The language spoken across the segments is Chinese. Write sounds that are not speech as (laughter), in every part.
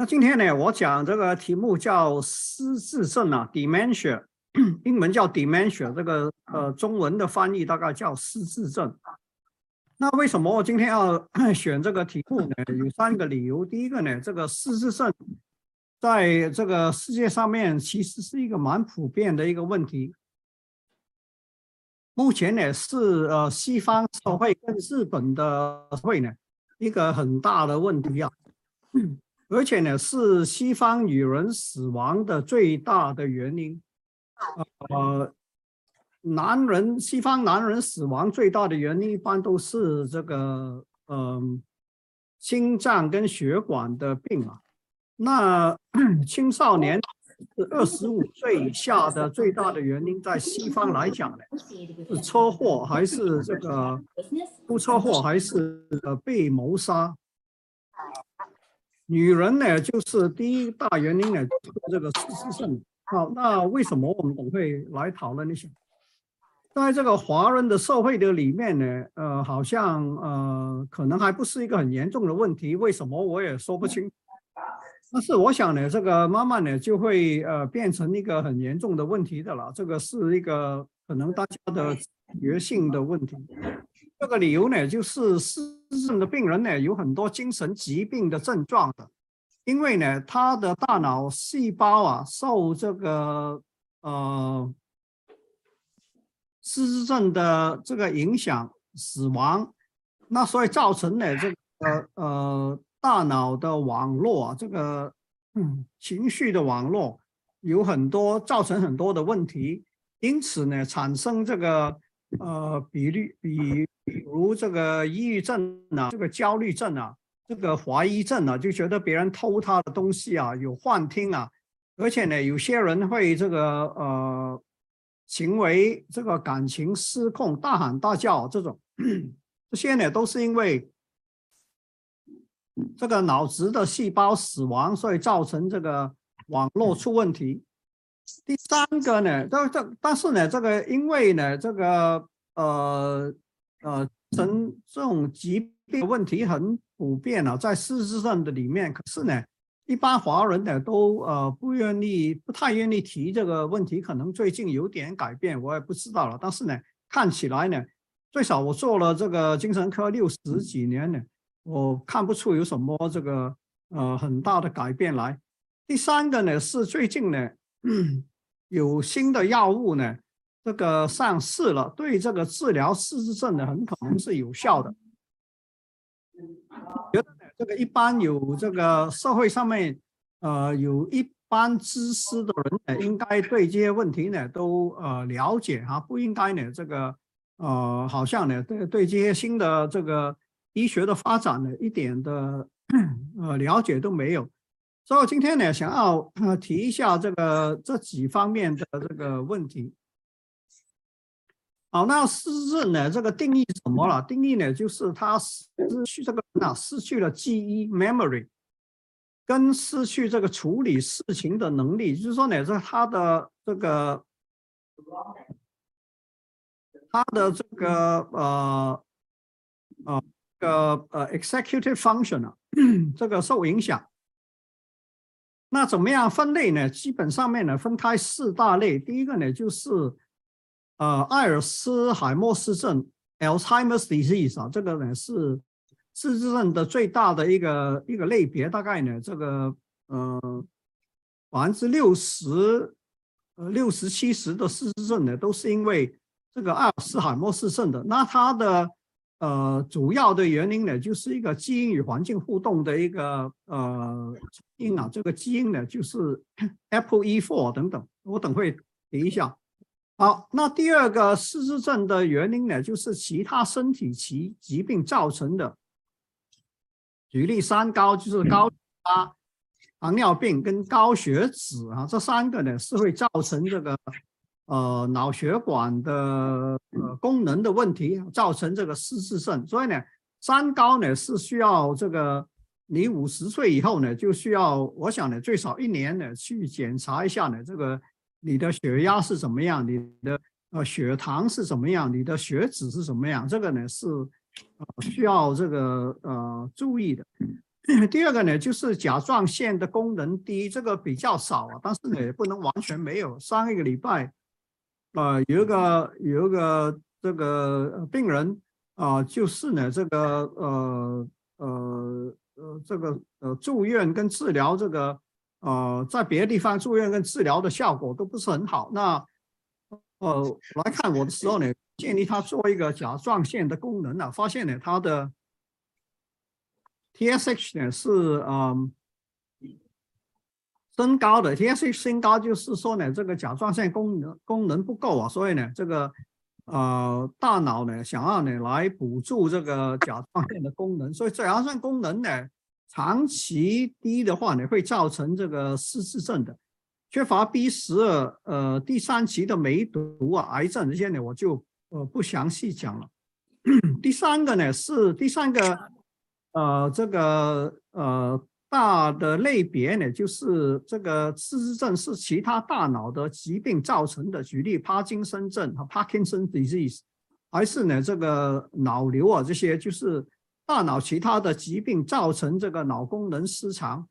那今天呢，我讲这个题目叫失智症啊，dementia，英文叫 dementia，这个呃中文的翻译大概叫失智症。那为什么我今天要 (coughs) 选这个题目呢？有三个理由。第一个呢，这个失智症在这个世界上面其实是一个蛮普遍的一个问题。目前呢是呃西方社会跟日本的社会呢一个很大的问题啊。而且呢，是西方女人死亡的最大的原因。呃，男人西方男人死亡最大的原因一般都是这个，嗯，心脏跟血管的病啊。那 (coughs) 青少年是二十五岁以下的最大的原因，在西方来讲呢，是车祸还是这个出车祸还是呃被谋杀？女人呢，就是第一大原因呢，就是这个失智症。好，那为什么我们总会来讨论一下？在这个华人的社会的里面呢，呃，好像呃，可能还不是一个很严重的问题。为什么我也说不清。但是我想呢，这个慢慢呢就会呃变成一个很严重的问题的了。这个是一个可能大家的觉性的问题。这个理由呢，就是失症的病人呢有很多精神疾病的症状的，因为呢他的大脑细胞啊受这个呃失智症的这个影响死亡，那所以造成呢这个呃大脑的网络啊这个嗯情绪的网络有很多造成很多的问题，因此呢产生这个呃比率比。比如这个抑郁症啊，这个焦虑症啊，这个怀疑症啊，就觉得别人偷他的东西啊，有幻听啊，而且呢，有些人会这个呃行为这个感情失控，大喊大叫这种，(coughs) 这些呢都是因为这个脑子的细胞死亡，所以造成这个网络出问题。第三个呢，这这但是呢，这个因为呢，这个呃。呃，成这种疾病问题很普遍了，在事实上的里面，可是呢，一般华人呢都呃不愿意，不太愿意提这个问题。可能最近有点改变，我也不知道了。但是呢，看起来呢，最少我做了这个精神科六十几年呢，我看不出有什么这个呃很大的改变来。第三个呢是最近呢 (clears throat) 有新的药物呢。这个上市了，对这个治疗失智症的很可能是有效的。觉得呢，这个一般有这个社会上面，呃，有一般知识的人呢，应该对这些问题呢都呃了解哈，不应该呢这个呃好像呢对对这些新的这个医学的发展呢一点的 (clears throat) 呃了解都没有。所以今天呢想要提一下这个这几方面的这个问题。好，那失智呢？这个定义怎么了？定义呢，就是他失去这个那失去了记忆 （memory），跟失去这个处理事情的能力。就是说呢，这他的这个他的这个呃呃个呃 executive function 啊，(coughs) 这个受影响。那怎么样分类呢？基本上面呢，分开四大类。第一个呢，就是。呃，阿尔茨海默氏症 （Alzheimer's disease） 啊，这个呢是失智症的最大的一个一个类别，大概呢这个呃百分之六十呃六十七十的失智症呢都是因为这个阿尔茨海默氏症的。那它的呃主要的原因呢，就是一个基因与环境互动的一个呃因啊，这个基因呢就是 (coughs) Apple E4 等等，我等会提一下。好，那第二个失智症的原因呢，就是其他身体疾疾病造成的。举例三高，就是高血压、糖尿病跟高血脂啊，这三个呢是会造成这个呃脑血管的呃功能的问题，造成这个失智症。所以呢，三高呢是需要这个你五十岁以后呢就需要，我想呢最少一年呢去检查一下呢这个。你的血压是怎么样？你的呃血糖是怎么样？你的血脂是怎么样？这个呢是需要这个呃注意的。(coughs) 第二个呢，就是甲状腺的功能低，这个比较少啊，但是呢，也不能完全没有。上一个礼拜，呃，有一个有一个这个病人啊，就是呢，这个呃呃呃，这个呃住院跟治疗这个呃，在别的地方住院跟治疗的效果都不是很好。那呃来看我的时候呢，建议他做一个甲状腺的功能啊，发现呢，他的。TSH 呢是嗯升高的，TSH 升高就是说呢，这个甲状腺功能功能不够啊，所以呢，这个呃大脑呢想要呢来补助这个甲状腺的功能，所以甲状腺功能呢长期低的话呢，会造成这个失智症的，缺乏 B 十二，呃第三期的梅毒啊，癌症这些呢我就呃不详细讲了。第三个呢是第三个。呃，这个呃大的类别呢，就是这个失智症是其他大脑的疾病造成的，举例帕金森症和 Parkinson disease，还是呢这个脑瘤啊这些，就是大脑其他的疾病造成这个脑功能失常。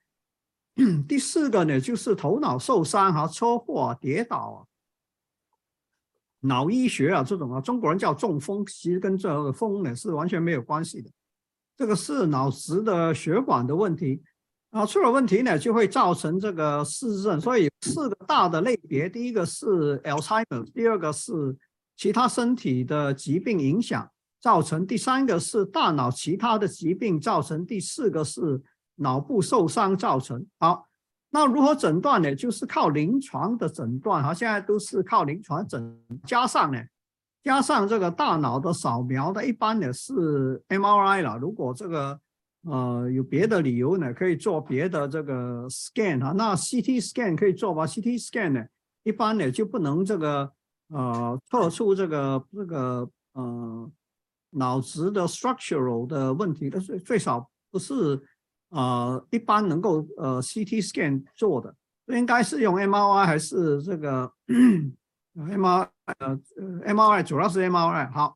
(coughs) 第四个呢，就是头脑受伤和车祸啊、跌倒啊，脑医学啊这种啊，中国人叫中风，其实跟这个风呢是完全没有关系的。这个是脑实的血管的问题，啊，出了问题呢，就会造成这个失智症。所以四个大的类别，第一个是 Alzheimer，第二个是其他身体的疾病影响造成，第三个是大脑其他的疾病造成，第四个是脑部受伤造成。好，那如何诊断呢？就是靠临床的诊断，哈，现在都是靠临床诊，加上呢。加上这个大脑的扫描的，一般呢是 MRI 了。如果这个呃有别的理由呢，可以做别的这个 scan 哈。那 CT scan 可以做吧？CT scan 呢，一般呢就不能这个呃测出这个这个呃脑子的 structural 的问题的，最最少不是呃一般能够呃 CT scan 做的，应该是用 MRI 还是这个 (clears throat) MR？呃呃，MRI 主要是 MRI 好，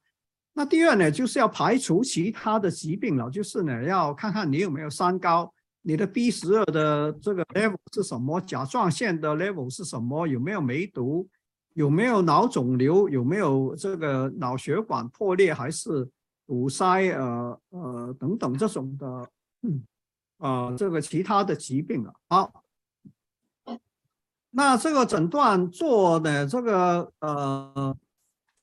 那第二呢，就是要排除其他的疾病了，就是呢，要看看你有没有三高，你的 B 十二的这个 level 是什么，甲状腺的 level 是什么，有没有梅毒，有没有脑肿瘤，有没有这个脑血管破裂还是堵塞，呃呃等等这种的，嗯啊这个其他的疾病了，好。那这个诊断做的这个呃，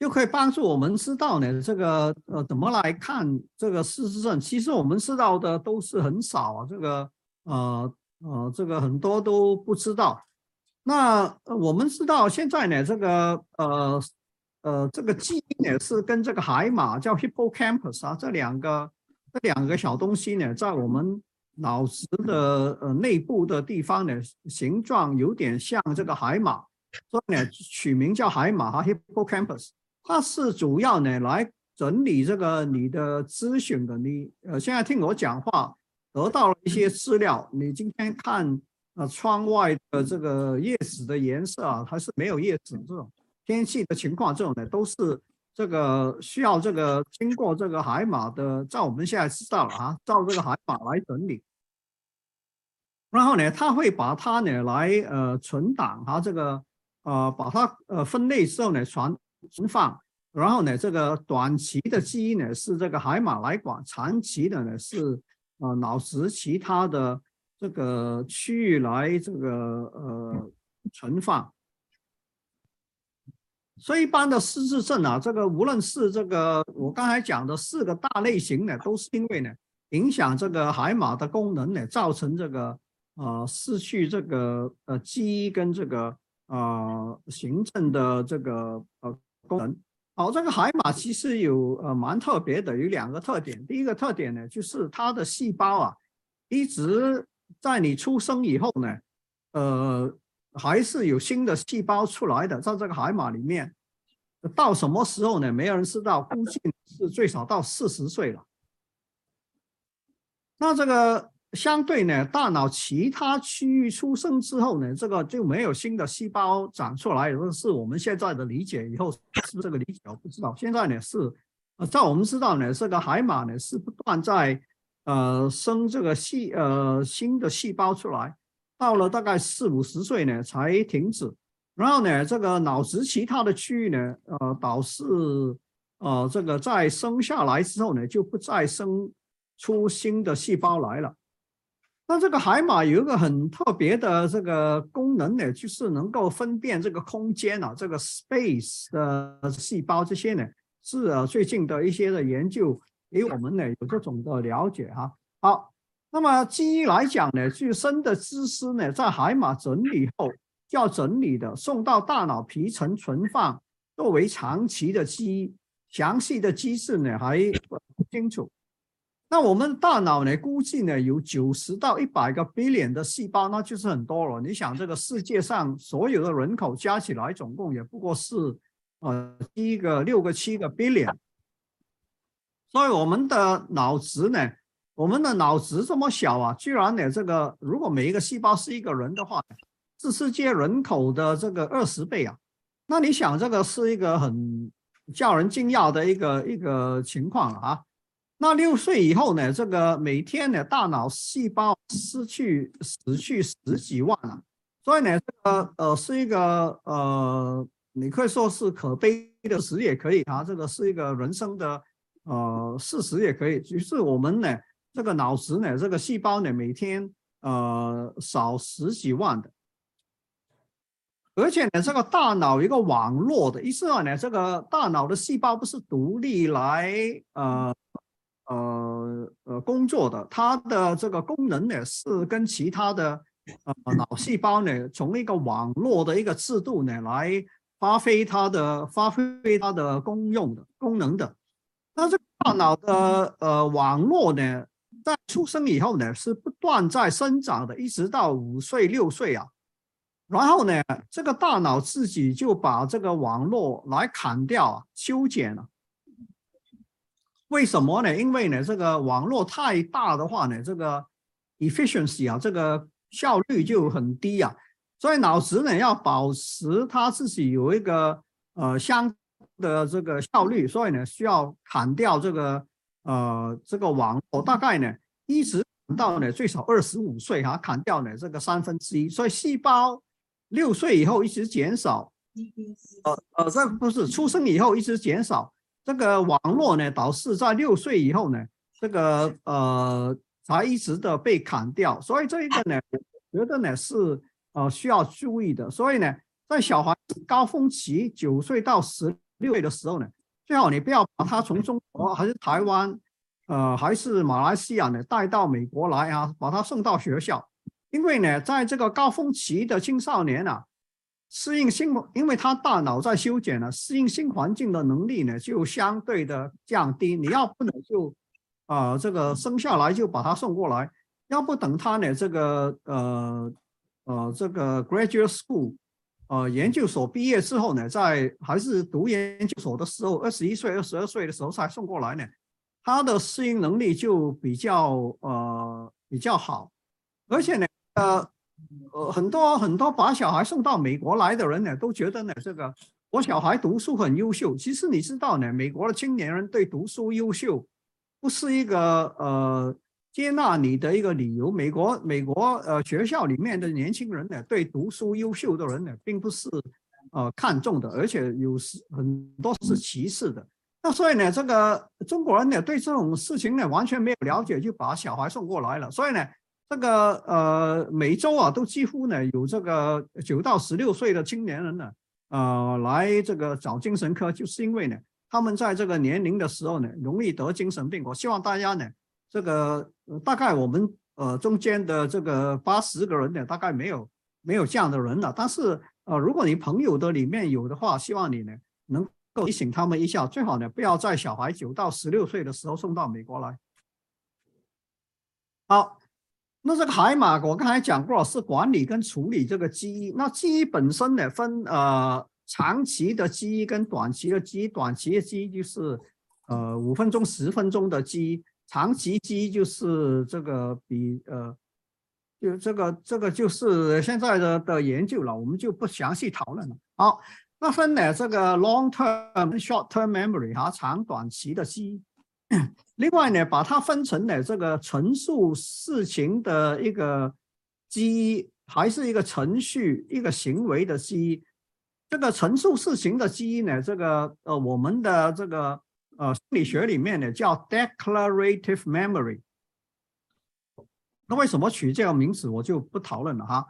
又可以帮助我们知道呢，这个呃怎么来看这个失智症？其实我们知道的都是很少啊，这个呃呃这个很多都不知道。那我们知道现在呢，这个呃呃这个基因呢是跟这个海马叫 hippocampus 啊，这两个这两个小东西呢，在我们。脑子的呃内部的地方呢，形状有点像这个海马，所以呢取名叫海马哈 （hippocampus）。它是主要呢来整理这个你的资讯的。你呃现在听我讲话，得到了一些资料。你今天看呃窗外的这个叶子的颜色啊，还是没有叶子这种天气的情况，这种呢都是这个需要这个经过这个海马的，照我们现在知道了啊，照这个海马来整理。然后呢，他会把它呢来呃存档，啊，这个呃把它呃分类之后呢存存放，然后呢这个短期的记忆呢是这个海马来管，长期的呢是呃脑子其他的这个区域来这个呃存放。所以一般的失智症啊，这个无论是这个我刚才讲的四个大类型呢，都是因为呢影响这个海马的功能呢，造成这个。呃，失去这个呃记忆跟这个啊行政的这个呃功能。好，这个海马其实有呃蛮特别的，有两个特点。第一个特点呢，就是它的细胞啊，一直在你出生以后呢，呃，还是有新的细胞出来的，在这个海马里面。到什么时候呢？没有人知道，估计是最少到四十岁了。那这个。相对呢，大脑其他区域出生之后呢，这个就没有新的细胞长出来，这是我们现在的理解。以后是不是这个理解我不知道。现在呢是，呃，在我们知道呢，这个海马呢是不断在呃生这个细呃新的细胞出来，到了大概四五十岁呢才停止。然后呢，这个脑子其他的区域呢，呃，导致呃这个在生下来之后呢，就不再生出新的细胞来了。那这个海马有一个很特别的这个功能呢，就是能够分辨这个空间啊，这个 space 的细胞这些呢，是啊最近的一些的研究给我们呢有这种的了解哈。好，那么基因来讲呢，最深的知识呢，在海马整理后要整理的，送到大脑皮层存放，作为长期的记忆。详细的机制呢还不清楚。那我们大脑呢？估计呢有九十到一百个 billion 的细胞，那就是很多了。你想，这个世界上所有的人口加起来，总共也不过是呃一个六个七个 billion。所以我们的脑子呢，我们的脑子这么小啊，居然呢这个如果每一个细胞是一个人的话，是世界人口的这个二十倍啊。那你想，这个是一个很叫人惊讶的一个一个情况啊。那六岁以后呢？这个每天呢，大脑细胞失去死去十几万了，所以呢，这个呃是一个呃，你可以说是可悲的事也可以啊，这个是一个人生的呃事实也可以。就是我们呢，这个脑子呢，这个细胞呢，每天呃少十几万的，而且呢，这个大脑一个网络的意思呢，这个大脑的细胞不是独立来呃。呃呃，工作的它的这个功能呢，是跟其他的呃脑细胞呢，从一个网络的一个制度呢，来发挥它的发挥它的功用的功能的。那这个大脑的呃网络呢，在出生以后呢，是不断在生长的，一直到五岁六岁啊。然后呢，这个大脑自己就把这个网络来砍掉、修剪了。为什么呢？因为呢，这个网络太大的话呢，这个 efficiency 啊，这个效率就很低啊。所以脑子呢要保持它自己有一个呃相的这个效率，所以呢需要砍掉这个呃这个网络，大概呢一直到呢最少二十五岁哈，砍掉呢这个三分之一。所以细胞六岁以后一直减少，呃呃，这不是出生以后一直减少。这个网络呢，导致在六岁以后呢，这个呃才一直的被砍掉，所以这一个呢，我觉得呢是呃需要注意的。所以呢，在小孩高峰期九岁到十六岁的时候呢，最好你不要把他从中国还是台湾，呃还是马来西亚呢带到美国来啊，把他送到学校，因为呢，在这个高峰期的青少年啊。适应新，因为他大脑在修剪了，适应新环境的能力呢就相对的降低。你要不能就，啊，这个生下来就把他送过来，要不等他呢这个呃呃这个 graduate school，呃研究所毕业之后呢，在还是读研究所的时候，二十一岁、二十二岁的时候才送过来呢，他的适应能力就比较呃比较好，而且呢呃。呃，很多很多把小孩送到美国来的人呢，都觉得呢，这个我小孩读书很优秀。其实你知道呢，美国的青年人对读书优秀不是一个呃接纳你的一个理由。美国美国呃学校里面的年轻人呢，对读书优秀的人呢，并不是呃看重的，而且有时很多是歧视的。那所以呢，这个中国人呢，对这种事情呢，完全没有了解，就把小孩送过来了。所以呢。这个呃，每周啊，都几乎呢有这个九到十六岁的青年人呢，呃，来这个找精神科，就是因为呢，他们在这个年龄的时候呢，容易得精神病。我希望大家呢，这个大概我们呃中间的这个八十个人呢，大概没有没有这样的人了。但是呃，如果你朋友的里面有的话，希望你呢能够提醒他们一下，最好呢不要在小孩九到十六岁的时候送到美国来。好。那这个海马，我刚才讲过是管理跟处理这个记忆。那记忆本身呢，分呃长期的记忆跟短期的记忆。短期的记忆就是呃五分钟、十分钟的记忆，长期记忆就是这个比呃就这个这个就是现在的的研究了，我们就不详细讨论了。好，那分呢这个 long term、short term memory 哈，长短期的记忆。(clears throat) 另外呢，把它分成呢这个陈述事情的一个记忆，还是一个程序、一个行为的记忆。这个陈述事情的记忆呢，这个呃，我们的这个呃心理学里面呢叫 declarative memory。那为什么取这个名字，我就不讨论了哈。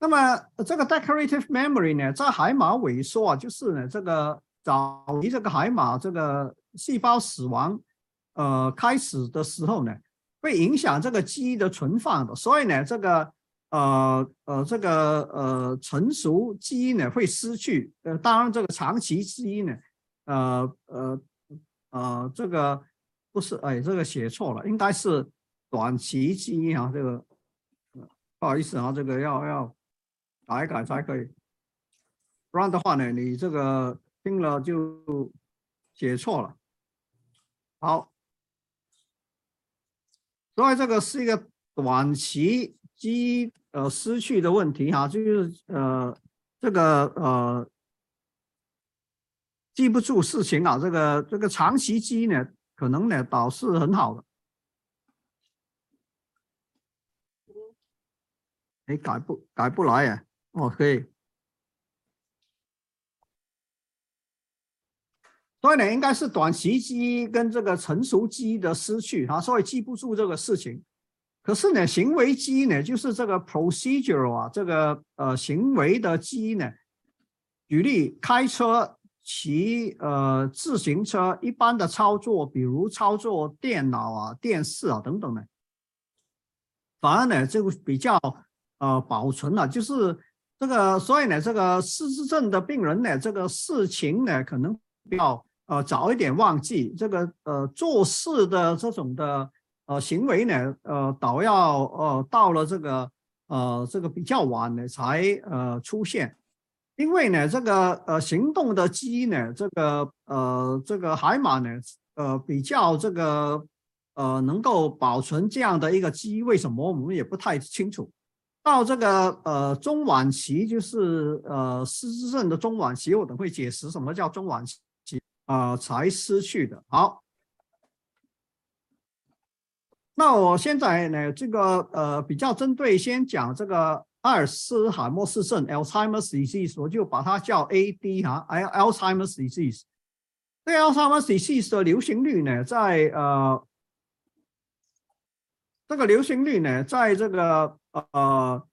那么这个 declarative memory 呢，在海马萎缩啊，就是呢这个早期这个海马这个细胞死亡。呃，开始的时候呢，会影响这个记忆的存放的，所以呢，这个呃呃这个呃成熟记忆呢会失去。呃，当然这个长期记忆呢，呃呃呃这个不是，哎，这个写错了，应该是短期记忆啊。这个不好意思啊，这个要要改一改才可以，不然的话呢，你这个听了就写错了。好。所以这个是一个短期记呃失去的问题哈，就是呃这个呃记不住事情啊，这个这个长期记呢，可能呢导致很好的。哎，改不改不来呀？哦，可以。所以呢，应该是短期记忆跟这个成熟记忆的失去啊，所以记不住这个事情。可是呢，行为记忆呢，就是这个 procedural 啊，这个呃行为的记忆呢。举例，开车、骑呃自行车，一般的操作，比如操作电脑啊、电视啊等等呢，反而呢就比较呃保存了，就是这个。所以呢，这个失智症的病人呢，这个事情呢可能比较。呃，早一点忘记这个呃做事的这种的呃行为呢，呃，倒要呃到了这个呃这个比较晚呢才呃出现，因为呢这个呃行动的记忆呢，这个呃这个海马呢呃比较这个呃能够保存这样的一个记忆，为什么我们也不太清楚。到这个呃中晚期，就是呃失智症的中晚期，我等会解释什么叫中晚期。啊，才失去的。好，那我现在呢，这个呃比较针对，先讲这个阿尔茨海默氏症 （Alzheimer's disease），我就把它叫 AD 哈，Alzheimer's disease。这 Alzheimer's disease 的流行率呢，在呃这个流行率呢，在这个呃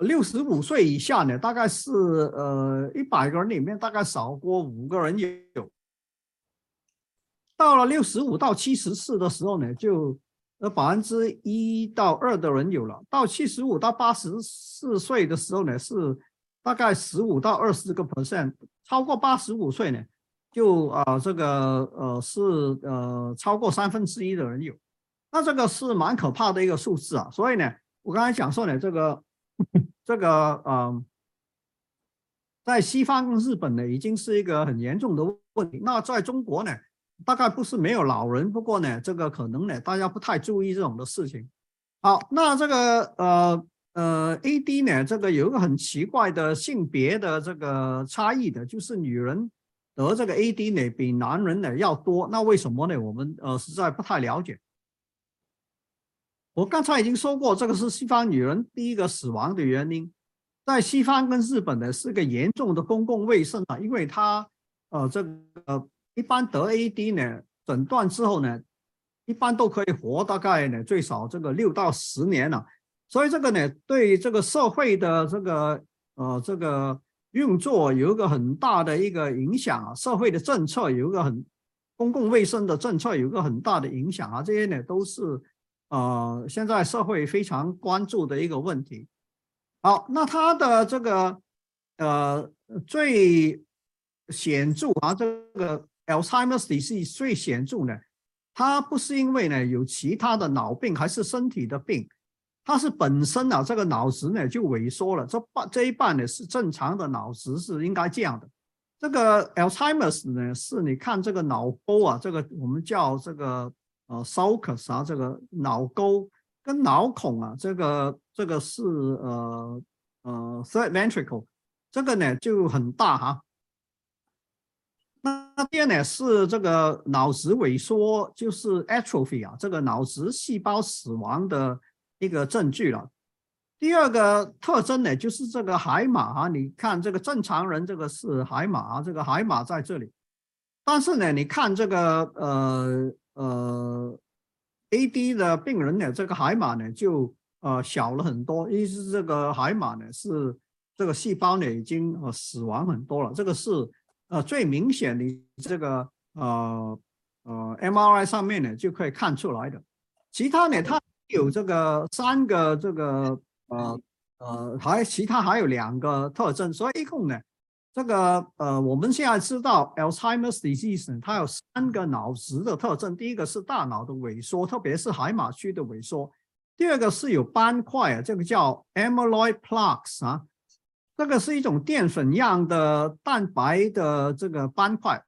六十五岁以下呢，大概是呃一百个人里面大概少过五个人有。到了六十五到七十四的时候呢，就呃百分之一到二的人有了；到七十五到八十四岁的时候呢，是大概十五到二十个 percent；超过八十五岁呢，就啊这个呃是呃超过三分之一的人有。那这个是蛮可怕的一个数字啊！所以呢，我刚才讲说呢，这个这个呃，在西方日本呢，已经是一个很严重的问题。那在中国呢？大概不是没有老人，不过呢，这个可能呢，大家不太注意这种的事情。好，那这个呃呃，AD 呢，这个有一个很奇怪的性别的这个差异的，就是女人得这个 AD 呢比男人呢要多。那为什么呢？我们呃实在不太了解。我刚才已经说过，这个是西方女人第一个死亡的原因，在西方跟日本呢是个严重的公共卫生啊，因为它呃这个。一般得 AD 呢，诊断之后呢，一般都可以活大概呢最少这个六到十年了。所以这个呢，对这个社会的这个呃这个运作有一个很大的一个影响啊，社会的政策有一个很公共卫生的政策有一个很大的影响啊，这些呢都是呃现在社会非常关注的一个问题。好，那它的这个呃最显著啊这个。Alzheimer's disease 最显著呢，它不是因为呢有其他的脑病还是身体的病，它是本身啊这个脑子呢就萎缩了，这半这一半呢是正常的脑子是应该这样的。这个 Alzheimer's 呢是你看这个脑沟啊，这个我们叫这个呃 sulcus 啊，这个脑沟跟脑孔啊，这个这个是呃呃 third ventricle，这个呢就很大哈。那第二呢是这个脑质萎缩，就是 atrophy 啊，这个脑质细胞死亡的一个证据了。第二个特征呢就是这个海马啊，你看这个正常人这个是海马，这个海马在这里，但是呢，你看这个呃呃 AD 的病人呢，这个海马呢就呃小了很多，意思是这个海马呢是这个细胞呢已经呃死亡很多了，这个是。呃，最明显的这个呃呃 MRI 上面呢就可以看出来的，其他呢它有这个三个这个呃呃还其他还有两个特征，所以一共呢这个呃我们现在知道 Alzheimer's disease 它有三个脑质的特征，第一个是大脑的萎缩，特别是海马区的萎缩，第二个是有斑块啊，这个叫 amyloid plaques 啊。这个是一种淀粉样的蛋白的这个斑块，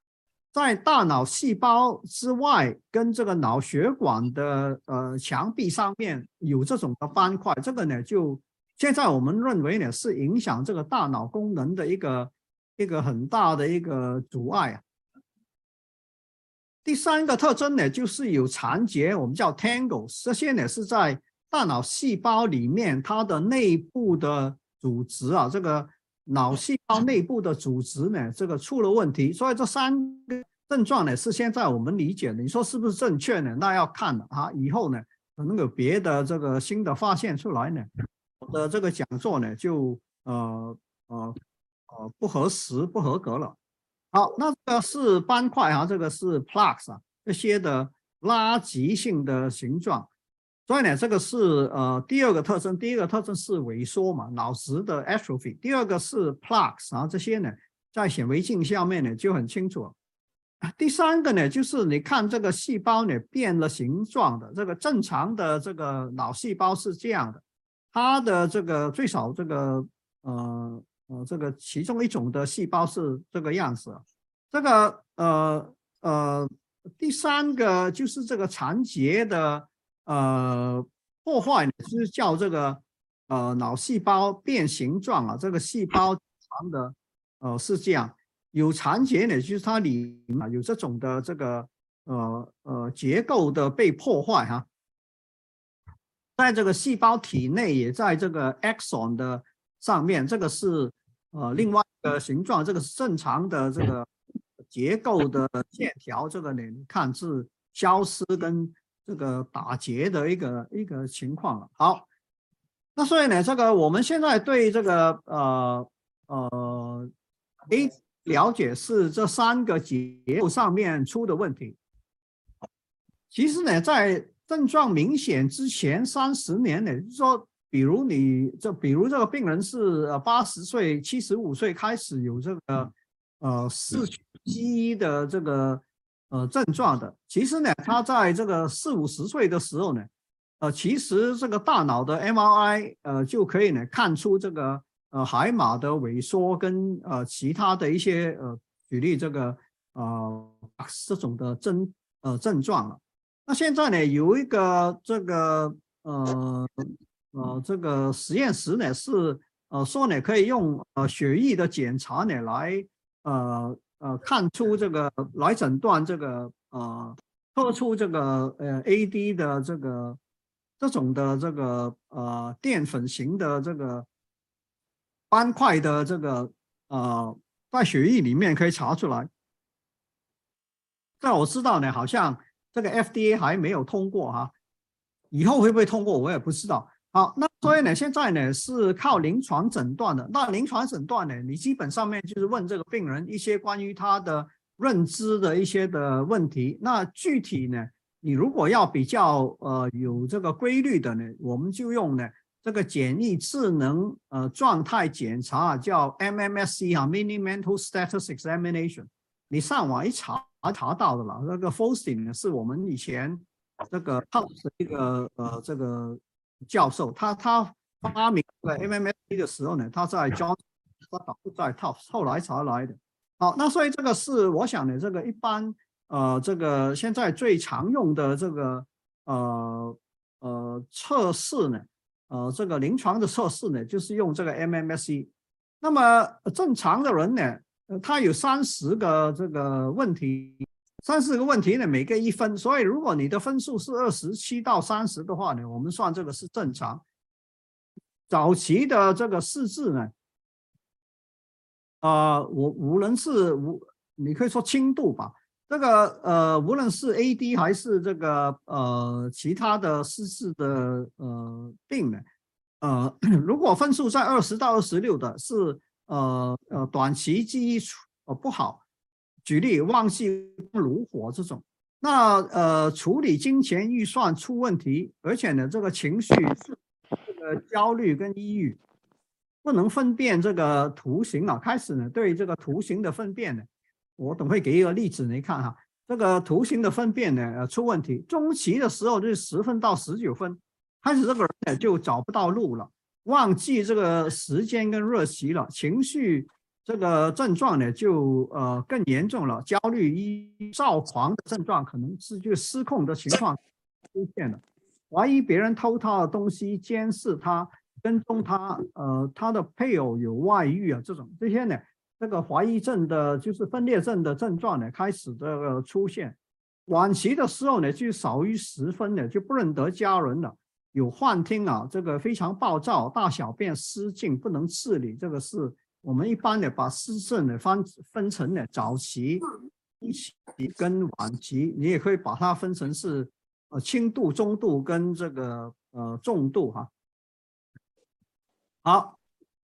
在大脑细胞之外，跟这个脑血管的呃墙壁上面有这种的斑块，这个呢就现在我们认为呢是影响这个大脑功能的一个一个很大的一个阻碍啊。第三个特征呢就是有残结，我们叫 tangles，这些呢是在大脑细胞里面它的内部的。组织啊，这个脑细胞内部的组织呢，这个出了问题，所以这三个症状呢是现在我们理解的。你说是不是正确呢？那要看了啊，以后呢可能有别的这个新的发现出来呢，我的这个讲座呢就呃呃呃不合时不合格了。好，那这个是斑块啊，这个是 plaques 啊，这些的垃圾性的形状。所以呢，这个是呃第二个特征，第一个特征是萎缩嘛，脑质的 atrophy。第二个是 plaques，然后这些呢，在显微镜下面呢就很清楚。第三个呢，就是你看这个细胞呢变了形状的，这个正常的这个脑细胞是这样的，它的这个最少这个呃呃这个其中一种的细胞是这个样子。这个呃呃第三个就是这个残结的。呃，破坏呢是叫这个呃脑细胞变形状啊，这个细胞长的呃是这样，有残结呢就是它里啊有这种的这个呃呃结构的被破坏哈，在这个细胞体内也在这个 axon 的上面，这个是呃另外一个形状，这个是正常的这个结构的线条，这个呢你看是消失跟。这个打结的一个一个情况了。好，那所以呢，这个我们现在对这个呃呃 A 了解是这三个结构上面出的问题。其实呢，在症状明显之前三十年呢，就是说，比如你这，比如这个病人是八十岁、七十五岁开始有这个呃四曲肌的这个。呃，症状的，其实呢，他在这个四五十岁的时候呢，呃，其实这个大脑的 MRI，呃，就可以呢看出这个呃海马的萎缩跟呃其他的一些呃，举例这个呃这种的症呃症状了。那现在呢，有一个这个呃呃这个实验室呢是呃说呢可以用呃血液的检查呢来呃。呃，看出这个来诊断这个呃，测出这个呃 AD 的这个这种的这个呃淀粉型的这个斑块的这个呃，在血液里面可以查出来。但我知道呢，好像这个 FDA 还没有通过哈，以后会不会通过我也不知道。好，那所以呢，现在呢是靠临床诊断的。那临床诊断呢，你基本上面就是问这个病人一些关于他的认知的一些的问题。那具体呢，你如果要比较呃有这个规律的呢，我们就用呢这个简易智能呃状态检查，叫 MMSE 哈，Mini Mental Status Examination。你上网一查查到的了。那个 f o s t i n g 呢，是我们以前这个 House 的一个呃这个。教授，他他发明这个 MMSE 的时候呢，他在 John，他导在 Top，后来才来的。好，那所以这个是我想呢，这个一般呃，这个现在最常用的这个呃呃测试呢，呃这个临床的测试呢，就是用这个 MMSE。那么正常的人呢，呃，它有三十个这个问题，三十个问题呢，每个一分，所以如果你的分数是二十七到三十的话呢，我们算这个是正常。早期的这个试字呢，啊，我无论是无，你可以说轻度吧，这个呃，无论是 AD 还是这个呃其他的失智的呃病呢，呃，(clears throat) 如果分数在二十到二十六的，是呃呃短期记忆呃不好，举例忘记如火这种，那呃处理金钱预算出问题，而且呢这个情绪。呃，焦虑跟抑郁不能分辨这个图形啊。开始呢，对这个图形的分辨呢，我等会给一个例子你看哈。这个图形的分辨呢，呃，出问题。中期的时候就是十分到十九分，开始这个人呢就找不到路了，忘记这个时间跟日期了，情绪这个症状呢就呃更严重了，焦虑、一躁狂的症状可能是就失控的情况出现了。怀疑别人偷他的东西，监视他，跟踪他，呃，他的配偶有外遇啊，这种这些呢，这个怀疑症的，就是分裂症的症状呢，开始这个出现。晚期的时候呢，就少于十分呢，就不认得家人了，有幻听啊，这个非常暴躁，大小便失禁，不能自理。这个是我们一般的把失症呢分分成了早期、中期跟晚期，你也可以把它分成是。呃，轻度、中度跟这个呃重度哈。好，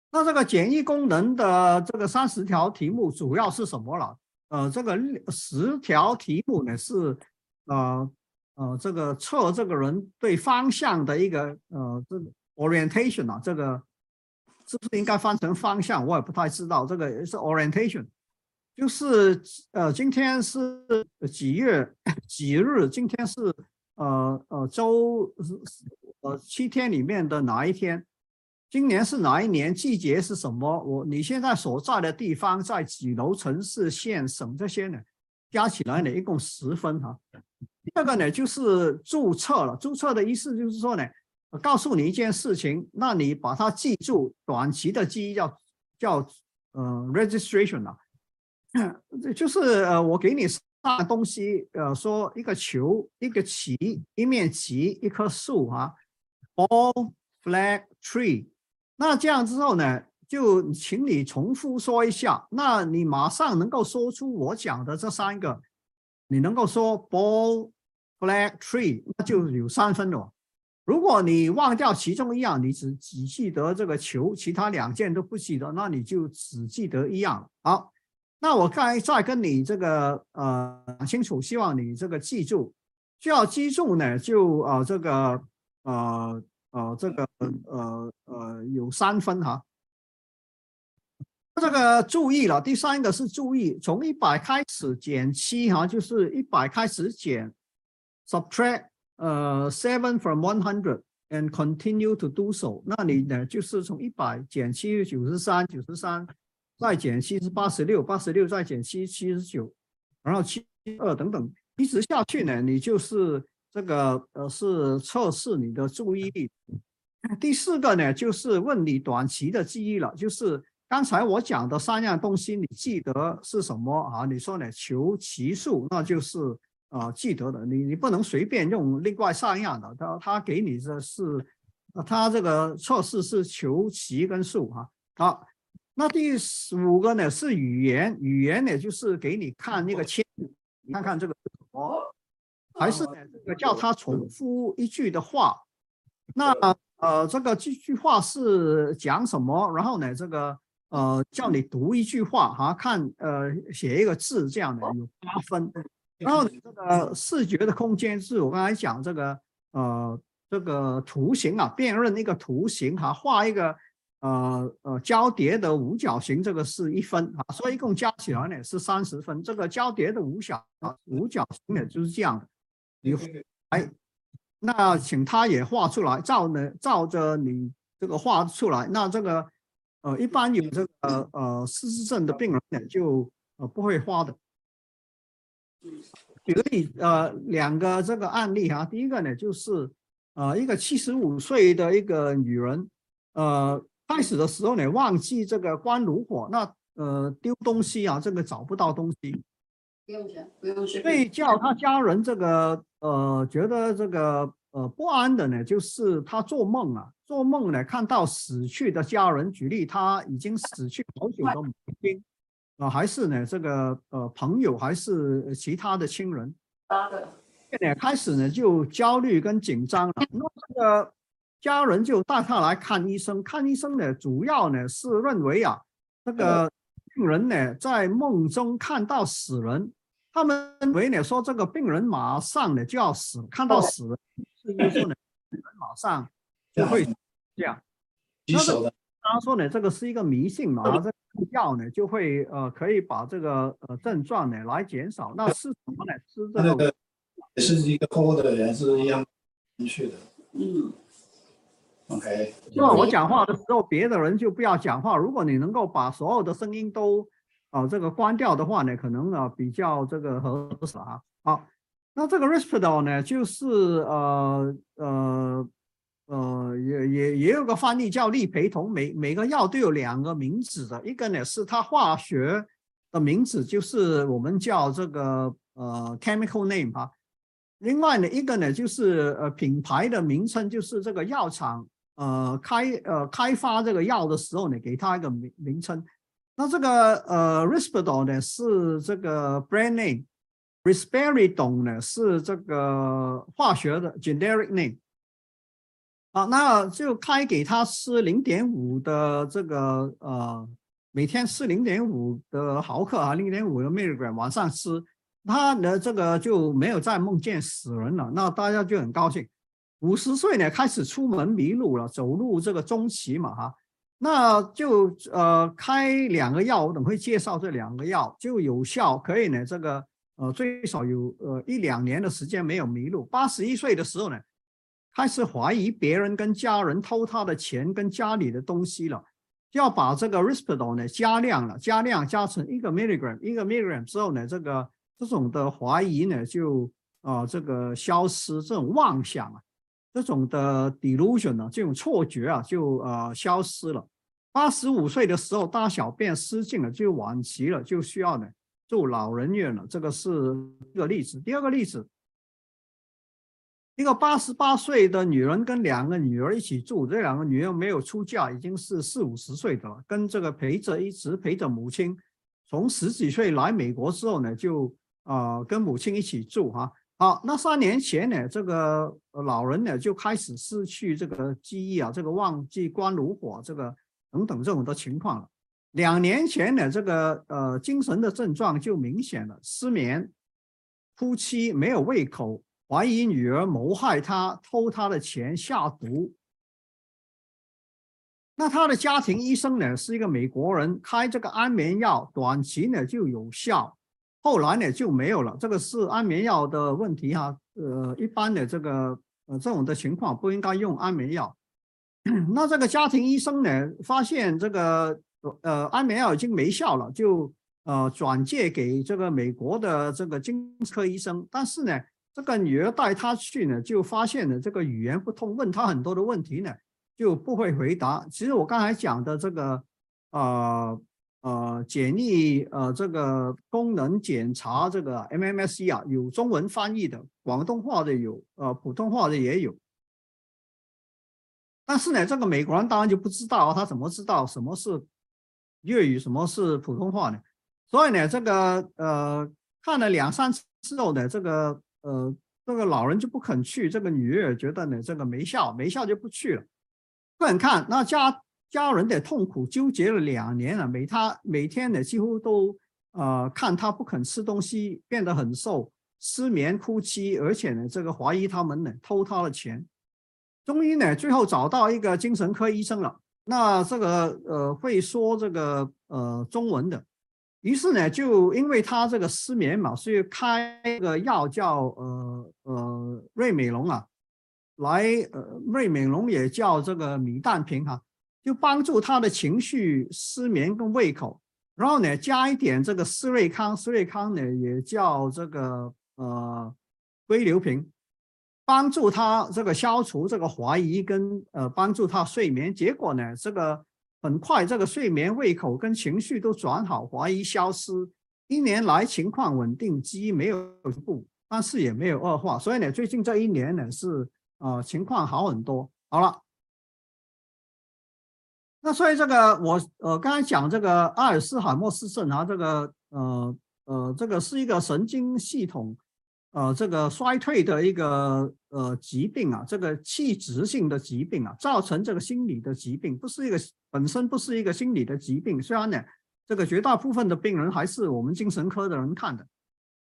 那这个简易功能的这个三十条题目主要是什么了？呃，这个十条题目呢是呃呃这个测这个人对方向的一个呃这个 orientation 啊，这个是不是应该翻成方向？我也不太知道，这个是 orientation，就是呃今天是几月 (coughs) 几日？今天是。呃呃，周呃七天里面的哪一天？今年是哪一年？季节是什么？我你现在所在的地方在几楼？城市、县、省这些呢？加起来呢，一共十分哈。第二个呢，就是注册了。注册的意思就是说呢，我告诉你一件事情，那你把它记住，短期的记忆叫叫呃 registration 啊，(coughs) 就是呃我给你。大东西，呃，说一个球，一个旗，一面旗，一棵树，哈，ball, flag, tree。那这样之后呢，就请你重复说一下。那你马上能够说出我讲的这三个，你能够说 ball, flag, tree，那就有三分了。如果你忘掉其中一样，你只只记得这个球，其他两件都不记得，那你就只记得一样。好。那我刚才再跟你这个呃讲清楚，希望你这个记住，需要记住呢，就呃这个呃呃这个呃呃有三分哈。这个注意了，第三个是注意，从一百开始减七哈，就是一百开始减，subtract 呃 seven from one hundred and continue to do so。那你呢就是从一百减七九十三九十三。再减七是八十六，八十六再减七七十九，然后七二等等，一直下去呢，你就是这个呃是测试你的注意力。第四个呢，就是问你短期的记忆了，就是刚才我讲的三样东西，你记得是什么啊？你说呢？求奇数，那就是啊记得的，你你不能随便用另外三样的，他他给你的是，他这个测试是求奇跟数哈，好。那第五个呢是语言，语言呢就是给你看那个签，你看看这个什么，还是呢这个叫他重复一句的话，那呃这个这句话是讲什么？然后呢这个呃叫你读一句话哈，看呃写一个字这样的有八分，然后这个视觉的空间是我刚才讲这个呃这个图形啊，辨认一个图形哈，画一个。呃呃，交叠的五角形这个是一分啊，所以一共加起来呢是三十分。这个交叠的五角五角形呢就是这样的。你哎，那请他也画出来，照呢照着你这个画出来。那这个呃，一般有这个呃失智症的病人呢就呃不会画的。举个例呃两个这个案例哈，第一个呢就是呃一个七十五岁的一个女人呃。开始的时候呢，忘记这个关炉火，那呃丢东西啊，这个找不到东西，不用钱，不用是。所以叫他家人这个呃觉得这个呃不安的呢，就是他做梦啊，做梦呢看到死去的家人，举例他已经死去好久的母亲啊，还是呢这个呃朋友，还是其他的亲人，八个，呢开始呢就焦虑跟紧张了，那这个。家人就带他来看医生，看医生呢，主要呢是认为啊，这个病人呢在梦中看到死人，他们认为呢说这个病人马上呢就要死，看到死人，是不是呢？病人马上就会这样。他说呢，这个是一个迷信嘛，这药呢就会呃可以把这个呃症状呢来减少。那是什么呢？吃这个也是一个科的人是一样去的。嗯。OK，那我讲话的时候，别的人就不要讲话。如果你能够把所有的声音都啊这个关掉的话呢，可能啊比较这个合适啊。好，那这个 Risperdal 呢，就是呃呃呃呃也也也有个翻译叫利培酮，每每个药都有两个名字的，一个呢是它化学的名字，就是我们叫这个呃 chemical name 啊。另外呢一个呢就是呃品牌的名称，就是这个药厂。呃，开呃开发这个药的时候呢，给它一个名名称。那这个呃，Risperdal 呢是这个 brand name，Risperidone 呢是这个化学的 generic name。啊，那就开给他吃零点五的这个呃，每天吃零点五的毫克啊，零点五的 milligram 晚上吃，他的这个就没有再梦见死人了。那大家就很高兴。五十岁呢，开始出门迷路了，走路这个中期嘛，哈，那就呃开两个药，我等会介绍这两个药就有效，可以呢，这个呃最少有呃一两年的时间没有迷路。八十一岁的时候呢，开始怀疑别人跟家人偷他的钱跟家里的东西了，要把这个 Risperdal 呢加量了，加量加成一个 milligram，一个 milligram 之后呢，这个这种的怀疑呢就啊这个消失，这种妄想啊。这种的 delusion 呢，这种错觉啊，就呃消失了。八十五岁的时候，大小便失禁了，就晚期了，就需要呢住老人院了。这个是一个例子。第二个例子，一个八十八岁的女人跟两个女儿一起住，这两个女儿没有出嫁，已经是四五十岁的了，跟这个陪着一直陪着母亲，从十几岁来美国之后呢，就啊跟母亲一起住哈。好，那三年前呢，这个老人呢就开始失去这个记忆啊，这个忘记关炉火，这个等等这种的情况了。两年前呢，这个呃精神的症状就明显了，失眠、哭泣、没有胃口，怀疑女儿谋害他、偷他的钱、下毒。那他的家庭医生呢是一个美国人，开这个安眠药，短期呢就有效。后来呢就没有了，这个是安眠药的问题哈。呃，一般的这个呃这种的情况不应该用安眠药。(clears throat) 那这个家庭医生呢发现这个呃安眠药已经没效了，就呃转介给这个美国的这个精神科医生。但是呢，这个女儿带他去呢，就发现了这个语言不通，问他很多的问题呢就不会回答。其实我刚才讲的这个呃。呃，简历呃，这个功能检查这个 MMSE 啊，有中文翻译的，广东话的有，呃，普通话的也有。但是呢，这个美国人当然就不知道，他怎么知道什么是粤语，什么是普通话呢？所以呢，这个呃，看了两三次之后呢，这个呃，这个老人就不肯去，这个女儿觉得呢，这个没效，没效就不去了，不肯看，那家。家人的痛苦纠结了两年了，每他每天呢几乎都呃看他不肯吃东西，变得很瘦，失眠、哭泣，而且呢这个怀疑他们呢偷他的钱。终于呢最后找到一个精神科医生了，那这个呃会说这个呃中文的，于是呢就因为他这个失眠嘛，所以开个药叫呃呃瑞美龙啊，来呃瑞美龙也叫这个米氮平哈。就帮助他的情绪、失眠跟胃口，然后呢，加一点这个斯瑞康，斯瑞康呢也叫这个呃硅硫平，帮助他这个消除这个怀疑跟呃帮助他睡眠。结果呢，这个很快这个睡眠、胃口跟情绪都转好，怀疑消失。一年来情况稳定，基因没有进步，但是也没有恶化，所以呢，最近这一年呢是呃情况好很多。好了，那所以这个我呃刚才讲这个阿尔茨海默氏症啊，这个呃呃这个是一个神经系统呃这个衰退的一个呃疾病啊，这个器质性的疾病啊，造成这个心理的疾病，不是一个本身不是一个心理的疾病，虽然呢。这个绝大部分的病人还是我们精神科的人看的。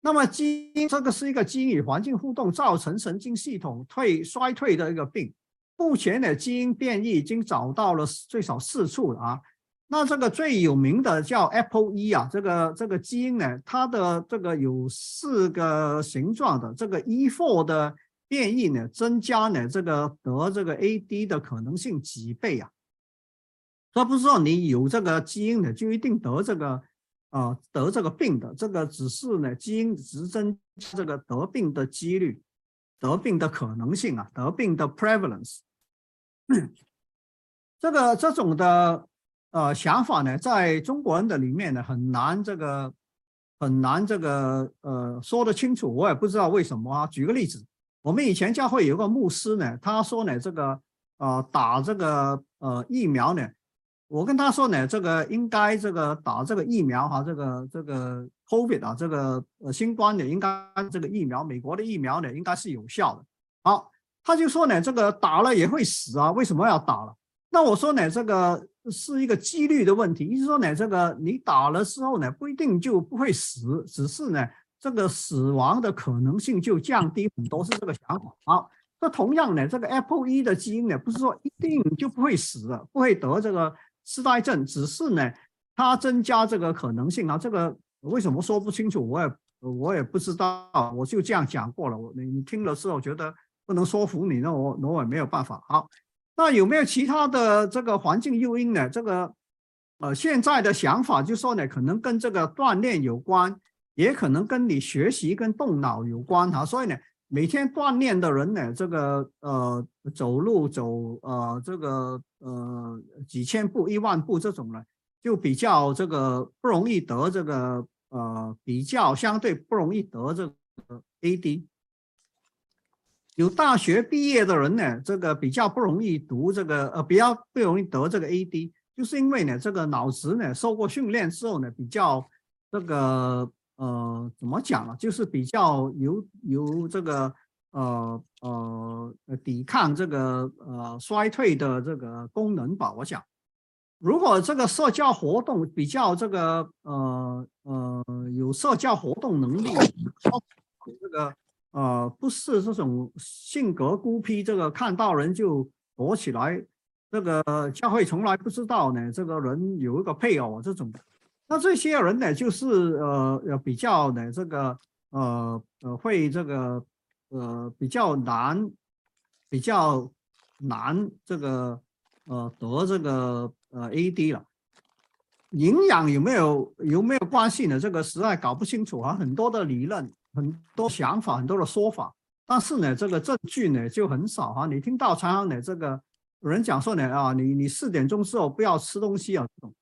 那么基因这个是一个基因与环境互动造成神经系统退衰退的一个病。目前的基因变异已经找到了最少四处了啊。那这个最有名的叫 APOE 啊，这个这个基因呢，它的这个有四个形状的这个 E4 的变异呢，增加呢这个得这个 AD 的可能性几倍啊。这不是说你有这个基因的就一定得这个，啊得这个病的，这个只是呢基因只增这个得病的几率，得病的可能性啊，得病的 prevalence。(clears throat) 这个这种的呃想法呢，在中国人的里面呢很难这个很难这个呃说得清楚，我也不知道为什么啊。举个例子，我们以前教会有个牧师呢，他说呢这个呃打这个呃疫苗呢。我跟他说呢，这个应该这个打这个疫苗哈，这个这个 COVID 啊，这个呃新冠的应该这个疫苗，美国的疫苗呢应该是有效的。好，他就说呢，这个打了也会死啊，为什么要打了？那我说呢，这个是一个几率的问题，意思说呢，这个你打了之后呢，不一定就不会死，只是呢，这个死亡的可能性就降低很多，是这个想法。好，那同样呢，这个 APOE 的基因呢，不是说一定就不会死了，不会得这个。痴呆症只是呢，它增加这个可能性啊，这个为什么说不清楚？我也我也不知道，我就这样讲过了。我你你听了之后觉得不能说服你，那我那我也没有办法。好，那有没有其他的这个环境诱因呢？这个呃，现在的想法就说呢，可能跟这个锻炼有关，也可能跟你学习跟动脑有关哈。所以呢。每天锻炼的人呢，这个呃走路走呃这个呃几千步一万步这种呢，就比较这个不容易得这个呃比较相对不容易得这个 AD。有大学毕业的人呢，这个比较不容易读这个呃比较不容易得这个 AD，就是因为呢这个脑子呢受过训练之后呢比较这个。呃，怎么讲啊？就是比较有有这个呃呃抵抗这个呃衰退的这个功能吧。我想，如果这个社交活动比较这个呃呃有社交活动能力，这个呃不是这种性格孤僻，这个看到人就躲起来，这个教会从来不知道呢，这个人有一个配偶这种。那这些人呢，就是呃呃比较呢这个呃呃会这个呃比较难比较难这个呃得这个呃 AD 了。营养有没有有没有关系呢？这个实在搞不清楚啊，很多的理论，很多想法，很多的说法，但是呢，这个证据呢就很少哈。你听到常常呢这个有人讲说呢啊，你你四点钟之后不要吃东西啊这种。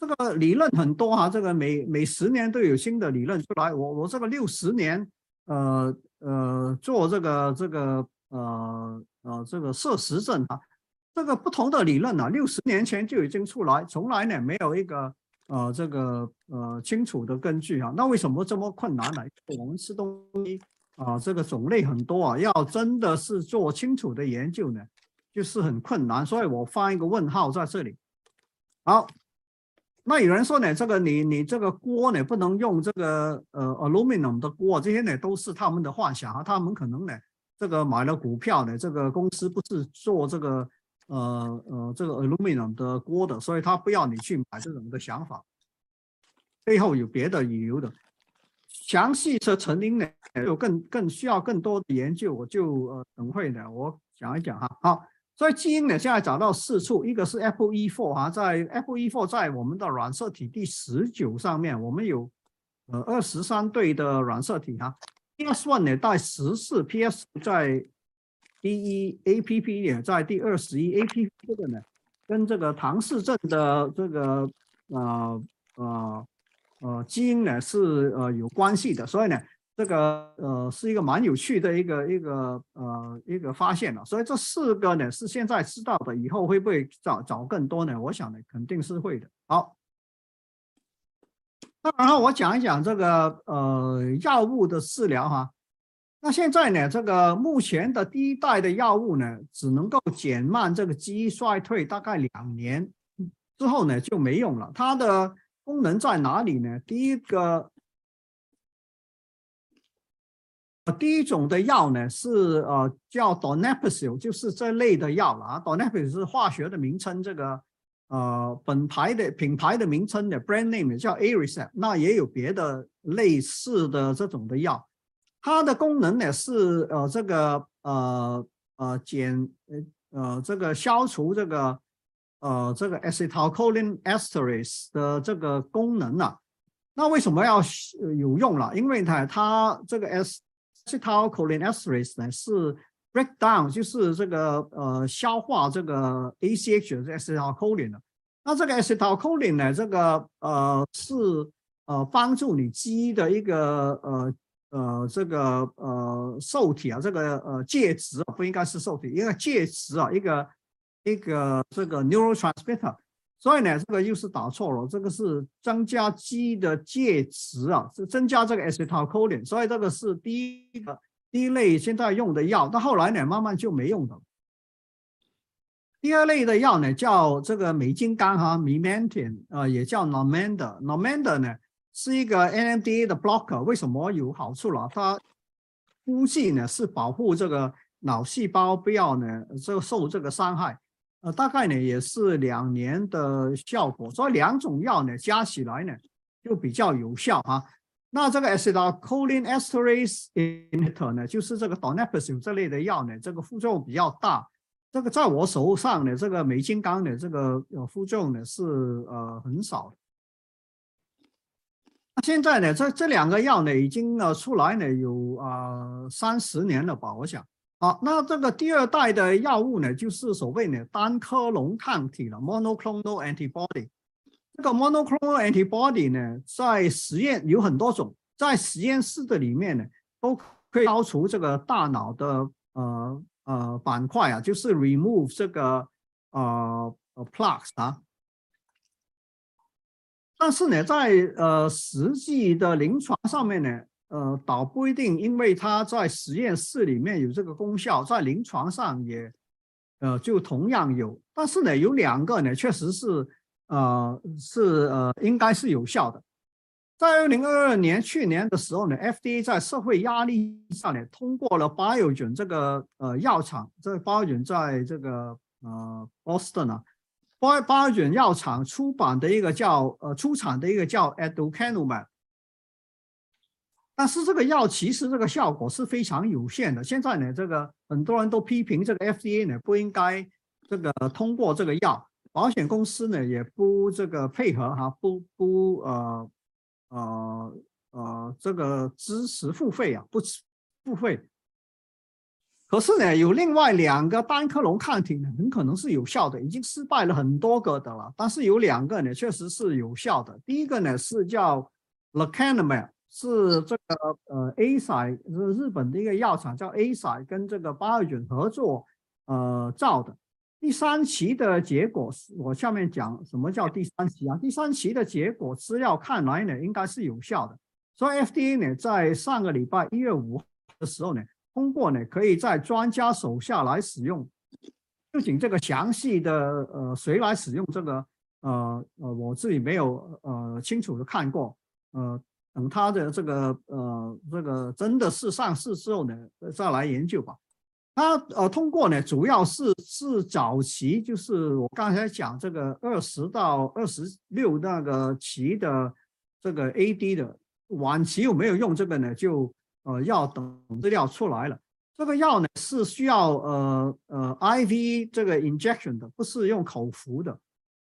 这个理论很多哈，这个每每十年都有新的理论出来。我我这个六十年，呃呃，做这个这个呃呃这个摄食症啊，这个不同的理论啊，六十年前就已经出来，从来呢没有一个呃这个呃清楚的根据啊。那为什么这么困难呢？我们吃东西啊，这个种类很多啊，要真的是做清楚的研究呢，就是很困难。所以我放一个问号在这里。好。那有人说呢，这个你你这个锅呢不能用这个呃 aluminum 的锅，这些呢都是他们的幻想啊。他们可能呢这个买了股票呢，这个公司不是做这个呃呃这个 aluminum 的锅的，所以他不要你去买这种的想法，背后有别的理由的。详细的成因呢，有更更需要更多的研究，我就呃等会呢我讲一讲哈。好。所以基因呢，现在找到四处，一个是 APOE4 哈，在 APOE4 在我们的染色体第十九上面，我们有呃二十三对的染色体哈。PS1 呢在十四，PS 在第一，APP 也在第二十一，APP 这个呢跟这个唐氏症的这个呃呃呃基因呢是呃有关系的，所以呢，这个呃是一个蛮有趣的一个一个呃一个发现了。所以这四个呢是现在知道的，以后会不会找找更多呢？我想呢肯定是会的。好，那然后我讲一讲这个呃药物的治疗哈。那现在呢，这个目前的第一代的药物呢，只能够减慢这个记忆衰退，大概两年之后呢就没用了。它的功能在哪里呢？第一个，第一种的药呢是呃叫 Donepezil，就是这类的药了啊。Donepezil 是化学的名称，这个呃本牌的品牌的名称的 brand name 叫 a r i c e p 那也有别的类似的这种的药。它的功能呢是呃这个呃呃减呃呃这个消除这个呃这个 acetylcholine esterase 的这个功能呢？那为什么要有用了？因为它它这个 s c e t a l c h o l i n e s t e r a s e 呢是 break down 就是这个呃消化这个 ACH 的 acetylcholine 的。那这个 acetylcholine 呢这个呃是呃帮助你肌的一个呃。呃，这个呃受体啊，这个呃介质啊，不应该是受体，一个介质啊，一个一个这个 neurotransmitter，所以呢，这个又是打错了，这个是增加肌的介质啊，是增加这个 acetylcholine，所以这个是第一个第一类现在用的药，到后来呢，慢慢就没用的。第二类的药呢，叫这个美金刚哈 m e m a n t i n 啊，也叫 Namenda，Namenda 呢。是一个 NMDA 的 blocker，为什么有好处了？它估计呢是保护这个脑细胞不要呢这个受这个伤害，呃，大概呢也是两年的效果，所以两种药呢加起来呢就比较有效哈。那这个 acetylcholine esterase inhibitor 呢，就是这个 donepezil 这类的药呢，这个副作用比较大。这个在我手上呢，这个美金刚的这个呃副作用呢是呃很少。现在呢，这这两个药呢，已经呃出来呢有啊三十年了吧？我想，好，那这个第二代的药物呢，就是所谓的单克隆抗体了 （monoclonal antibody）。这个 monoclonal antibody 呢，在实验有很多种，在实验室的里面呢，都可以消除这个大脑的呃呃板块啊，就是 remove 这个呃 plaques 啊。但是呢，在呃实际的临床上面呢，呃，倒不一定，因为它在实验室里面有这个功效，在临床上也，呃，就同样有。但是呢，有两个呢，确实是，呃，是呃，应该是有效的。在二零二二年去年的时候呢，FDA 在社会压力下呢，通过了 Biogen 这个呃药厂，这 Biogen 在这个呃 Boston 啊。巴巴卷药厂出版的一个叫呃出产的一个叫 Aducanumab，但是这个药其实这个效果是非常有限的。现在呢，这个很多人都批评这个 FDA 呢不应该这个通过这个药，保险公司呢也不这个配合哈，不不呃呃呃这个支持付费啊，不付费。可是呢，有另外两个单克隆抗体呢，很可能是有效的，已经失败了很多个的了。但是有两个呢，确实是有效的。第一个呢是叫 Lecanemab，是这个呃 A 赛是日本的一个药厂叫 A 赛跟这个巴尔菌合作呃造的。第三期的结果，我下面讲什么叫第三期啊？第三期的结果资料看来呢，应该是有效的。所以 FDA 呢在上个礼拜一月五的时候呢。通过呢，可以在专家手下来使用。究竟这个详细的呃，谁来使用这个呃呃，我自己没有呃清楚的看过。呃，等他的这个呃这个真的是上市之后呢，再来研究吧。他呃通过呢，主要是是早期，就是我刚才讲这个二十到二十六那个期的这个 AD 的晚期有没有用这个呢？就。呃，药等资料出来了，这个药呢是需要呃呃 IV 这个 injection 的，不是用口服的。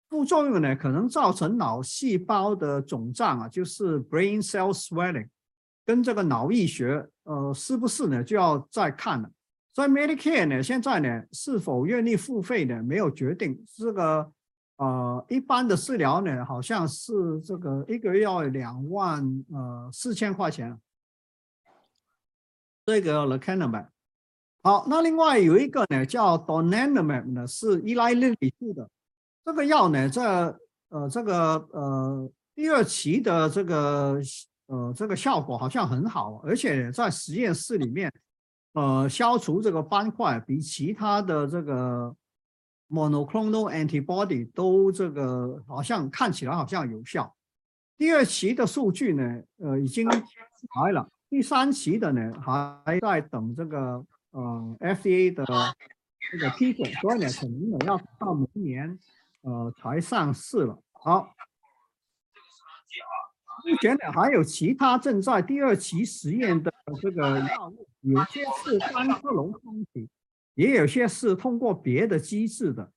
副作用呢可能造成脑细胞的肿胀啊，就是 brain cell swelling，跟这个脑溢血呃是不是呢就要再看了。所以 Medicare 呢现在呢是否愿意付费呢没有决定，这个呃，一般的治疗呢，好像是这个一个月要两万呃四千块钱。这个 lecanemab，好，那另外有一个呢叫 donanemab 呢，是依赖利里素的。这个药呢，在呃这个呃第二期的这个呃这个效果好像很好，而且在实验室里面，呃消除这个斑块比其他的这个 monoclonal antibody 都这个好像看起来好像有效。第二期的数据呢，呃已经来了。第三期的呢，还在等这个呃 FDA 的这个批准，所以呢，可能呢要到明年呃才上市了。好，目前呢还有其他正在第二期实验的这个药物，有些是单克隆抗体，也有些是通过别的机制的，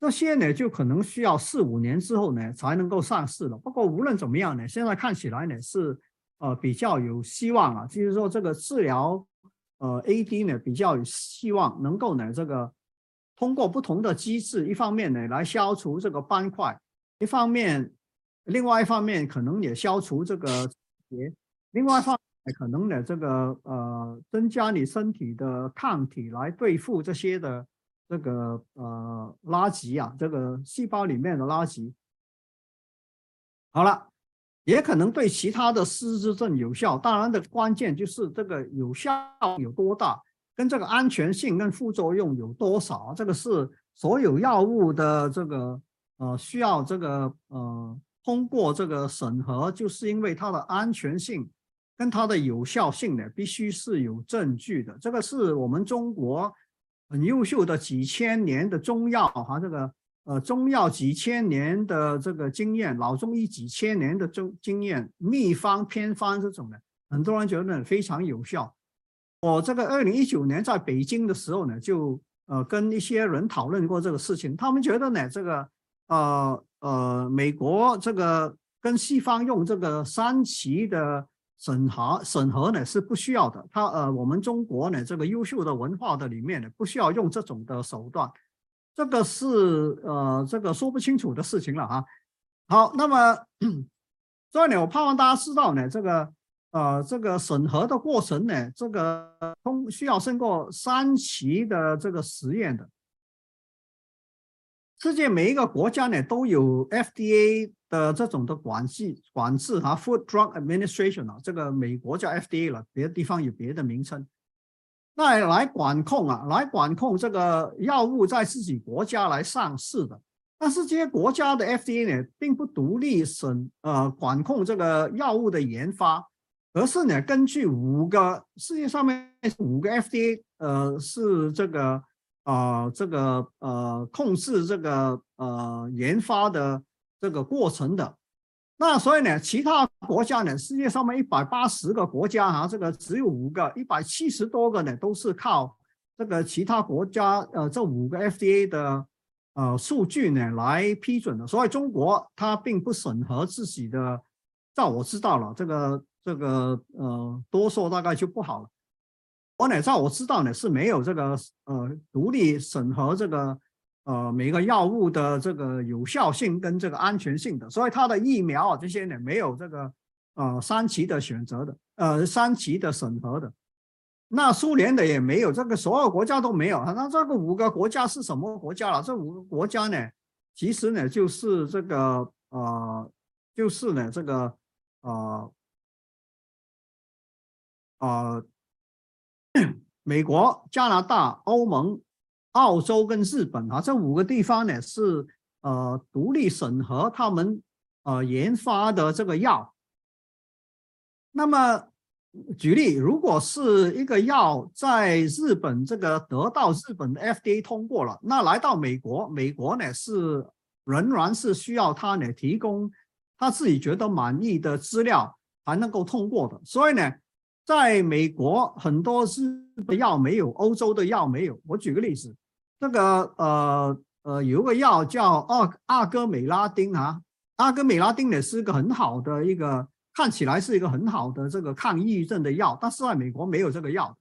这些呢就可能需要四五年之后呢才能够上市了。不过无论怎么样呢，现在看起来呢是。呃，比较有希望啊，就是说这个治疗，呃，AD 呢比较有希望能够呢这个通过不同的机制，一方面呢来消除这个斑块，一方面，另外一方面可能也消除这个结，另外一方面可能呢这个呃增加你身体的抗体来对付这些的这个呃垃圾啊，这个细胞里面的垃圾。好了。也可能对其他的失智症有效，当然的关键就是这个有效有多大，跟这个安全性跟副作用有多少，这个是所有药物的这个呃需要这个呃通过这个审核，就是因为它的安全性跟它的有效性呢必须是有证据的，这个是我们中国很优秀的几千年的中药哈这个。呃，中药几千年的这个经验，老中医几千年的中经验，秘方偏方这种的，很多人觉得非常有效。我这个二零一九年在北京的时候呢，就呃跟一些人讨论过这个事情，他们觉得呢，这个呃呃美国这个跟西方用这个三期的审核审核呢是不需要的，他呃我们中国呢这个优秀的文化的里面呢不需要用这种的手段。这个是呃，这个说不清楚的事情了哈。好，那么 (clears throat) 所以呢，我盼望大家知道呢，这个呃，这个审核的过程呢，这个通需要经过三期的这个实验的。世界每一个国家呢都有 FDA 的这种的管制管制哈，Food Drug Administration 啊，这个美国叫 FDA 了，别的地方有别的名称。那来管控啊，来管控这个药物在自己国家来上市的，但是这些国家的 FDA 呢，并不独立审呃管控这个药物的研发，而是呢根据五个世界上面五个 FDA 呃是这个啊这个呃控制这个呃研发的这个过程的。那所以呢，其他国家呢，世界上面一百八十个国家哈，这个只有五个，一百七十多个呢，都是靠这个其他国家呃这五个 FDA 的呃数据呢来批准的。所以中国它并不审核自己的，照我知道了，这个这个呃多说大概就不好了。我呢，照我知道呢是没有这个呃独立审核这个。呃，每个药物的这个有效性跟这个安全性的，所以它的疫苗啊这些呢没有这个呃三期的选择的，呃三期的审核的。那苏联的也没有，这个所有国家都没有。那这个五个国家是什么国家了？这五个国家呢，其实呢就是这个呃，就是呢这个呃呃，美国、加拿大、欧盟。澳洲跟日本啊，这五个地方呢是呃独立审核他们呃研发的这个药。那么举例，如果是一个药在日本这个得到日本的 FDA 通过了，那来到美国，美国呢是仍然是需要他呢提供他自己觉得满意的资料才能够通过的。所以呢，在美国很多是的药没有，欧洲的药没有。我举个例子。这个呃呃有个药叫阿阿哥美拉丁啊，阿哥美拉丁呢是一个很好的一个看起来是一个很好的这个抗抑郁症的药，但是在美国没有这个药。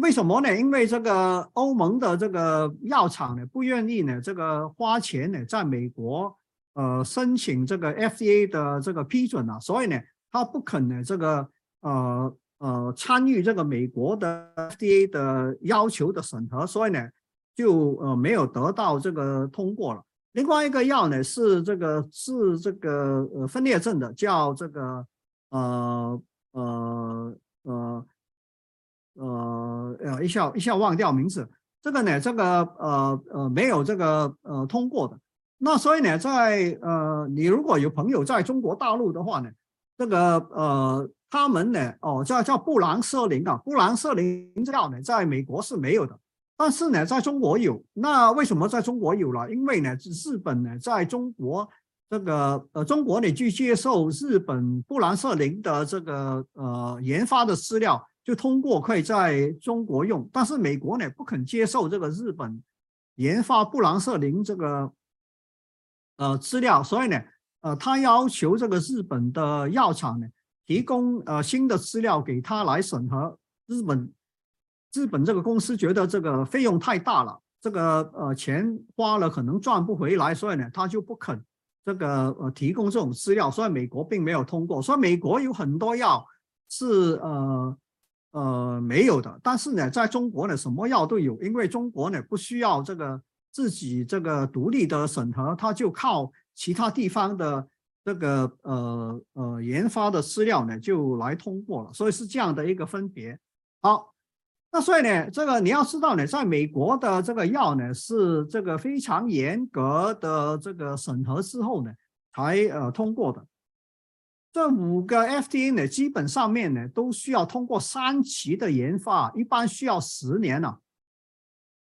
为什么呢？因为这个欧盟的这个药厂呢，不愿意呢，这个花钱呢，在美国呃申请这个 FDA 的这个批准啊，所以呢，他不肯呢，这个呃呃参与这个美国的 FDA 的要求的审核，所以呢，就呃没有得到这个通过了。另外一个药呢，是这个治这个呃分裂症的，叫这个呃呃呃。呃呃，一下一下忘掉名字，这个呢，这个呃呃没有这个呃通过的。那所以呢，在呃你如果有朋友在中国大陆的话呢，这个呃他们呢哦叫叫布兰瑟林啊，布兰瑟林药呢在美国是没有的，但是呢在中国有。那为什么在中国有了？因为呢日本呢在中国这个呃中国呢去接受日本布兰瑟林的这个呃研发的资料。就通过可以在中国用，但是美国呢不肯接受这个日本研发布兰瑟林这个呃资料，所以呢，呃，他要求这个日本的药厂呢提供呃新的资料给他来审核。日本日本这个公司觉得这个费用太大了，这个呃钱花了可能赚不回来，所以呢他就不肯这个呃提供这种资料，所以美国并没有通过。所以美国有很多药是呃。呃，没有的。但是呢，在中国呢，什么药都有，因为中国呢不需要这个自己这个独立的审核，它就靠其他地方的这个呃呃研发的资料呢就来通过了。所以是这样的一个分别。好，那所以呢，这个你要知道呢，在美国的这个药呢是这个非常严格的这个审核之后呢才呃通过的。这五个 FDA 呢，基本上面呢都需要通过三期的研发，一般需要十年呢，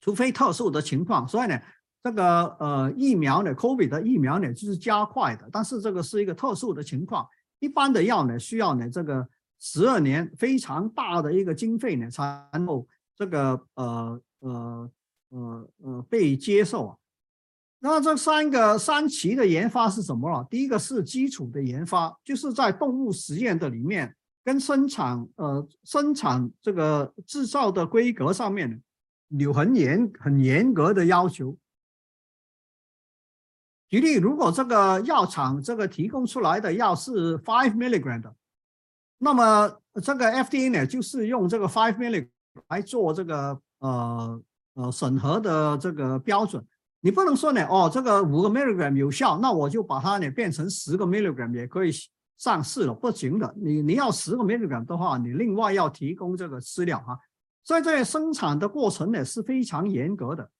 除非特殊的情况。所以呢，这个呃疫苗呢，COVID 的疫苗呢就是加快的，但是这个是一个特殊的情况。一般的药呢，需要呢这个十二年非常大的一个经费呢，才能够这个呃呃呃呃被接受啊。那这三个三期的研发是什么了？第一个是基础的研发，就是在动物实验的里面，跟生产呃生产这个制造的规格上面有很严很严格的要求。举例，如果这个药厂这个提供出来的药是 five milligram 的，那么这个 FDA 呢就是用这个 five milligram 来做这个呃呃审核的这个标准。你不能说呢，哦，这个五个 milligram 有效，那我就把它呢变成十个 milligram 也可以上市了，不行的。你你要十个 milligram 的话，你另外要提供这个资料哈。所以在生产的过程呢是非常严格的。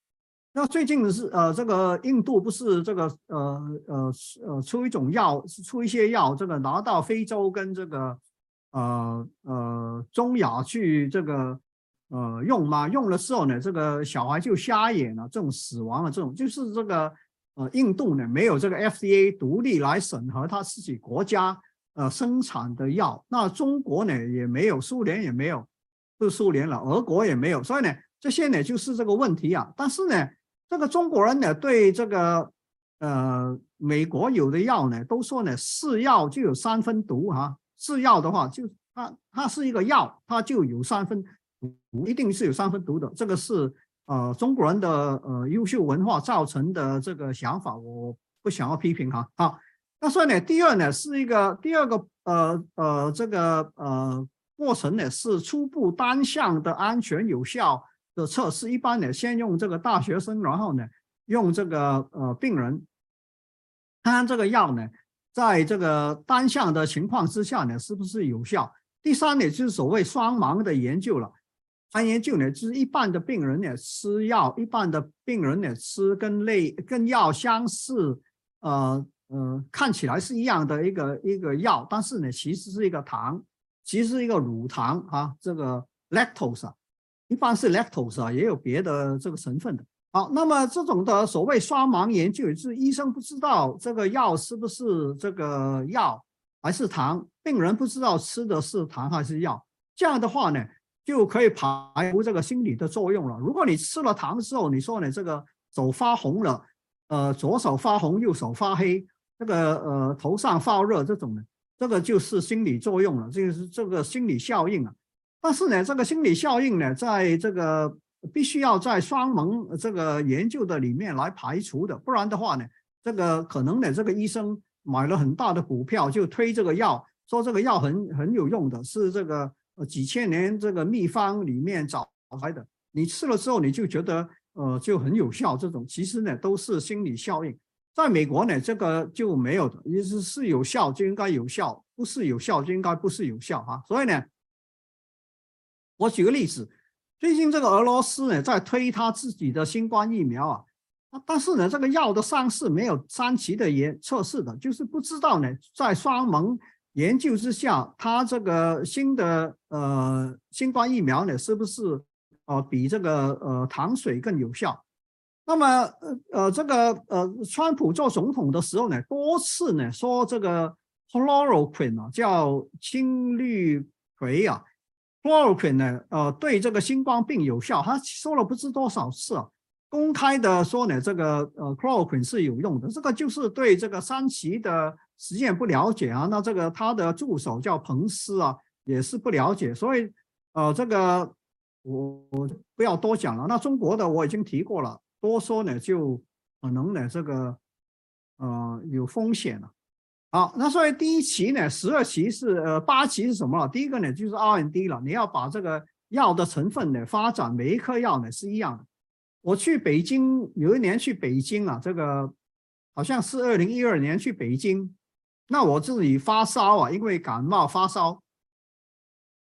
那最近是呃，这个印度不是这个呃呃呃出一种药，出一些药，这个拿到非洲跟这个呃呃中亚去这个。呃，用吗？用了之后呢，这个小孩就瞎眼了，这种死亡了，这种就是这个呃，印度呢没有这个 FDA 独立来审核他自己国家呃生产的药，那中国呢也没有，苏联也没有，不是苏联了，俄国也没有，所以呢，这些呢就是这个问题啊。但是呢，这个中国人呢对这个呃美国有的药呢都说呢是药就有三分毒哈，是药的话就它它是一个药，它就有三分。毒一定是有三分毒的，这个是呃中国人的呃优秀文化造成的这个想法，我不想要批评哈。好，那所以呢，第二呢是一个第二个呃呃这个呃过程呢是初步单向的安全有效的测试，一般呢先用这个大学生，然后呢用这个呃病人，看看这个药呢在这个单向的情况之下呢是不是有效。第三呢就是所谓双盲的研究了。他研究呢，就是一半的病人呢吃药，一半的病人呢吃跟类跟药相似，呃呃，看起来是一样的一个一个药，但是呢，其实是一个糖，其实是一个乳糖啊，这个 lactose，一般是 lactose 啊，也有别的这个成分的。好，那么这种的所谓双盲研究，就是医生不知道这个药是不是这个药还是糖，病人不知道吃的是糖还是药，这样的话呢？就可以排除这个心理的作用了。如果你吃了糖之后，你说你这个手发红了，呃，左手发红，右手发黑，这个呃头上发热这种的，这个就是心理作用了，这个是这个心理效应啊。但是呢，这个心理效应呢，在这个必须要在双盲这个研究的里面来排除的，不然的话呢，这个可能呢，这个医生买了很大的股票就推这个药，说这个药很很有用的，是这个几千年这个秘方里面找来的，你吃了之后你就觉得呃就很有效，这种其实呢都是心理效应。在美国呢，这个就没有的，意思是有效就应该有效，不是有效就应该不是有效哈。所以呢，我举个例子，最近这个俄罗斯呢在推他自己的新冠疫苗啊，但是呢这个药的上市没有三期的研测试的，就是不知道呢在双盲研究之下，它这个新的呃新冠疫苗呢是不是呃比这个呃糖水更有效？那么，呃呃，这个呃，川普做总统的时候呢，多次呢说这个 chloroquine 啊，叫青氯喹啊，chloroquine 呢，呃，对这个新冠病有效，他说了不知多少次啊，公开的说呢，这个呃 chloroquine 是有用的，这个就是对这个三期的实验不了解啊，那这个他的助手叫彭斯啊，也是不了解，所以呃，这个我我不要多讲了，那中国的我已经提过了。多说呢，就可能呢，这个呃有风险了。好，那所以第一期呢，十二期是呃八期是什么了？第一个呢就是 R&D 了，你要把这个药的成分呢发展，每一颗药呢是一样的。我去北京有一年去北京啊，这个好像是二零一二年去北京，那我自己发烧啊，因为感冒发烧，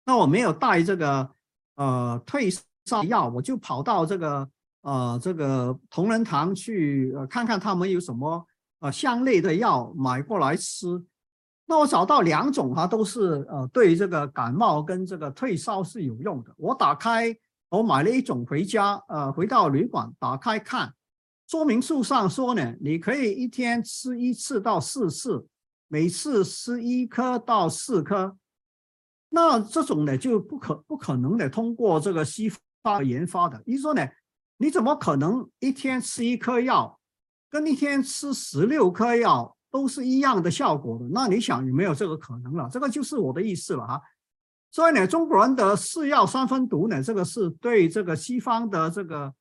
那我没有带这个呃退烧药，我就跑到这个。呃，这个同仁堂去呃看看他们有什么呃相类的药买过来吃。那我找到两种哈，都是呃对这个感冒跟这个退烧是有用的。我打开，我买了一种回家，呃，回到旅馆打开看，说明书上说呢，你可以一天吃一次到四次，每次吃一颗到四颗。那这种呢就不可不可能的通过这个西方研发的，你说呢？你怎么可能一天吃一颗药，跟一天吃十六颗药都是一样的效果的？那你想有没有这个可能了？这个就是我的意思了哈。所以呢，中国人的四药三分毒呢，这个是对这个西方的这个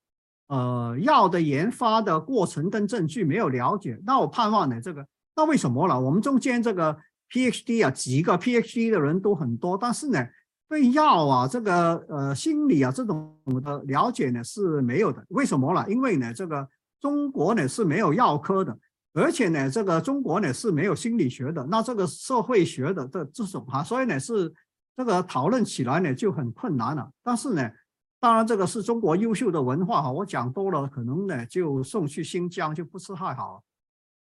呃药的研发的过程跟证据没有了解。那我盼望呢，这个那为什么了？我们中间这个 PhD 啊，几个 PhD 的人都很多，但是呢。对药啊，这个呃心理啊这种的了解呢是没有的。为什么呢？因为呢这个中国呢是没有药科的，而且呢这个中国呢是没有心理学的。那这个社会学的这这种哈，所以呢是这个讨论起来呢就很困难了。但是呢，当然这个是中国优秀的文化哈，我讲多了可能呢就送去新疆就不是太好。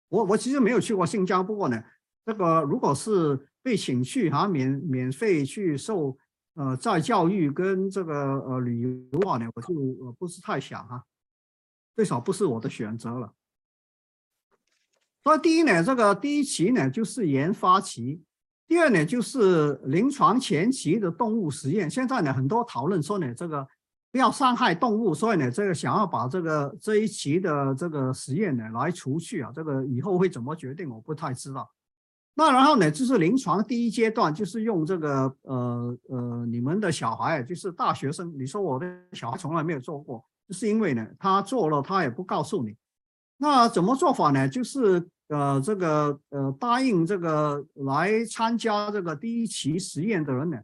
我我其实没有去过新疆，不过呢这个如果是被请去哈免免费去受。呃，在教育跟这个呃旅游话呢，我就呃不是太想哈，最少不是我的选择了。所以第一呢，这个第一期呢就是研发期，第二呢就是临床前期的动物实验。现在呢很多讨论说呢，这个不要伤害动物，所以呢这个想要把这个这一期的这个实验呢来除去啊，这个以后会怎么决定，我不太知道。那然后呢，就是临床第一阶段，就是用这个呃呃，你们的小孩就是大学生。你说我的小孩从来没有做过，是因为呢，他做了他也不告诉你。那怎么做法呢？就是呃这个呃答应这个来参加这个第一期实验的人呢，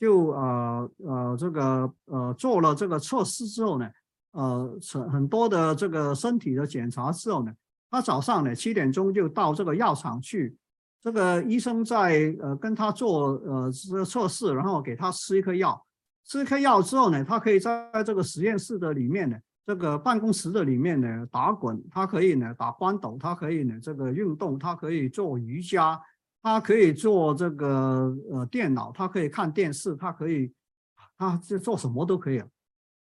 就呃呃这个呃做了这个测试之后呢，呃很很多的这个身体的检查之后呢，他早上呢七点钟就到这个药厂去。这个医生在呃跟他做呃这个测试，然后给他吃一颗药，吃开药之后呢，他可以在这个实验室的里面呢，这个办公室的里面呢打滚，他可以呢打关斗，他可以呢这个运动，他可以做瑜伽，他可以做这个呃电脑，他可以看电视，他可以，他这做什么都可以，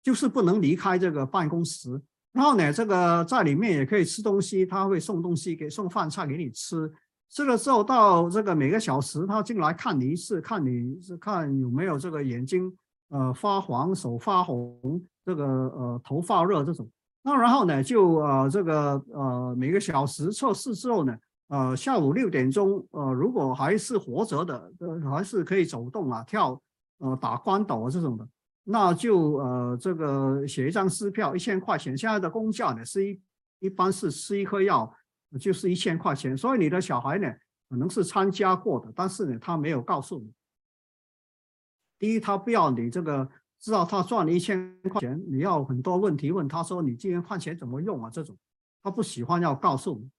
就是不能离开这个办公室。然后呢，这个在里面也可以吃东西，他会送东西给送饭菜给你吃。吃了之后，到这个每个小时他进来看你一次，看你是看有没有这个眼睛呃发黄、手发红、这个呃头发热这种。那然后呢，就呃这个呃每个小时测试之后呢，呃下午六点钟呃如果还是活着的，呃还是可以走动啊跳呃打关斗啊这种的，那就呃这个写一张支票一千块钱，现在的工价呢是一一般是吃一颗药就是一千块钱，所以你的小孩呢可能是参加过的，但是呢他没有告诉你。第一，他不要你这个知道他赚了一千块钱，你要很多问题问他说你这千块钱怎么用啊？这种他不喜欢要告诉你，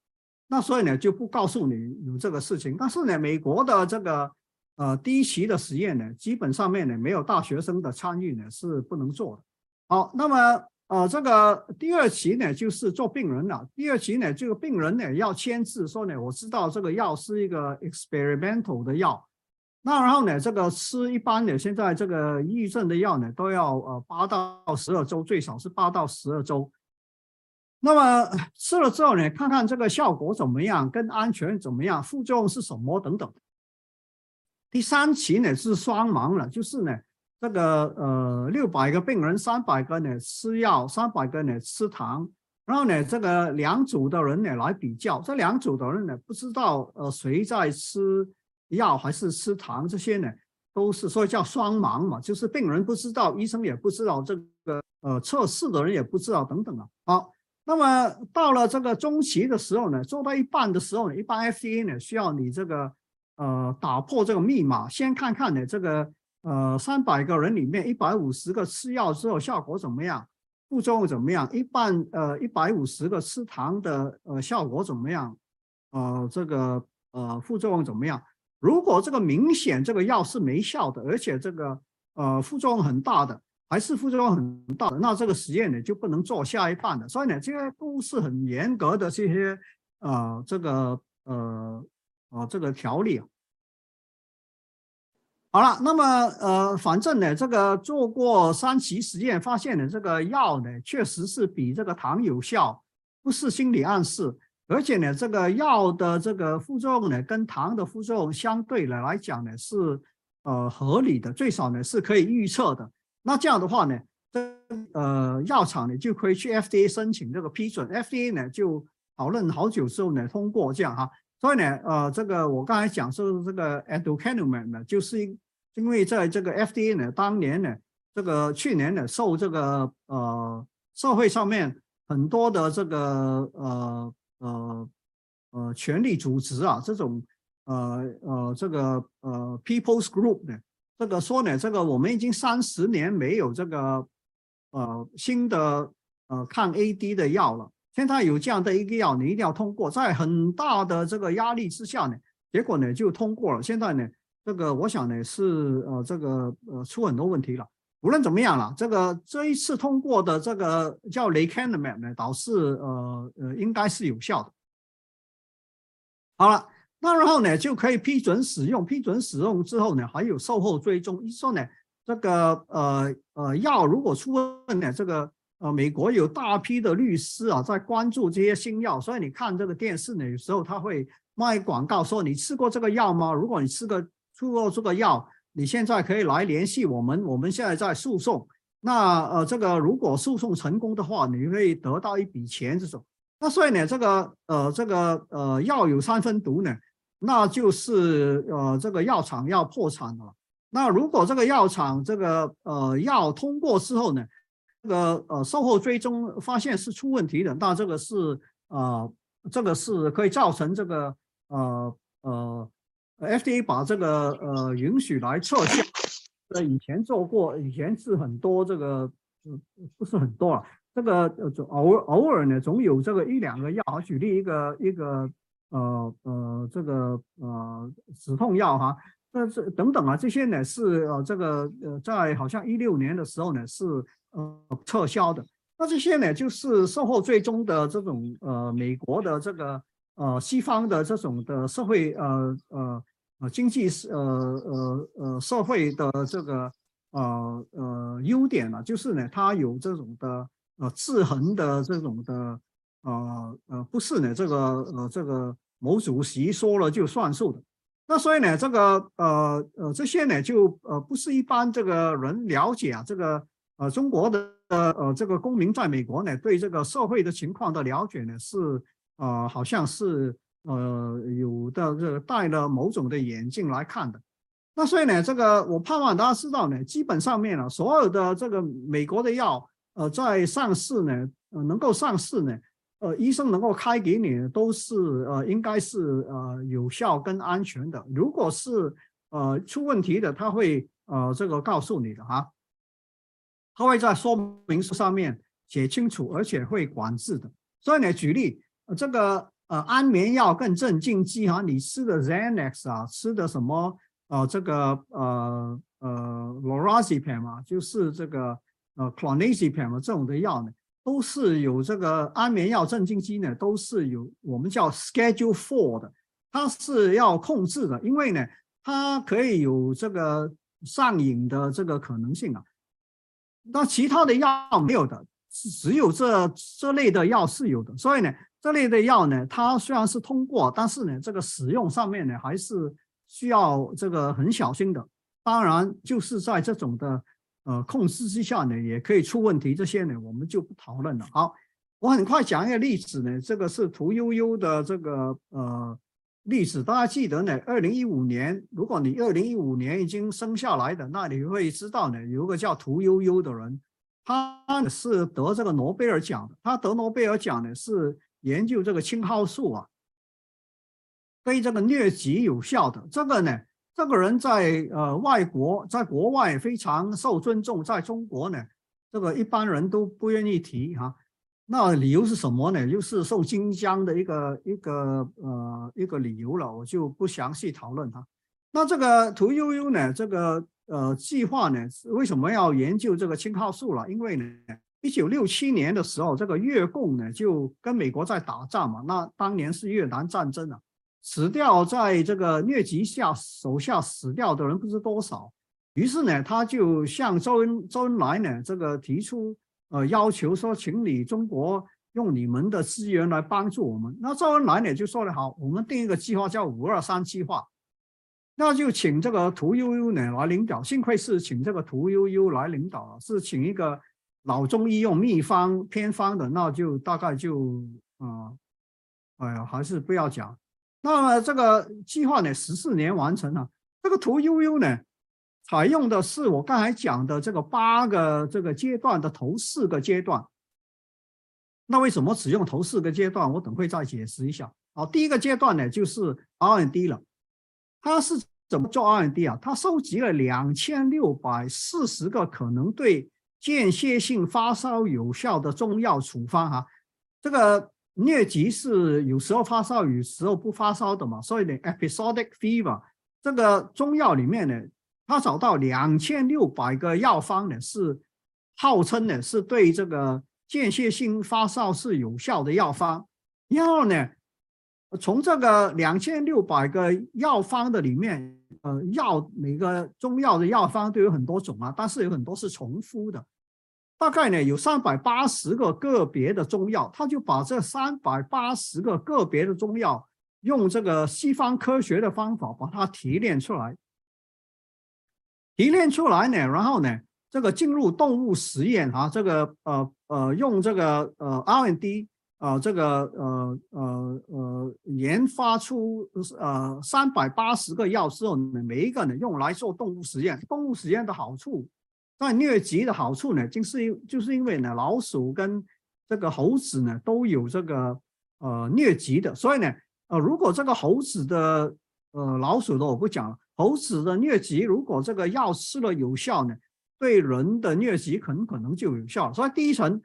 那所以呢就不告诉你有这个事情。但是呢，美国的这个呃第一期的实验呢，基本上面呢没有大学生的参与呢是不能做的。好，那么呃这个第二期呢就是做病人了。第二期呢这个病人呢要签字说呢我知道这个药是一个 experimental 的药。那然后呢，这个吃一般的现在这个抑郁症的药呢，都要呃八到十二周，最少是八到十二周。那么吃了之后呢，看看这个效果怎么样，跟安全怎么样，副作用是什么等等。第三期呢是双盲了，就是呢这个呃六百个病人，三百个呢吃药，三百个呢吃糖，然后呢这个两组的人呢来比较，这两组的人呢不知道呃谁在吃。药还是吃糖这些呢，都是所以叫双盲嘛，就是病人不知道，医生也不知道，这个呃测试的人也不知道等等啊。好，那么到了这个中期的时候呢，做到一半的时候呢，一般 FDA 呢需要你这个呃打破这个密码，先看看呢这个呃三百个人里面一百五十个吃药之后效果怎么样，副作用怎么样，一半呃一百五十个吃糖的呃效果怎么样，呃这个呃副作用怎么样？如果这个明显这个药是没效的，而且这个呃副作用很大的，还是副作用很大的，那这个实验呢就不能做下一半的。所以呢，这些都是很严格的这些呃这个呃呃这个条例啊。好了，那么呃反正呢，这个做过三期实验，发现呢这个药呢确实是比这个糖有效，不是心理暗示。而且呢，这个药的这个副作用呢，跟糖的副作用相对的来讲呢，是呃合理的，最少呢是可以预测的。那这样的话呢，这呃药厂呢就可以去 FDA 申请这个批准，FDA 呢就讨论好久之后呢通过这样哈。所以呢，呃，这个我刚才讲说这个 aducanumab 呢，就是因因为在这个 FDA 呢当年呢，这个去年呢受这个呃社会上面很多的这个呃。呃呃，权力组织啊，这种呃呃，这个呃，People's Group 呢，这个说呢，这个我们已经三十年没有这个呃新的呃抗 AD 的药了，现在有这样的一个药，你一定要通过，在很大的这个压力之下呢，结果呢就通过了。现在呢，这个我想呢是呃这个呃出很多问题了。无论怎么样了，这个这一次通过的这个叫 lecanemab 呢，倒是呃呃应该是有效的。好了，那然后呢就可以批准使用，批准使用之后呢还有售后追踪。一说呢这个呃呃药如果出问题，这个呃美国有大批的律师啊在关注这些新药，所以你看这个电视呢有时候他会卖广告说你吃过这个药吗？如果你吃个出过这个药。你现在可以来联系我们，我们现在在诉讼。那呃，这个如果诉讼成功的话，你会得到一笔钱这种。那所以呢，这个呃，这个呃，药有三分毒呢，那就是呃，这个药厂要破产了。那如果这个药厂这个呃药通过之后呢，这个呃售后追踪发现是出问题的，那这个是呃，这个是可以造成这个呃呃。FDA 把这个呃允许来撤销，呃以前做过，以前是很多这个，嗯不是很多啊，这个呃偶偶尔呢总有这个一两个药，举例一个一个呃呃这个呃止痛药哈，那这等等啊这些呢是呃这个呃在好像一六年的时候呢是呃撤销的，那这些呢就是售后最终的这种呃美国的这个。呃，西方的这种的社会，呃呃呃，经济是呃呃呃社会的这个呃呃优点呢，就是呢，它有这种的呃制衡的这种的呃呃，不是呢这个呃这个某主席说了就算数的。那所以呢，这个呃呃这些呢，就呃不是一般这个人了解啊，这个呃中国的呃这个公民在美国呢，对这个社会的情况的了解呢是。呃，好像是呃有的这个戴了某种的眼镜来看的。那所以呢，这个我盼望大家知道呢，基本上面呢，所有的这个美国的药，呃，在上市呢，呃，能够上市呢，呃，医生能够开给你，都是呃，应该是呃有效跟安全的。如果是呃出问题的，他会呃这个告诉你的哈，他会在说明书上面写清楚，而且会管制的。所以呢，举例，这个呃安眠药跟镇静剂哈，你吃的 Xanax 啊，吃的什么？呃，这个呃呃，lorazepam 嘛，就是这个呃 clonazepam 嘛，这种的药呢，都是有这个安眠药、镇静剂呢，都是有我们叫 Schedule Four 的，它是要控制的，因为呢，它可以有这个上瘾的这个可能性啊。那其他的药没有的，只有这这类的药是有的，所以呢，这类的药呢，它虽然是通过，但是呢，这个使用上面呢，还是。需要这个很小心的，当然就是在这种的呃控制之下呢，也可以出问题。这些呢，我们就不讨论了。好，我很快讲一个例子呢，这个是屠呦呦的这个呃例子，大家记得呢？二零一五年，如果你二零一五年已经生下来的，那你会知道呢，有个叫屠呦呦的人，他是得这个诺贝尔奖的。他得诺贝尔奖呢，是研究这个青蒿素啊。对这个疟疾有效的这个呢，这个人在呃外国，在国外非常受尊重，在中国呢，这个一般人都不愿意提哈。那理由是什么呢？就是受金江的一个一个呃一个理由了，我就不详细讨论它。那这个屠呦呦呢，这个呃计划呢，为什么要研究这个青蒿素了？因为呢，一九六七年的时候，这个越共呢就跟美国在打仗嘛，那当年是越南战争啊。死掉在这个疟疾下手下死掉的人不知多少，于是呢，他就向周恩周恩来呢这个提出呃要求说，请你中国用你们的资源来帮助我们。那周恩来呢就说的好，我们定一个计划叫五二三计划，那就请这个屠呦呦呢来领导。幸亏是请这个屠呦呦来领导，是请一个老中医用秘方偏方的，那就大概就啊，哎呀，还是不要讲。那么这个计划呢，十四年完成了。这个屠呦呦呢，采用的是我刚才讲的这个八个这个阶段的头四个阶段。那为什么只用头四个阶段？我等会再解释一下。好，第一个阶段呢，就是 R&D 了。它是怎么做 R&D 啊？它收集了两千六百四十个可能对间歇性发烧有效的中药处方哈。这个。疟疾是有时候发烧，有时候不发烧的嘛，所以呢，episodic fever 这个中药里面呢，他找到两千六百个药方呢，是号称呢是对这个间歇性发烧是有效的药方。然后呢，从这个两千六百个药方的里面，呃，药每个中药的药方都有很多种啊，但是有很多是重复的。大概呢有三百八十个个别的中药，他就把这三百八十个个别的中药用这个西方科学的方法把它提炼出来，提炼出来呢，然后呢这个进入动物实验啊，这个呃呃用这个呃 R&D 啊这个呃呃呃研发出呃三百八十个药之后呢，每一个呢用来做动物实验，动物实验的好处。但疟疾的好处呢，就是因就是因为呢，老鼠跟这个猴子呢都有这个呃疟疾的，所以呢，呃，如果这个猴子的呃老鼠的我不讲了，猴子的疟疾如果这个药吃了有效呢，对人的疟疾很可能就有效。所以第一层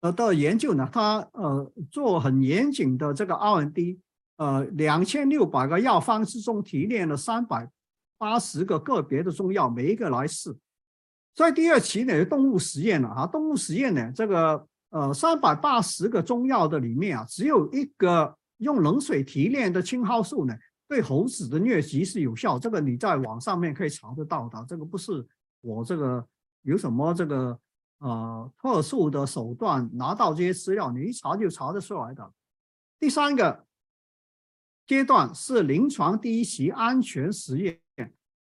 呃的研究呢，它呃做很严谨的这个 R&D，呃，两千六百个药方之中提炼了三百八十个个别的中药，每一个来试。在第二期呢，动物实验了啊，动物实验呢，这个呃三百八十个中药的里面啊，只有一个用冷水提炼的青蒿素呢，对猴子的疟疾是有效。这个你在网上面可以查得到的，这个不是我这个有什么这个呃特殊的手段拿到这些资料，你一查就查得出来的。第三个阶段是临床第一期安全实验。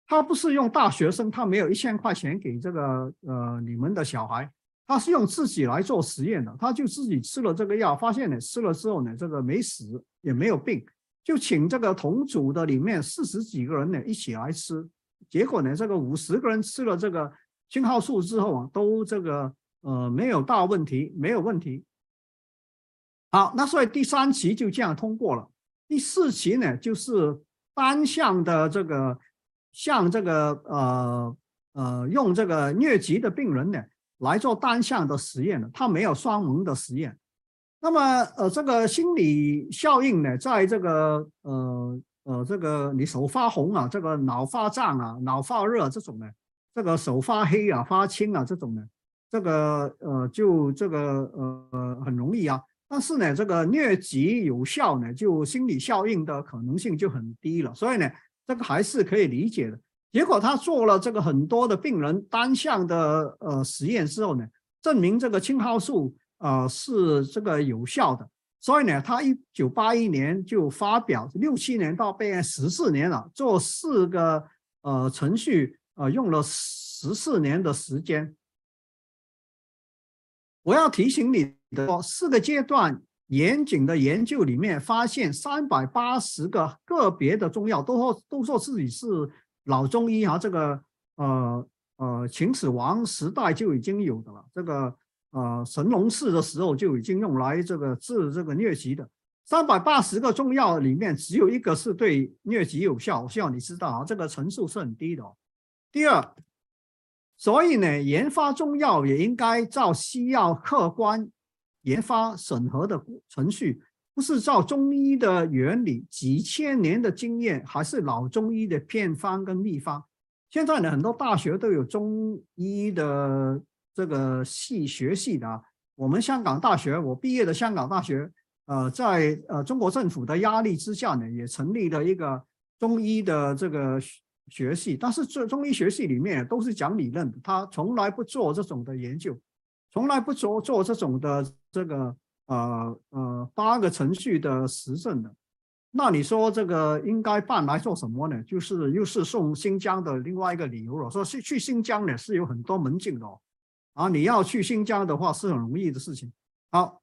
他不是用大学生，他没有一千块钱给这个呃你们的小孩，他是用自己来做实验的，他就自己吃了这个药，发现呢吃了之后呢这个没死也没有病，就请这个同组的里面四十几个人呢一起来吃，结果呢，这个五十个人吃了这个青蒿素之后啊，都这个呃没有大问题，没有问题。好，那所以第三期就这样通过了。第四期呢，就是单向的这个，像这个呃呃，用这个疟疾的病人呢来做单向的实验的，他没有双盲的实验。那么呃，这个心理效应呢，在这个呃呃这个你手发红啊，这个脑发胀啊，脑发热这种呢，这个手发黑啊，发青啊这种呢，这个呃就这个呃很容易啊。但是呢，这个疟疾有效呢，就心理效应的可能性就很低了。所以呢，这个还是可以理解的。结果他做了这个很多的病人单向的呃实验之后呢，证明这个青蒿素呃是这个有效的。所以呢，他一九八一年就发表，六七年到备案十四年了，做四个呃程序呃用了十四年的时间。我要提醒你。的四个阶段严谨的研究里面，发现三百八十个个别的中药都说都说自己是老中医啊，这个呃呃秦始皇时代就已经有的了，这个呃神农氏的时候就已经用来这个治这个疟疾的。三百八十个中药里面，只有一个是对疟疾有效，我希望你知道啊，这个成数是很低的。第二，所以呢，研发中药也应该照西药客观。研发审核的程序不是照中医的原理，几千年的经验，还是老中医的偏方跟秘方。现在呢，很多大学都有中医的这个系学系的。我们香港大学，我毕业的香港大学，呃，在呃中国政府的压力之下呢，也成立了一个中医的这个学系。但是这中医学系里面都是讲理论，他从来不做这种的研究。从来不做做这种的这个呃呃八个程序的实证的，那你说这个应该办来做什么呢？就是又是送新疆的另外一个理由了。说是去新疆呢是有很多门禁的哦，啊，你要去新疆的话是很容易的事情。好，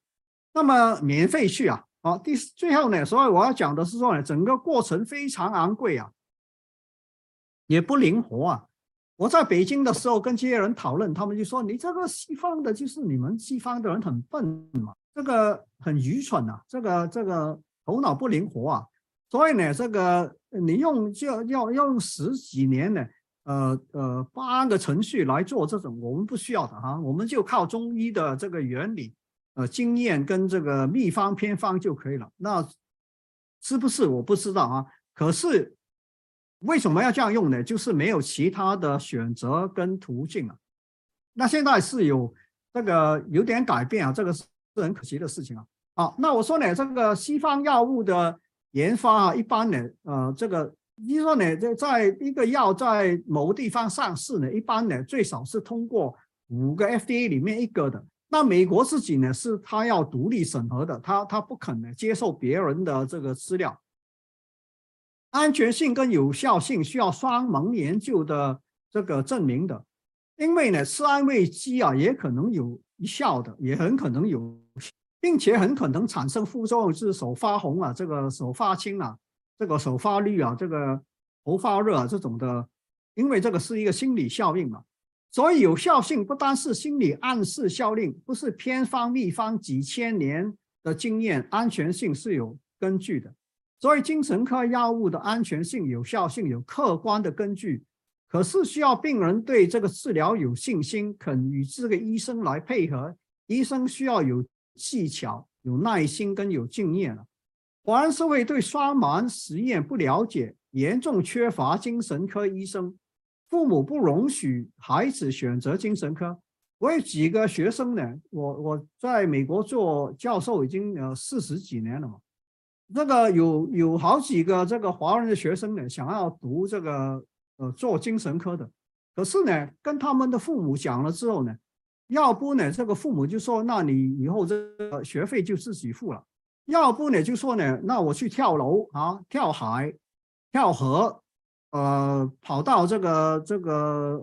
那么免费去啊，好，第最后呢，所以我要讲的是说呢，整个过程非常昂贵啊，也不灵活啊。我在北京的时候跟这些人讨论，他们就说：“你这个西方的，就是你们西方的人很笨嘛，这个很愚蠢啊，这个这个头脑不灵活啊。所以呢，这个你用就要要用十几年呢，呃呃八个程序来做这种，我们不需要的哈，我们就靠中医的这个原理、呃经验跟这个秘方偏方就可以了。那是不是我不知道啊？可是。为什么要这样用呢？就是没有其他的选择跟途径啊。那现在是有这个有点改变啊，这个是很可惜的事情啊。好，那我说呢，这个西方药物的研发啊，一般呢，呃，这个你说呢，在在一个药在某个地方上市呢，一般呢最少是通过五个 FDA 里面一个的。那美国自己呢，是他要独立审核的，他他不肯呢接受别人的这个资料。安全性跟有效性需要双盲研究的这个证明的，因为呢，吃安慰剂啊也可能有效的，也很可能有，并且很可能产生副作用，是手发红啊，这个手发青啊，这个手发绿啊，这个头发热啊这种的，因为这个是一个心理效应嘛，所以有效性不单是心理暗示效应，不是偏方秘方几千年的经验，安全性是有根据的。所以，精神科药物的安全性、有效性有客观的根据，可是需要病人对这个治疗有信心，肯与这个医生来配合。医生需要有技巧、有耐心跟有经验了。华人社会对双盲实验不了解，严重缺乏精神科医生，父母不容许孩子选择精神科。我有几个学生呢，我我在美国做教授已经呃四十几年了嘛。那个有有好几个这个华人的学生呢，想要读这个呃做精神科的，可是呢，跟他们的父母讲了之后呢，要不呢，这个父母就说，那你以后这个学费就自己付了；要不呢，就说呢，那我去跳楼啊，跳海，跳河，呃，跑到这个这个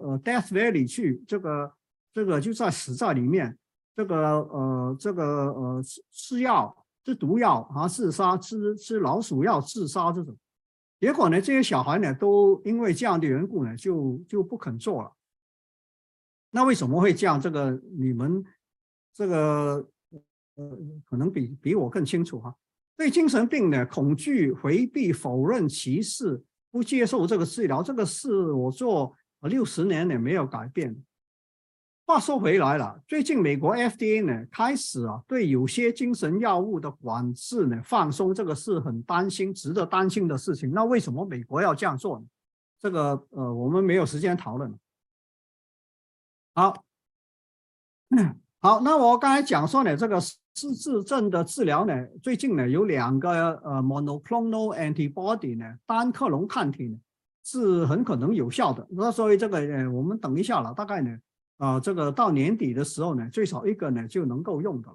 呃 Death Valley 去，这个这个就在死在里面，这个呃这个呃吃吃药。吃毒药啊，自杀，吃吃老鼠药自杀这种，结果呢，这些小孩呢都因为这样的缘故呢，就就不肯做了。那为什么会这样？这个你们这个呃，可能比比我更清楚哈。对精神病呢，恐惧、回避、否认、歧视、不接受这个治疗，这个是我做六十年也没有改变的。话说回来了，最近美国 FDA 呢开始啊对有些精神药物的管制呢放松，这个是很担心、值得担心的事情。那为什么美国要这样做呢？这个呃，我们没有时间讨论。好，(clears throat) 好，那我刚才讲说呢，这个失智症的治疗呢，最近呢有两个呃 monoclonal antibody 呢单克隆抗体呢是很可能有效的。那所以这个呃，我们等一下了，大概呢。啊，这个到年底的时候呢，最少一个呢就能够用的。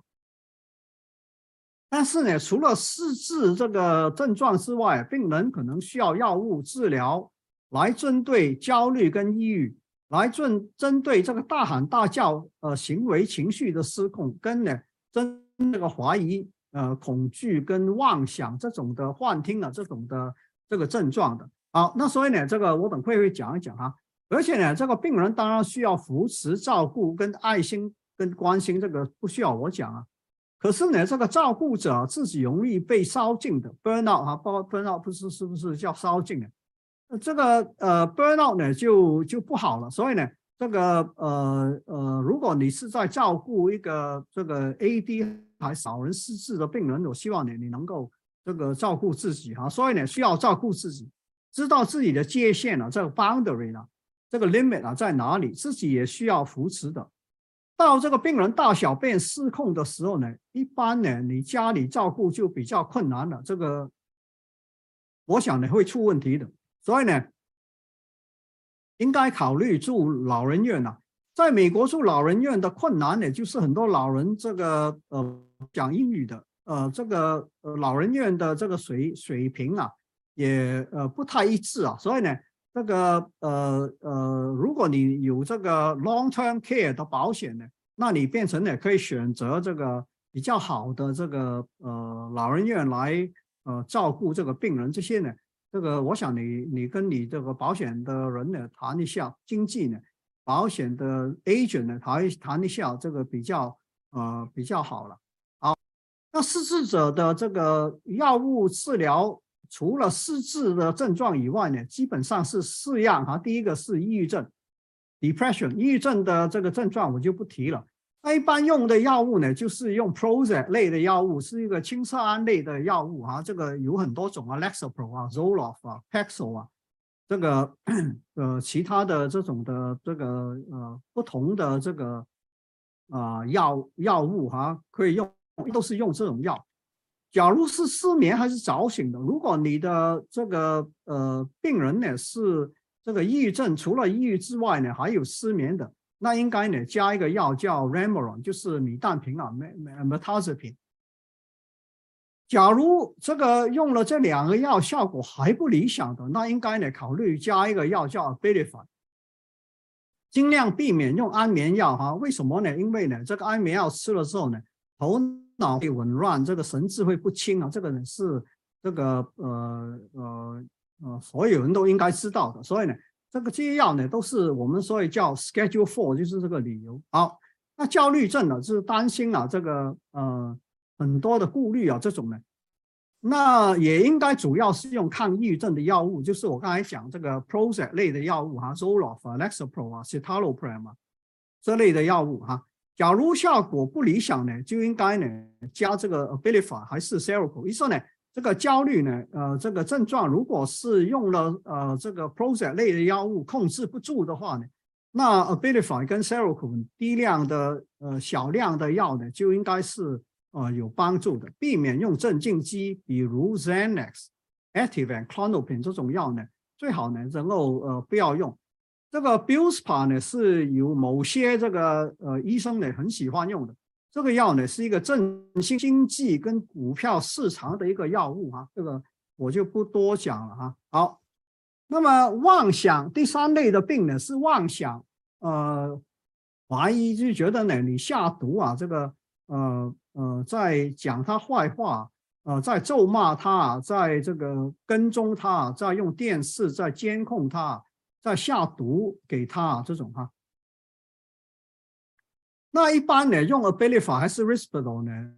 但是呢，除了失智这个症状之外，病人可能需要药物治疗来针对焦虑跟抑郁，来针针对这个大喊大叫呃行为情绪的失控，跟呢针那个怀疑呃恐惧跟妄想这种的幻听啊这种的这个症状的。好，那所以呢，这个我等会会讲一讲哈。而且呢，这个病人当然需要扶持、照顾、跟爱心、跟关心，这个不需要我讲啊。可是呢，这个照顾者自己容易被烧尽的 burnout 啊，包括 burnout 不是是不是叫烧尽啊？这个呃 burnout 呢就就不好了。所以呢，这个呃呃，如果你是在照顾一个这个 AD 还少人失智的病人，我希望你你能够这个照顾自己哈。所以呢，需要照顾自己，知道自己的界限了，这个 boundary 呢。这个 limit 啊在哪里？自己也需要扶持的。到这个病人大小便失控的时候呢，一般呢，你家里照顾就比较困难了。这个，我想呢会出问题的。所以呢，应该考虑住老人院了。在美国住老人院的困难呢，就是很多老人这个呃讲英语的，呃，这个呃老人院的这个水水平啊，也呃不太一致啊。所以呢。这个呃呃，如果你有这个 long term care 的保险呢，那你变成呢可以选择这个比较好的这个呃老人院来呃照顾这个病人。这些呢，这个我想你你跟你这个保险的人呢谈一下，经济呢保险的 agent 呢谈一谈一下，这个比较呃比较好了。好，那失智者的这个药物治疗。除了失智的症状以外呢，基本上是四样哈。第一个是抑郁症，depression，抑郁症的这个症状我就不提了。那一般用的药物呢，就是用 Prozac 类的药物，是一个青色胺类的药物哈。这个有很多种啊，Lexapro 啊，Zoloft 啊，Paxil 啊，这个呃其他的这种的这个呃不同的这个啊药药物哈，可以用，都是用这种药。假如是失眠还是早醒的，如果你的这个呃病人呢是这个抑郁症，除了抑郁之外呢还有失眠的，那应该呢加一个药叫 Remeron，就是米氮平啊，metazepine。假如这个用了这两个药效果还不理想的，那应该呢考虑加一个药叫 Abilify，尽量避免用安眠药哈。为什么呢？因为呢这个安眠药吃了之后呢头。脑会紊乱，这个神志会不清啊，这个呢是这个呃呃呃所有人都应该知道的。所以呢，这个这些药呢都是我们所以叫 Schedule Four，就是这个理由。好，那焦虑症呢是担心啊，这个呃很多的顾虑啊这种呢，那也应该主要是用抗抑郁症的药物，就是我刚才讲这个 Prozac 类的药物哈，Zoloft、Lexapro 啊、Citalopram 啊这类的药物哈。假如效果不理想呢，就应该呢加这个 Abilify 还是 Seroquel。一说呢，这个焦虑呢，呃，这个症状如果是用了呃这个 Prozac 类的药物控制不住的话呢，那 Abilify 跟 Seroquel 低量的呃小量的药呢，就应该是呃有帮助的。避免用镇静剂，比如 Xanax、Ativan、Clonopin 这种药呢，最好呢能够呃不要用。这个 Buspa 呢是有某些这个呃医生呢很喜欢用的，这个药呢是一个振兴经济跟股票市场的一个药物哈，这个我就不多讲了哈。好，那么妄想第三类的病呢是妄想，呃，怀疑就觉得呢你下毒啊，这个呃呃在讲他坏话，呃在咒骂他，在这个跟踪他，在用电视在监控他，在下毒给他这种哈。那一般呢，用 Abilify 还是 Risperdal 呢？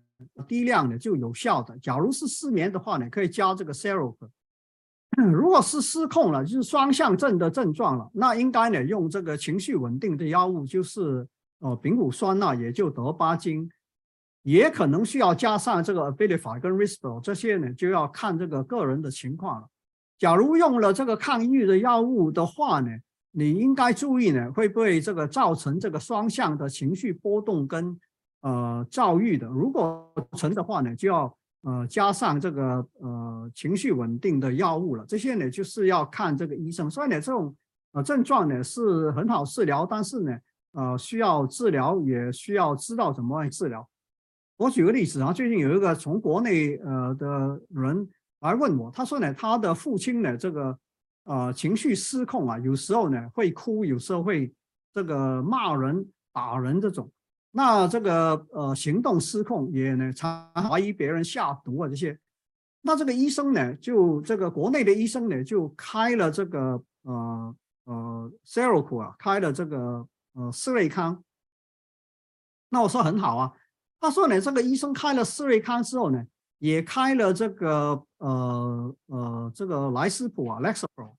低量的就有效的。假如是失眠的话呢，可以加这个 Serum。(coughs) 如果是失控了，就是双向症的症状了，那应该呢用这个情绪稳定的药物，就是呃丙戊酸钠，也就德巴金，也可能需要加上这个 Abilify 跟 Risperdal 这些呢，就要看这个个人的情况了。假如用了这个抗抑郁的药物的话呢，你应该注意呢，会不会这个造成这个双向的情绪波动跟呃躁郁的？如果成的话呢，就要。呃，加上这个呃情绪稳定的药物了，这些呢就是要看这个医生。所以呢，这种呃症状呢是很好治疗，但是呢，呃需要治疗也需要知道怎么来治疗。我举个例子啊，最近有一个从国内呃的人来问我，他说呢，他的父亲呢这个呃情绪失控啊，有时候呢会哭，有时候会这个骂人、打人这种。那这个呃行动失控也呢，常怀疑别人下毒啊这些，那这个医生呢，就这个国内的医生呢，就开了这个呃呃，sero 库啊，开了这个呃斯瑞康。那我说很好啊，他说呢，这个医生开了斯瑞康之后呢，也开了这个呃呃这个莱斯普啊 Lexapro。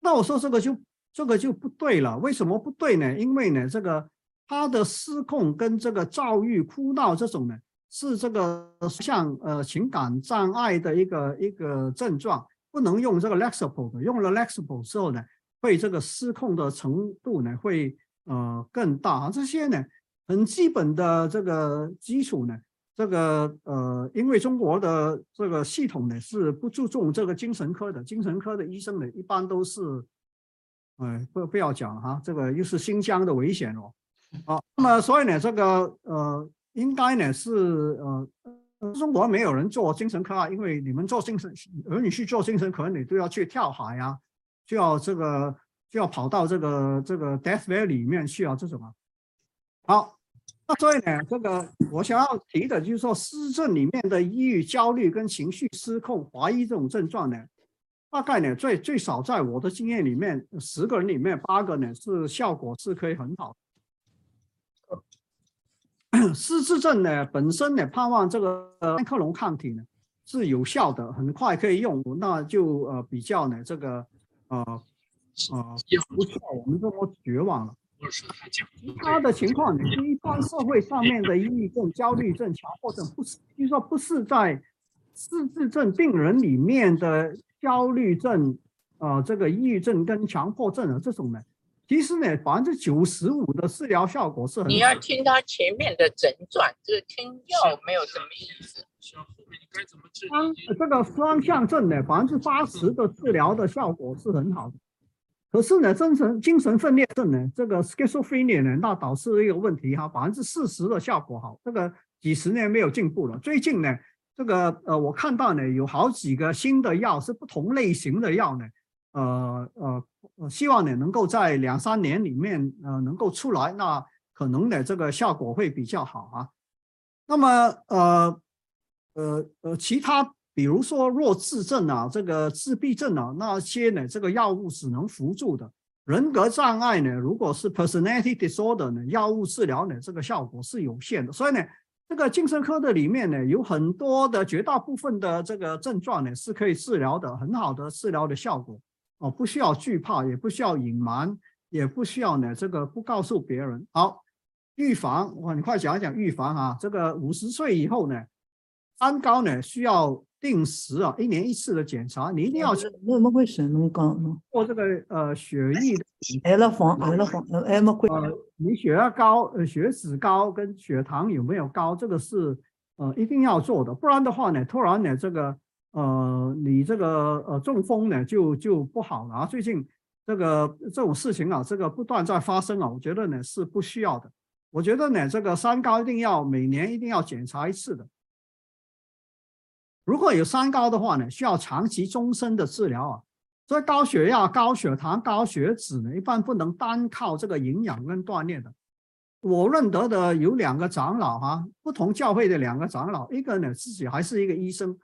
那我说这个就这个就不对了，为什么不对呢？因为呢这个。他的失控跟这个躁郁、哭闹这种呢，是这个像呃情感障碍的一个一个症状，不能用这个 Lexapro 的。用了 Lexapro 之后呢，会这个失控的程度呢会呃更大。这些呢很基本的这个基础呢，这个呃因为中国的这个系统呢是不注重这个精神科的，精神科的医生呢一般都是，哎不不要讲哈，这个又是新疆的危险哦。(laughs) 啊，那么所以呢，这个呃，应该呢是呃，中国没有人做精神科啊，因为你们做精神，儿女去做精神科，你都要去跳海呀，就要这个就要跑到这个这个 Death Valley 里面去啊，这种啊。好，那所以呢，这个我想要提的就是说，失症里面的抑郁、焦虑跟情绪失控、怀疑这种症状呢，大概呢最最少在我的经验里面，十个人里面八个呢是效果是可以很好。(coughs) 失智症呢，本身呢，盼望这个安克隆抗体呢是有效的，很快可以用，那就呃比较呢这个呃呃不需要我们这么绝望了。其他的情况呢，一般社会上面的抑郁症、焦虑症、强迫症，不是，就说不是在失智症病人里面的焦虑症、呃这个抑郁症跟强迫症啊这种呢。其实呢，百分之九十五的治疗效果是很。你要听他前面的诊断，这听药没有什么意思。双这个双向症呢，百分之八十的治疗的效果是很好的。可是呢，精神精神分裂症呢，这个 schizophrenia 呢，那导致一个问题哈，百分之四十的效果好，这个几十年没有进步了。最近呢，这个呃，我看到呢，有好几个新的药是不同类型的药呢。呃呃，希望呢能够在两三年里面呃能够出来，那可能呢这个效果会比较好啊。那么呃呃呃，其他比如说弱智症啊，这个自闭症啊，那些呢这个药物只能辅助的。人格障碍呢，如果是 personality disorder 呢，药物治疗呢这个效果是有限的。所以呢，这个精神科的里面呢有很多的绝大部分的这个症状呢是可以治疗的，很好的治疗的效果。哦，不需要惧怕，也不需要隐瞒，也不需要呢，这个不告诉别人。好，预防，我很快讲一讲预防啊。这个五十岁以后呢，三高呢需要定时啊，一年一次的检查，你一定要。为什么会升那么高呢？做这个呃血液的。挨了黄，挨了黄，挨么会？呃，你血压高，呃，血脂高跟血糖有没有高，这个是呃一定要做的，不然的话呢，突然呢这个。呃，你这个呃中风呢就就不好了啊！最近这个这种事情啊，这个不断在发生啊，我觉得呢是不需要的。我觉得呢，这个三高一定要每年一定要检查一次的。如果有三高的话呢，需要长期终身的治疗啊。所以高血压、高血糖、高血脂呢，一般不能单靠这个营养跟锻炼的。我认得的有两个长老哈，不同教会的两个长老，一个呢自己还是一个医生。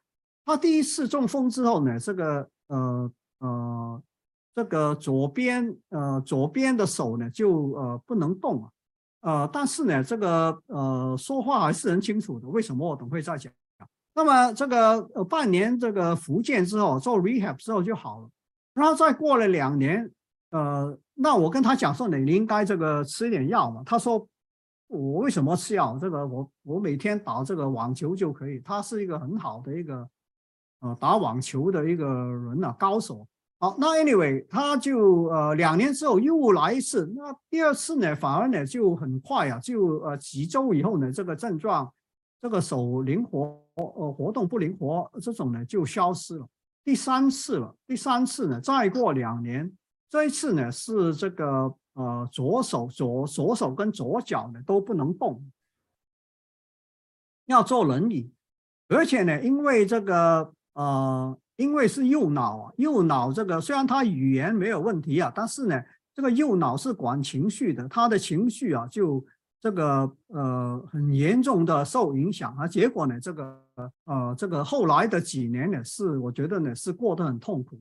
他第一次中风之后呢，这个呃呃，这个左边呃左边的手呢就呃不能动啊，呃，但是呢，这个呃说话还是很清楚的。为什么我等会再讲。那么这个呃半年这个复健之后做 rehab 之后就好了，然后再过了两年，呃，那我跟他讲说，你应该这个吃一点药嘛。他说我为什么吃药？这个我我每天打这个网球就可以。他是一个很好的一个呃打网球的一个人呐，高手。好，那 anyway 他就呃两年之后又来一次，那第二次呢反而呢就很快啊，就呃几周以后呢这个症状。这个手灵活，呃，活动不灵活，这种呢就消失了。第三次了，第三次呢，再过两年，这一次呢是这个呃左手左左手跟左脚呢都不能动，要坐轮椅，而且呢，因为这个呃，因为是右脑啊，右脑这个虽然他语言没有问题啊，但是呢，这个右脑是管情绪的，他的情绪啊就。这个呃很严重的受影响啊，结果呢，这个呃这个后来的几年呢，是我觉得呢是过得很痛苦。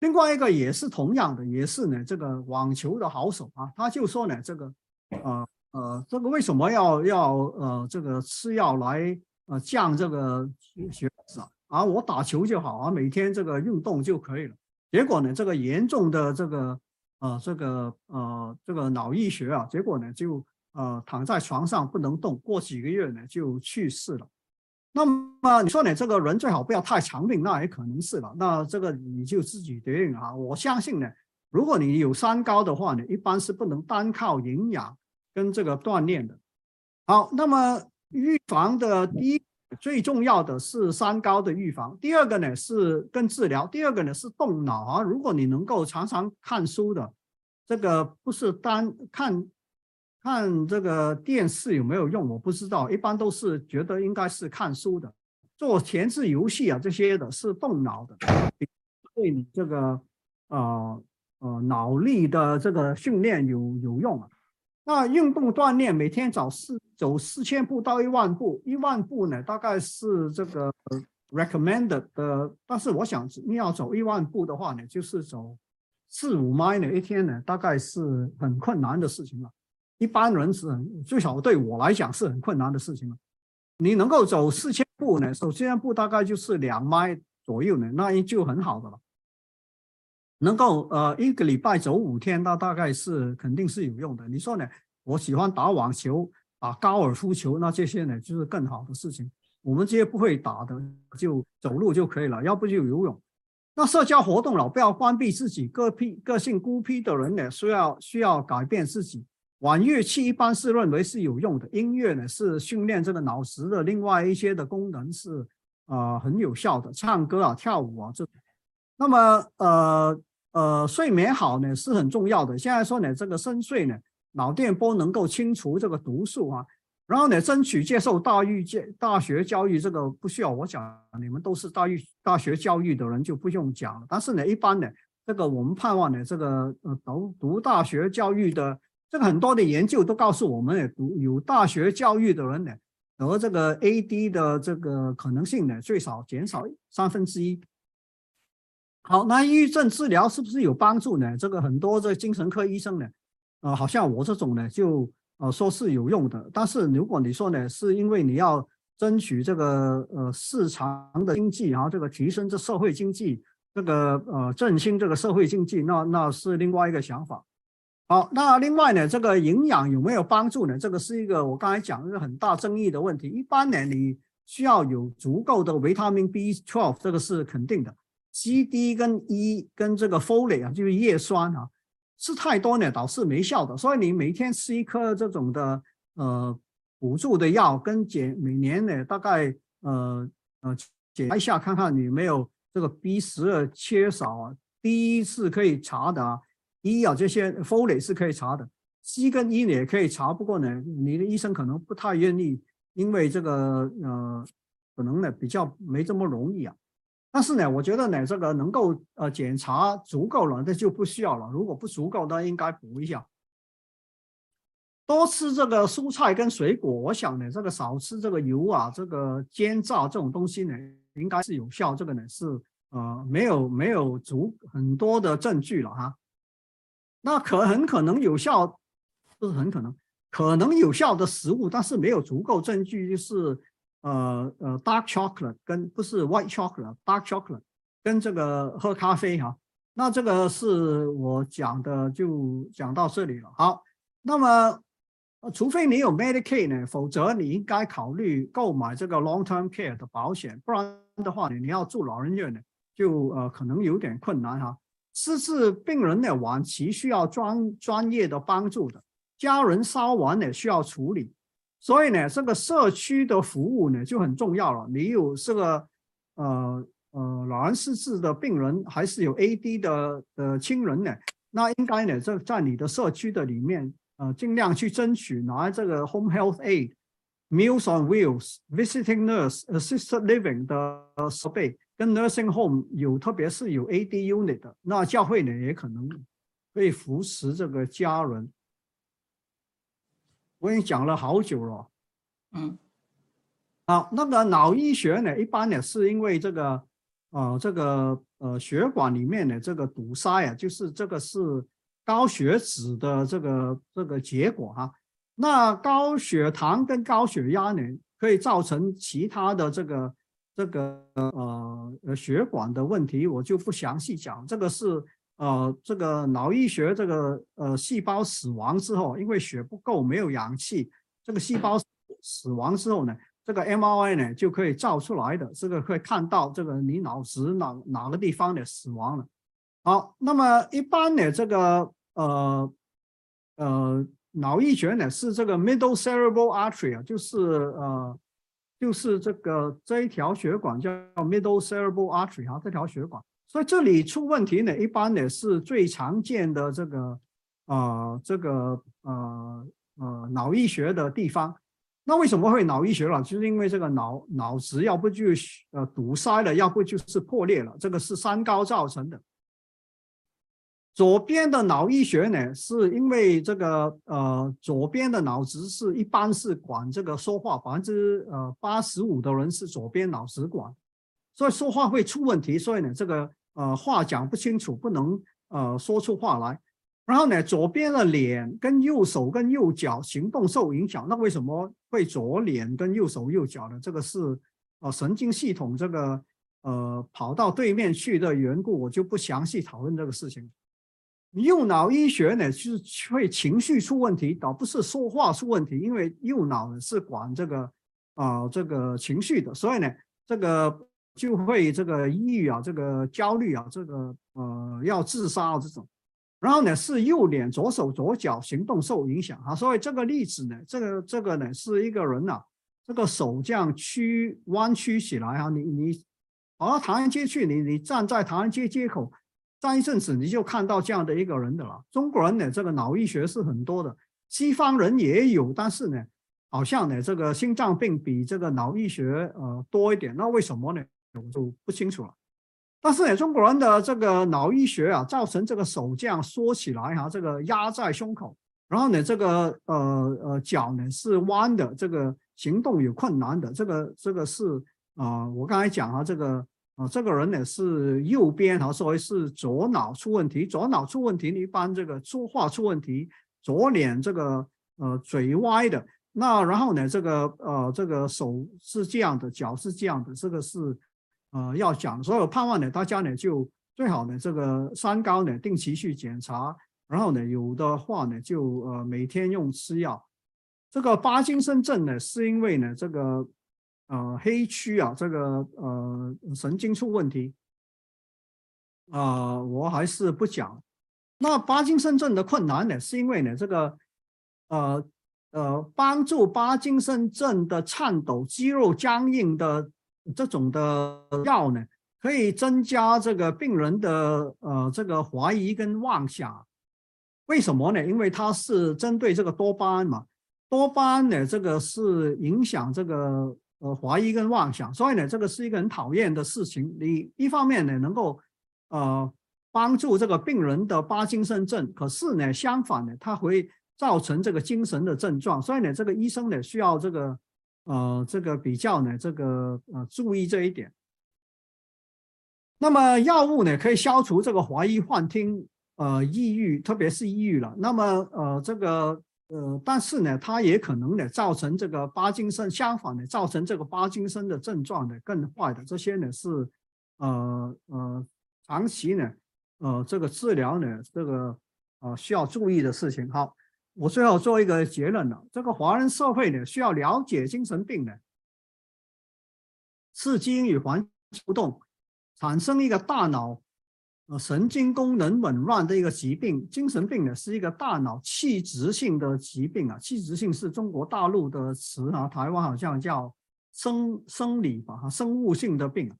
另外一个也是同样的，也是呢这个网球的好手啊，他就说呢这个呃呃这个为什么要要呃这个吃药来呃降这个血脂啊？啊我打球就好啊，每天这个运动就可以了。结果呢这个严重的这个呃这个呃这个脑溢血啊，结果呢就。呃，躺在床上不能动，过几个月呢就去世了。那么你说呢？这个人最好不要太长命，那也可能是了。那这个你就自己决定啊。我相信呢，如果你有三高的话呢，一般是不能单靠营养跟这个锻炼的。好，那么预防的第一最重要的是三高的预防，第二个呢是跟治疗，第二个呢是动脑啊。如果你能够常常看书的，这个不是单看。看这个电视有没有用？我不知道，一般都是觉得应该是看书的，做前置游戏啊这些的是动脑的，对你这个呃呃脑力的这个训练有有用啊。那运动锻炼，每天走四走四千步到一万步，一万步呢大概是这个 recommended 的，但是我想你要走一万步的话呢，就是走四五 mile 呢一天呢，大概是很困难的事情了。一般人是很，最少对我来讲是很困难的事情了。你能够走四千步呢？走四千步大概就是两迈左右呢，那就很好的了。能够呃一个礼拜走五天，那大概是肯定是有用的。你说呢？我喜欢打网球、打高尔夫球，那这些呢就是更好的事情。我们这些不会打的，就走路就可以了，要不就游泳。那社交活动了，不要关闭自己，个僻个性孤僻的人呢，需要需要改变自己。玩乐器一般是认为是有用的，音乐呢是训练这个脑石的另外一些的功能是啊很有效的，唱歌啊、跳舞啊这。那么呃呃睡眠好呢是很重要的。现在说呢这个深睡呢，脑电波能够清除这个毒素啊，然后呢争取接受大育教大学教育，这个不需要我讲，你们都是大育大学教育的人就不用讲了。但是呢一般呢这个我们盼望呢这个呃读读大学教育的。这个很多的研究都告诉我们，读有大学教育的人呢，得这个 AD 的这个可能性呢，最少减少三分之一。好，那抑郁症治疗是不是有帮助呢？这个很多这精神科医生呢，呃，好像我这种呢，就呃说是有用的。但是如果你说呢，是因为你要争取这个呃市场的经济，然后这个提升这社会经济，这个呃振兴这个社会经济，那那是另外一个想法。好，那另外呢，这个营养有没有帮助呢？这个是一个我刚才讲一个很大争议的问题。一般呢，你需要有足够的维他命 B12，这个是肯定的。C、D 跟 E 跟这个 Folate 啊，就是叶酸啊，吃太多呢导致没效的。所以你每天吃一颗这种的呃补助的药，跟检每年呢大概呃呃检查一下，看看你有没有这个 B 十二缺少啊。D 是可以查的啊。一啊，这些 Folate 是可以查的，C 跟 E 也可以查，不过呢，你的医生可能不太愿意，因为这个呃，可能呢比较没这么容易啊。但是呢，我觉得呢，这个能够呃检查足够了，那就不需要了。如果不足够，那应该补一下。多吃这个蔬菜跟水果，我想呢，这个少吃这个油啊，这个煎炸这种东西呢，应该是有效，这个呢是呃没有没有足很多的证据了哈。那可很可能有效，不是很可能，可能有效的食物，但是没有足够证据，就是呃呃 dark chocolate 跟不是 white chocolate，dark chocolate 跟这个喝咖啡哈。那这个是我讲的，就讲到这里了。好，那么除非你有 Medicaid 呢，否则你应该考虑购买这个 long-term care 的保险，不然的话，你要住老人院呢，就呃可能有点困难哈。失智病人呢，晚期需要专专业的帮助的，家人烧完呢需要处理，所以呢，这个社区的服务呢就很重要了。你有这个呃呃老人失智的病人，还是有 AD 的呃亲人呢，那应该呢在在你的社区的里面，呃，尽量去争取拿这个 Home Health Aid、Meals on Wheels、Visiting Nurse、Assisted Living 的设备。跟 nursing home 有，特别是有 AD unit 的，那教会呢也可能会扶持这个家人。我已经讲了好久了，嗯，好，那个脑医学呢，一般呢是因为这个，呃，这个呃血管里面的这个堵塞啊，就是这个是高血脂的这个这个结果哈。那高血糖跟高血压呢，可以造成其他的这个。这个呃呃血管的问题我就不详细讲，这个是呃这个脑医学这个呃细胞死亡之后，因为血不够没有氧气，这个细胞死亡之后呢，这个 MRI 呢就可以照出来的，这个可以看到这个你脑子哪哪个地方的死亡了。好，那么一般呢这个呃呃脑溢血呢是这个 middle cerebral artery 啊，就是呃。就是这个这一条血管叫 middle cerebral artery 哈，这条血管，所以这里出问题呢，一般呢是最常见的这个呃这个呃呃脑溢血的地方。那为什么会脑溢血了？就是因为这个脑脑子要不就呃堵塞了，要不就是破裂了，这个是三高造成的。左边的脑溢血呢，是因为这个呃，左边的脑子是一般是管这个说话，百分之呃八十五的人是左边脑子管，所以说话会出问题，所以呢，这个呃话讲不清楚，不能呃说出话来。然后呢，左边的脸跟右手跟右脚行动受影响，那为什么会左脸跟右手右脚呢？这个是呃神经系统这个呃跑到对面去的缘故，我就不详细讨论这个事情。右脑医学呢，就是会情绪出问题，倒不是说话出问题，因为右脑呢是管这个啊这个情绪的，所以呢这个就会这个抑郁啊，这个焦虑啊，这个呃要自杀这种。然后呢是右脸左手左脚行动受影响啊，所以这个例子呢，这个这个呢是一个人呐，这个手这样曲弯曲起来啊，你你跑到唐人街去，你你站在唐人街街口。站一阵子，你就看到这样的一个人的了。中国人呢，这个脑溢血是很多的，西方人也有，但是呢，好像呢，这个心脏病比这个脑溢血呃多一点。那为什么呢？我就不清楚了。但是呢，中国人的这个脑溢血啊，造成这个手这样缩起来哈，这个压在胸口，然后呢，这个呃呃脚呢是弯的，这个行动有困难的。这个这个是啊，我刚才讲啊，这个。啊，这个人呢是右边，他说是左脑出问题，左脑出问题，一般这个说话出问题，左脸这个呃嘴歪的，那然后呢这个呃这个手是这样的，脚是这样的，这个是呃要讲，所以盼望呢大家呢就最好呢这个三高呢定期去检查，然后呢有的话呢就呃每天用吃药，这个巴金森症呢是因为呢这个。呃，黑区啊，这个呃神经出问题，啊，我还是不讲。那巴金森症的困难呢，是因为呢，这个呃呃，帮助巴金森症的颤抖、肌肉僵硬的这种的药呢，可以增加这个病人的呃这个怀疑跟妄想。为什么呢？因为它是针对这个多巴胺嘛，多巴胺呢，这个是影响这个。呃，怀疑跟妄想，所以呢，这个是一个很讨厌的事情。你一方面呢，能够呃帮助这个病人的巴金森症，可是呢，相反呢，它会造成这个精神的症状。所以呢，这个医生呢需要这个呃这个比较呢这个呃注意这一点。那么药物呢，可以消除这个怀疑、幻听、呃抑郁，特别是抑郁了。那么呃这个呃，但是呢，它也可能呢造成这个帕金森，相反呢，造成这个帕金森的症状呢更坏的。这些呢是呃呃长期呢呃这个治疗呢这个呃需要注意的事情。好，我最后做一个结论了，这个华人社会呢需要了解精神病呢是基因与环境不动。产生一个大脑呃神经功能紊乱的一个疾病，精神病呢是一个大脑器质性的疾病啊，器质性是中国大陆的词啊，台湾好像叫生生理吧，生物性的病，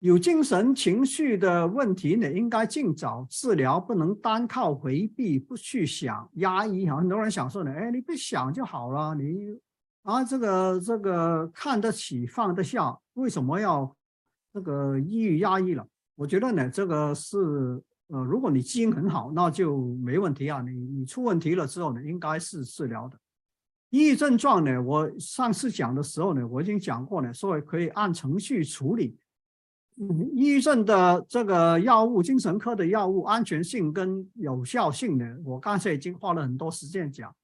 有精神情绪的问题呢，应该尽早治疗，不能单靠回避，不去想压抑哈，很多人想说呢，哎，你不想就好了，你啊这个这个看得起放得下，为什么要？这个抑郁压抑了，我觉得呢，这个是呃，如果你基因很好，那就没问题啊。你你出问题了之后呢，应该是治疗的。抑郁症状呢，我上次讲的时候呢，我已经讲过呢，说可以按程序处理。抑郁症的这个药物，精神科的药物安全性跟有效性呢，我刚才已经花了很多时间讲。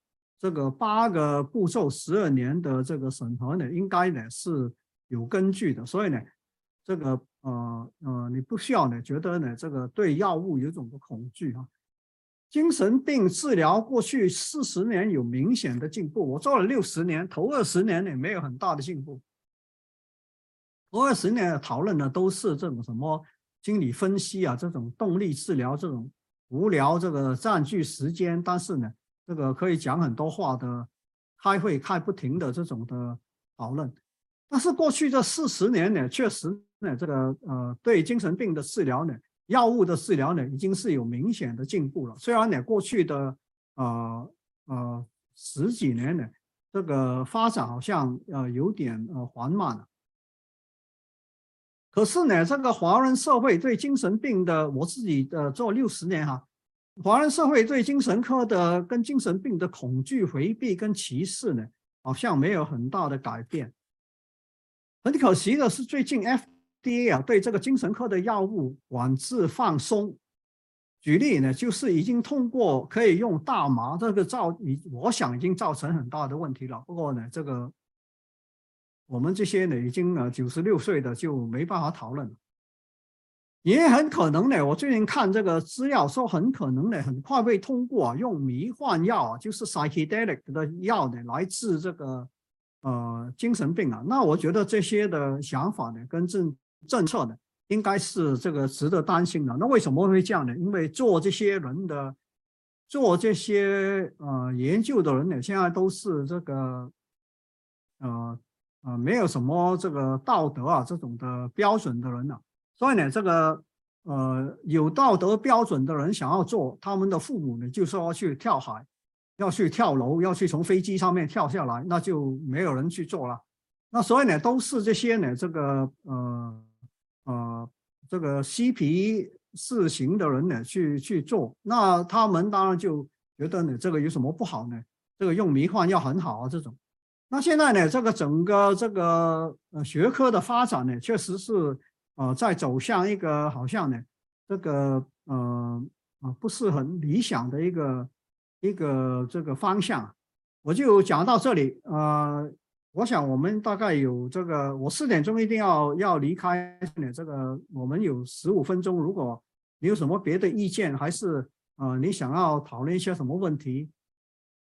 这个八个步骤，十二年的这个审核呢，应该呢是有根据的，所以呢。这个呃呃，你不需要呢，觉得呢，这个对药物有种的恐惧啊。精神病治疗过去四十年有明显的进步，我做了六十年，头二十年呢没有很大的进步。头二十年讨论的都是这种什么心理分析啊，这种动力治疗，这种无聊这个占据时间，但是呢，这个可以讲很多话的，开会开不停的这种的讨论。但是过去这四十年呢，确实。那这个呃，对精神病的治疗呢，药物的治疗呢，已经是有明显的进步了。虽然呢，过去的呃呃十几年呢，这个发展好像呃有点呃缓慢了。可是呢，这个华人社会对精神病的，我自己的做六十年哈，华人社会对精神科的跟精神病的恐惧、回避跟歧视呢，好像没有很大的改变。很可惜的是，最近 F。第一啊，对这个精神科的药物管制放松。举例呢，就是已经通过可以用大麻，这个造已我想已经造成很大的问题了。不过呢，这个我们这些呢已经呃九十六岁的就没办法讨论了。也很可能呢，我最近看这个资料说，很可能呢很快会通过用迷幻药啊，就是 psychedelic 的药呢来治这个呃精神病啊。那我觉得这些的想法呢跟正政策呢，应该是这个值得担心的。那为什么会这样呢？因为做这些人的，做这些呃研究的人呢，现在都是这个，呃呃，没有什么这个道德啊这种的标准的人呢。所以呢，这个呃有道德标准的人想要做，他们的父母呢就说去跳海，要去跳楼，要去从飞机上面跳下来，那就没有人去做了。那所以呢，都是这些呢，这个呃。呃，这个嬉皮士型的人呢，去去做，那他们当然就觉得呢，这个有什么不好呢？这个用迷幻药很好啊，这种。那现在呢，这个整个这个呃学科的发展呢，确实是呃在走向一个好像呢，这个呃啊不是很理想的一个一个这个方向。我就讲到这里，呃。我想我们大概有这个，我四点钟一定要要离开呢。这个我们有十五分钟，如果你有什么别的意见，还是呃你想要讨论一些什么问题，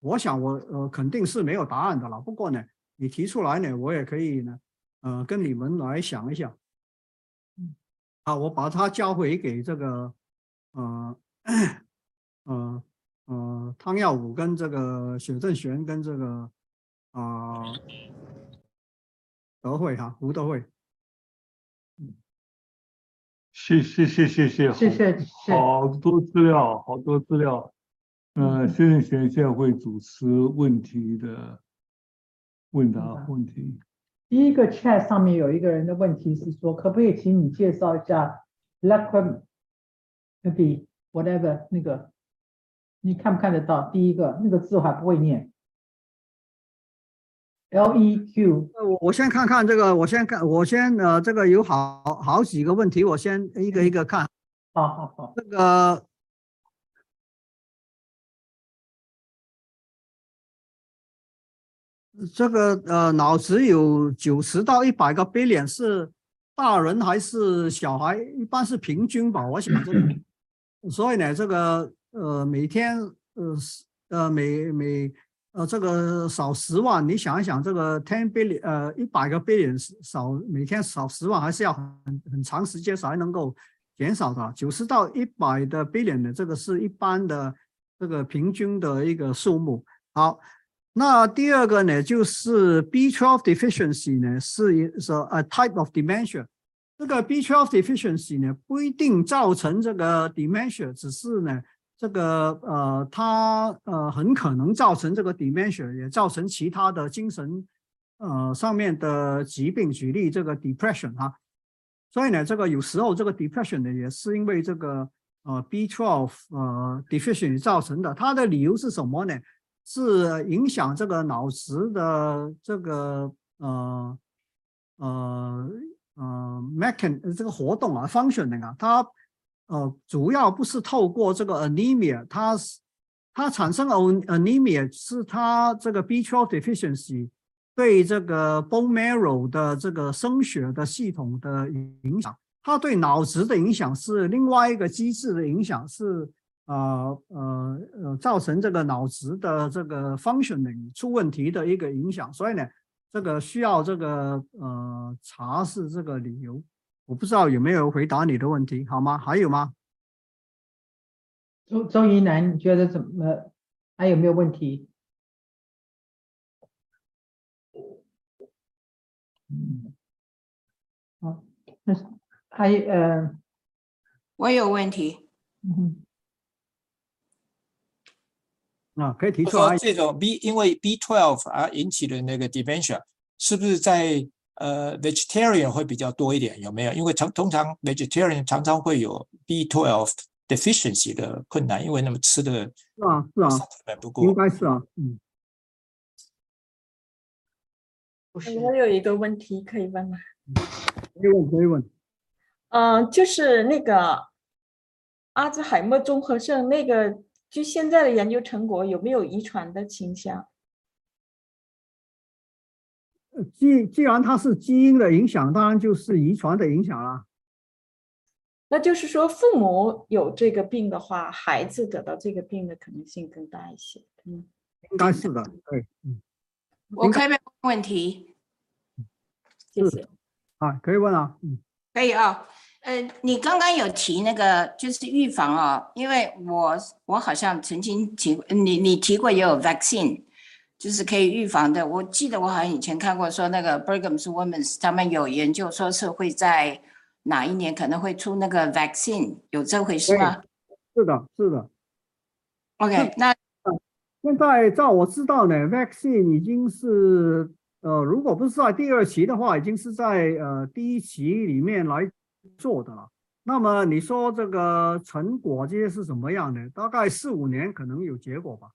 我想我呃肯定是没有答案的了。不过呢，你提出来呢，我也可以呢，呃跟你们来想一想。嗯，好，我把它交回给这个呃呃呃汤耀武跟这个许正玄跟这个。啊，德惠哈，吴德惠，嗯，谢谢谢谢谢谢谢，好多资料，好多资料，嗯，谢谢贤现在会主持问题的问答问题。第一个 chat 上面有一个人的问题是说，可不可以请你介绍一下 lacrim maybe whatever 那个，你看不看得到？第一个那个字我还不会念。L E Q，呃我我先看看这个，我先看，我先呃，这个有好好几个问题，我先一个一个看。好好好，这个这个呃，脑子有九十到一百个 billion 是大人还是小孩？一般是平均吧，我想这个。(laughs) 所以呢，这个呃，每天呃是呃每每呃这个少十万，你想一想，这个 ten billion 呃一百个 billion 少每天少十万，还是要很很长时间才能够减少的。九十到一百的 billion 的这个是一般的这个平均的一个数目。好，那第二个呢，就是 B12 deficiency 呢是一是 a type of dementia。这个 B12 deficiency 呢不一定造成这个 dementia，只是呢这个呃它呃很可能造成这个 dementia，也造成其他的精神呃上面的疾病，举例这个 depression 哈。所以呢，这个有时候这个 depression 呢也是因为这个呃 B12 呃 deficiency 造成的。它的理由是什么呢？是影响这个脑子的这个呃呃呃 mechan 这个活动啊 functioning 啊，它呃主要不是透过这个 anemia，它是它产生 an- anemia 是它这个 B12 deficiency 对这个 bone marrow 的这个生血的系统的影响，它对脑子的影响是另外一个机制的影响是。呃呃呃，造成这个脑子的这个 functioning 出问题的一个影响，所以呢，这个需要这个呃查是这个理由。我不知道有没有回答你的问题，好吗？还有吗？周周怡南，你觉得怎么？还有没有问题？嗯，好，那是还呃，我有问题，嗯哼啊，可以提出来。这种 B 因为 B12 而引起的那个 dementia，是不是在呃 vegetarian 会比较多一点？有没有？因为常通常 vegetarian 常常会有 B12 deficiency 的困难，因为那么吃的是啊，是啊不应够。该是啊，嗯，我有一个问题可以问吗？可以问，可以问。嗯、就是那个阿兹海默综合症，那个据现在的研究成果，有没有遗传的倾向？呃既既然它是基因的影响，当然就是遗传的影响啦。那就是说，父母有这个病的话，孩子得到这个病的可能性更大一些。嗯，应该是的，对，嗯，我可以问问题？谢谢。啊，可以问啊，嗯，可以啊。呃，你刚刚有提那个就是预防哦，因为我我好像曾经提，你你提过也有 vaccine，就是可以预防的。我记得我好像以前看过说那个 Brigham's Women's 他们有研究说是会在哪一年可能会出那个 vaccine，有这回事吗是的，是的。？OK，那现在照我知道呢，vaccine 已经是呃，如果不是在第二期的话，已经是在呃第一期里面来做的了。那么你说这个成果这些是什么样的？大概四五年可能有结果吧。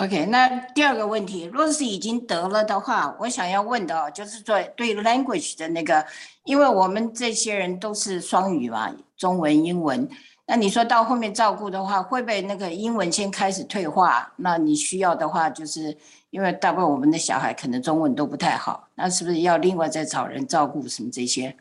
OK，那第二个问题，若是已经得了的话，我想要问的哦，就是说对 language 的那个，因为我们这些人都是双语嘛，中文、英文。那你说到后面照顾的话，会不会那个英文先开始退化？那你需要的话，就是因为大部分我们的小孩可能中文都不太好，那是不是要另外再找人照顾什么这些？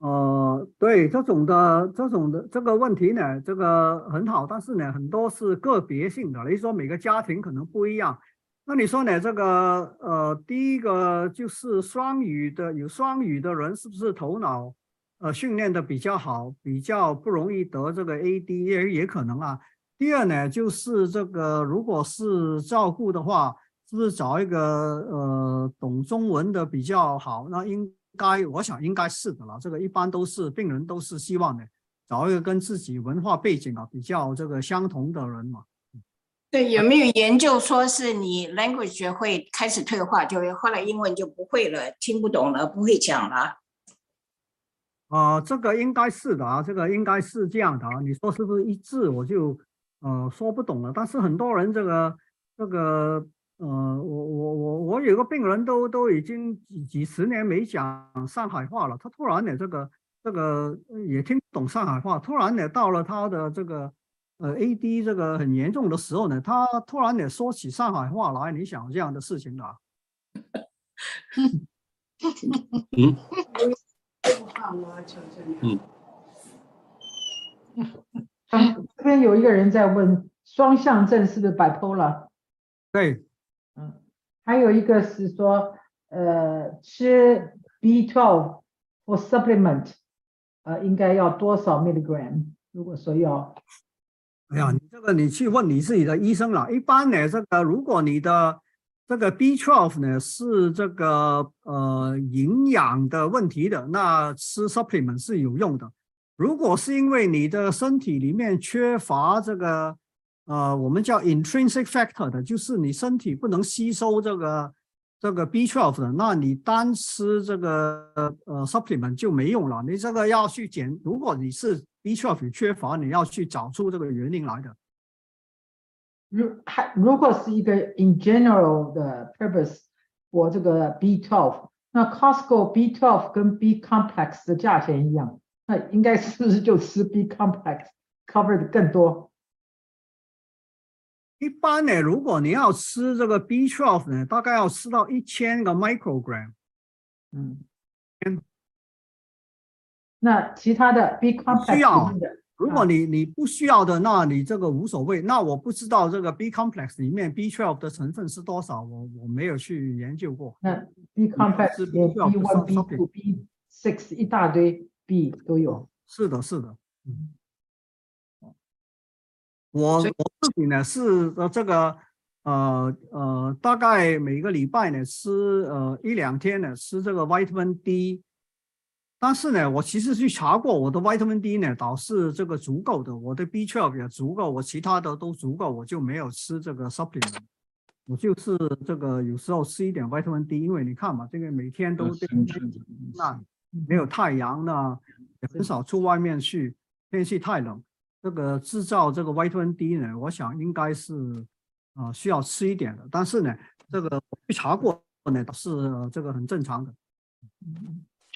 嗯，对这种的这种的这个问题呢，这个很好，但是呢，很多是个别性的，例如说每个家庭可能不一样。那你说呢？这个呃，第一个就是双语的，有双语的人是不是头脑呃训练的比较好，比较不容易得这个 AD 也也可能啊。第二呢，就是这个如果是照顾的话，是不是找一个呃懂中文的比较好？那应该我想应该是的了。这个一般都是病人都是希望的，找一个跟自己文化背景啊比较这个相同的人嘛。对，有没有研究说是你 language 学会开始退化，就会后来英文就不会了，听不懂了，不会讲了？啊、这个应该是的啊，这个应该是这样的啊。你说是不是一致，我就呃说不懂了。但是很多人这个这个呃，我我我我有个病人都都已经几几十年没讲上海话了，他突然呢这个这个也听不懂上海话，突然呢到了他的这个呃 AD 这个很严重的时候呢，他突然呢说起上海话来，你想这样的事情啊？嗯嗯，嗯，这边有一个人在问，双向症是不是 bipolar？对，嗯，还有一个是说，呃，吃 B12 或 supplement，呃，应该要多少 milligram？如果说要，哎呀，你这个你去问你自己的医生了。一般呢，这个如果你的这个 B12 呢是这个呃营养的问题的，那吃 supplement 是有用的。如果是因为你的身体里面缺乏这个呃我们叫 intrinsic factor 的，就是你身体不能吸收这个这个 B12 的，那你单吃这个呃 supplement 就没用了。你这个要去检，如果你是 B12 缺乏，你要去找出这个原因来的。如还如果是一个 in general 的 purpose，我这个 B12，那 Costco B12 跟 B complex 的价钱一样，那应该是不是就吃 B complex cover 的更多？一般呢，如果你要吃这个 B12 呢，大概要吃到一千个 microgram。嗯，那其他的 B complex 需要如果你你不需要的，那你这个无所谓。那我不知道这个 B complex 里面 B12 的成分是多少，我我没有去研究过。那 B complex 是里面 B 必须要 one、B 上 two、B six 一大堆 B 都有。是的，是的，嗯。我我自己呢是呃这个呃呃大概每个礼拜呢吃呃一两天呢吃这个 vitamin D，但是呢我其实去查过我的 vitamin D 呢倒是这个足够的，我的 B12 也足够，我其他的都足够，我就没有吃这个 supplement，我就是这个有时候吃一点 vitamin D，因为你看嘛，这个每天都对那没有太阳呢，也很少出外面去，天气太冷。这个制造这个 vitamin D 呢，我想应该是啊、需要吃一点的，但是呢，这个我去查过呢，是、呃这个很正常的。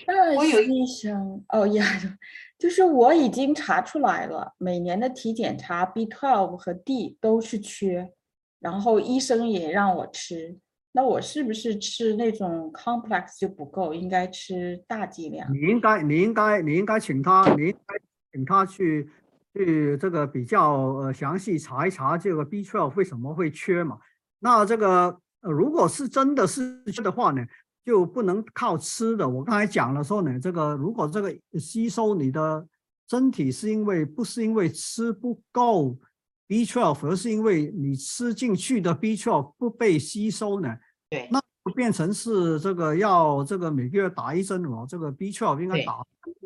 那我有医生哦呀，(laughs) 就是我已经查出来了，每年的体检查 B12 和 D 都是缺，然后医生也让我吃，那我是不是吃那种 complex 就不够，应该吃大剂量？你应该，你应该，你应该请他，你应该请他去去这个比较呃详细查一查这个 B12 为什么会缺嘛？那这个呃如果是真的是缺的话呢，就不能靠吃的。我刚才讲了说呢，这个如果这个吸收你的身体是因为不是因为吃不够 B12，而是因为你吃进去的 B12 不被吸收呢，对那就变成是这个要这个每个月打一针哦，这个 B12 应该打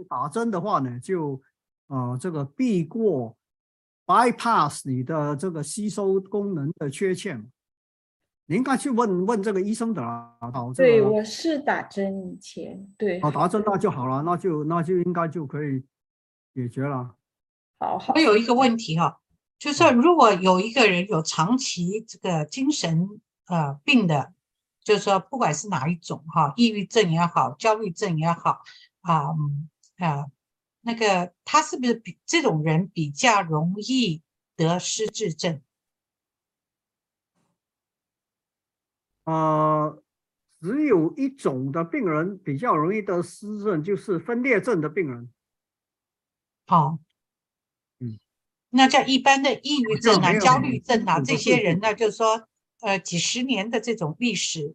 打针的话呢，就呃这个避过 bypass 你的这个吸收功能的缺陷嘛。你应该去问问这个医生的啦，对，我是打针以前，对，哦打针那就好了，那就那就应该就可以解决了。好好我，有一个问题哈、就是说如果有一个人有长期这个精神呃病的，就是说不管是哪一种哈、抑郁症也好，焦虑症也好啊嗯啊，那个他是不是比这种人比较容易得失智症？呃，只有一种的病人比较容易得失智症，就是分裂症的病人。哦，嗯，那在一般的抑郁症啊、焦虑症啊这些人呢，就是说呃几十年的这种历史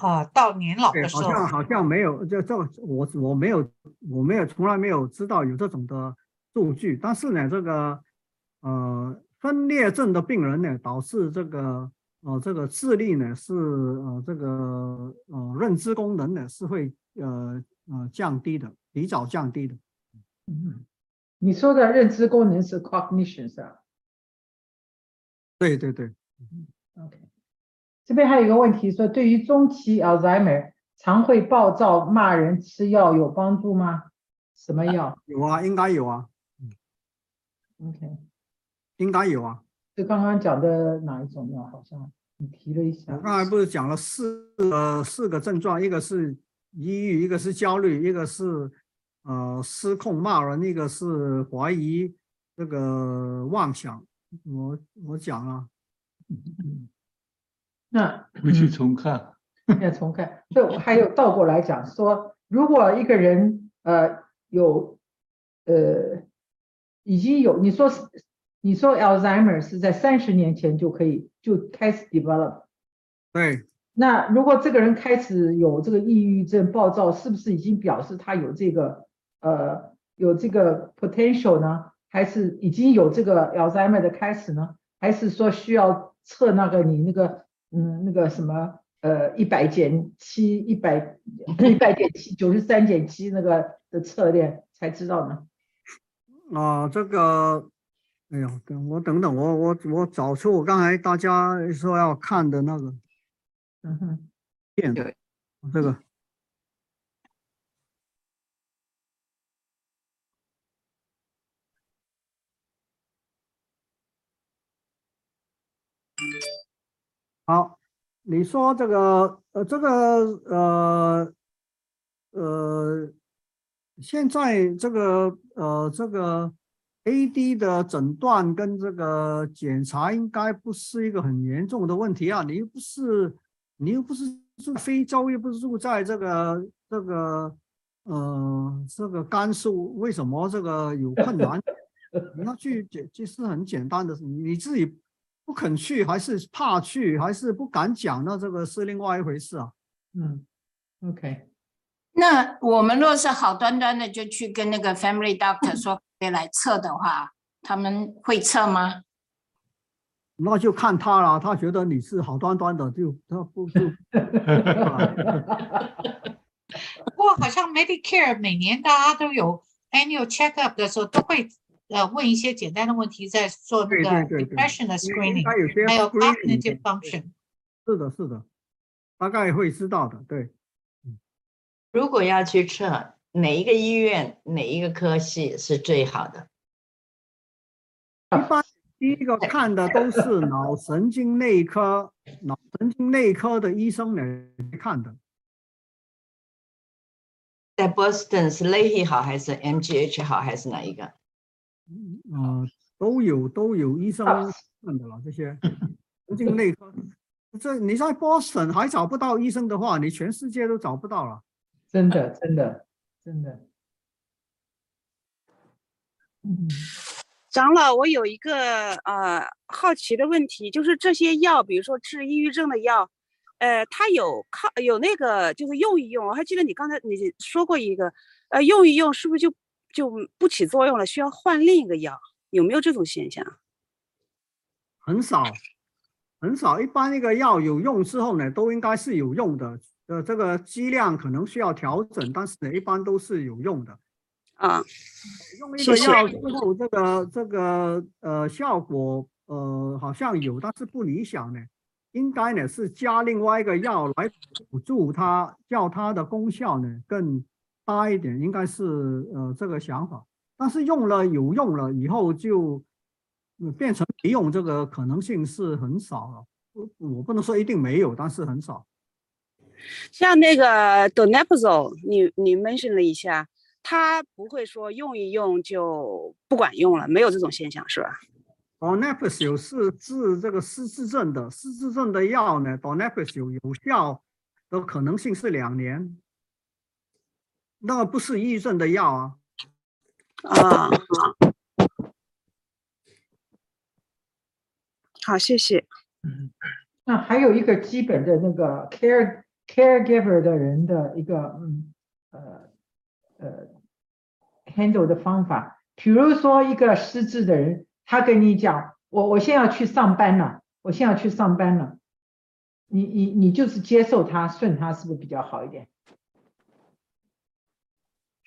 啊，到年老，的时候，好像好像没有，这这我我没有我没有从来没有知道有这种的数据，但是呢，这个呃分裂症的病人呢，导致这个呃这个智力呢是呃这个呃认知功能呢是会呃呃降低的，提早降低的。嗯，你说的认知功能是 cognition 是吧对对对，？OK，这边还有一个问题说，对于中期 Alzheimer 常会暴躁、骂人，吃药有帮助吗？什么药有啊，应该有啊，？OK，应该有啊。就刚刚讲的哪一种药？好像你提了一下我。刚才不是讲了四个四个症状，一个是抑郁，一个是焦虑，一个是呃失控骂人，一个是怀疑这个妄想。我我讲了，(laughs) 那回去重看。要重看。对，我还有倒过来讲说，如果一个人呃有呃已经有你说是你说 Alzheimer 是在三十年前就可以就开始 develop，对，那如果这个人开始有这个抑郁症、暴躁，是不是已经表示他有这个呃有这个 potential 呢？还是已经有这个 Alzheimer 的开始呢？还是说需要测那个你那个嗯那个什么呃一百减七一百一百减七九十三减七那个的策略才知道呢？啊、这个，哎呀，等我等等，我我我找出我刚才大家说要看的那个嗯哼，电，对这个。好，你说这个呃，这个呃呃，现在这个呃这个 AD 的诊断跟这个检查应该不是一个很严重的问题啊，你又不是你又不是住非洲，又不是住在这个这个呃这个甘肃，为什么这个有困难？(laughs) 你要去解，其实很简单的事，你你自己不肯去，还是怕去，还是不敢讲，那这个是另外一回事啊。嗯，OK，那我们若是好端端的就去跟那个 family doctor 说可以来测的话，他们会测吗？那就看他了，他觉得你是好端端的，就他不就 (laughs) 不过好像 Medicare 每年大家都有 annual check up 的时候，都会呃问一些简单的问题，在做那个对对对 depression 的 screening，该有些还有 cognitive function。是的，是的，大概会知道的。对，如果要去测哪一个医院哪一个科系是最好的？一般第一个看的都是脑神经内科，脑神经内科的医生来看的。在 Boston 是 Leahy 好还是 MGH 好还是哪一个？呃，都有都有医生看的了，这些神经内科。这你在 Boston 还找不到医生的话，你全世界都找不到了。真的真的真的，嗯。长老，我有一个呃好奇的问题，就是这些药，比如说治抑郁症的药，呃，它有靠有那个就是用一用，我还记得你刚才你说过一个，呃，用一用是不是就就不起作用了，需要换另一个药？有没有这种现象？很少，很少。一般那个药有用之后呢，都应该是有用的。呃，这个剂量可能需要调整，但是呢，一般都是有用的。啊，用一个药之后，这个这个呃效果呃好像有，但是不理想呢。应该呢是加另外一个药来辅助它，叫它的功效呢更大一点，应该是呃这个想法。但是用了有用了以后就呃变成没用，这个可能性是很少了。我我不能说一定没有，但是很少。像那个 donepezil，你你 mention 了一下，它不会说用一用就不管用了，没有这种现象是吧？Donepez 有是治这个失智症的，失智症的药呢，Donepez 有有效的可能性是两年，那个不是抑郁症的药啊。啊，好，谢谢。那还有一个基本的那个 care caregiver 的人的一个嗯呃呃 handle 的方法，比如说一个失智的人，他跟你讲，我我现在要去上班了，我现在要去上班了，你你你就是接受他顺他，是不是比较好一点？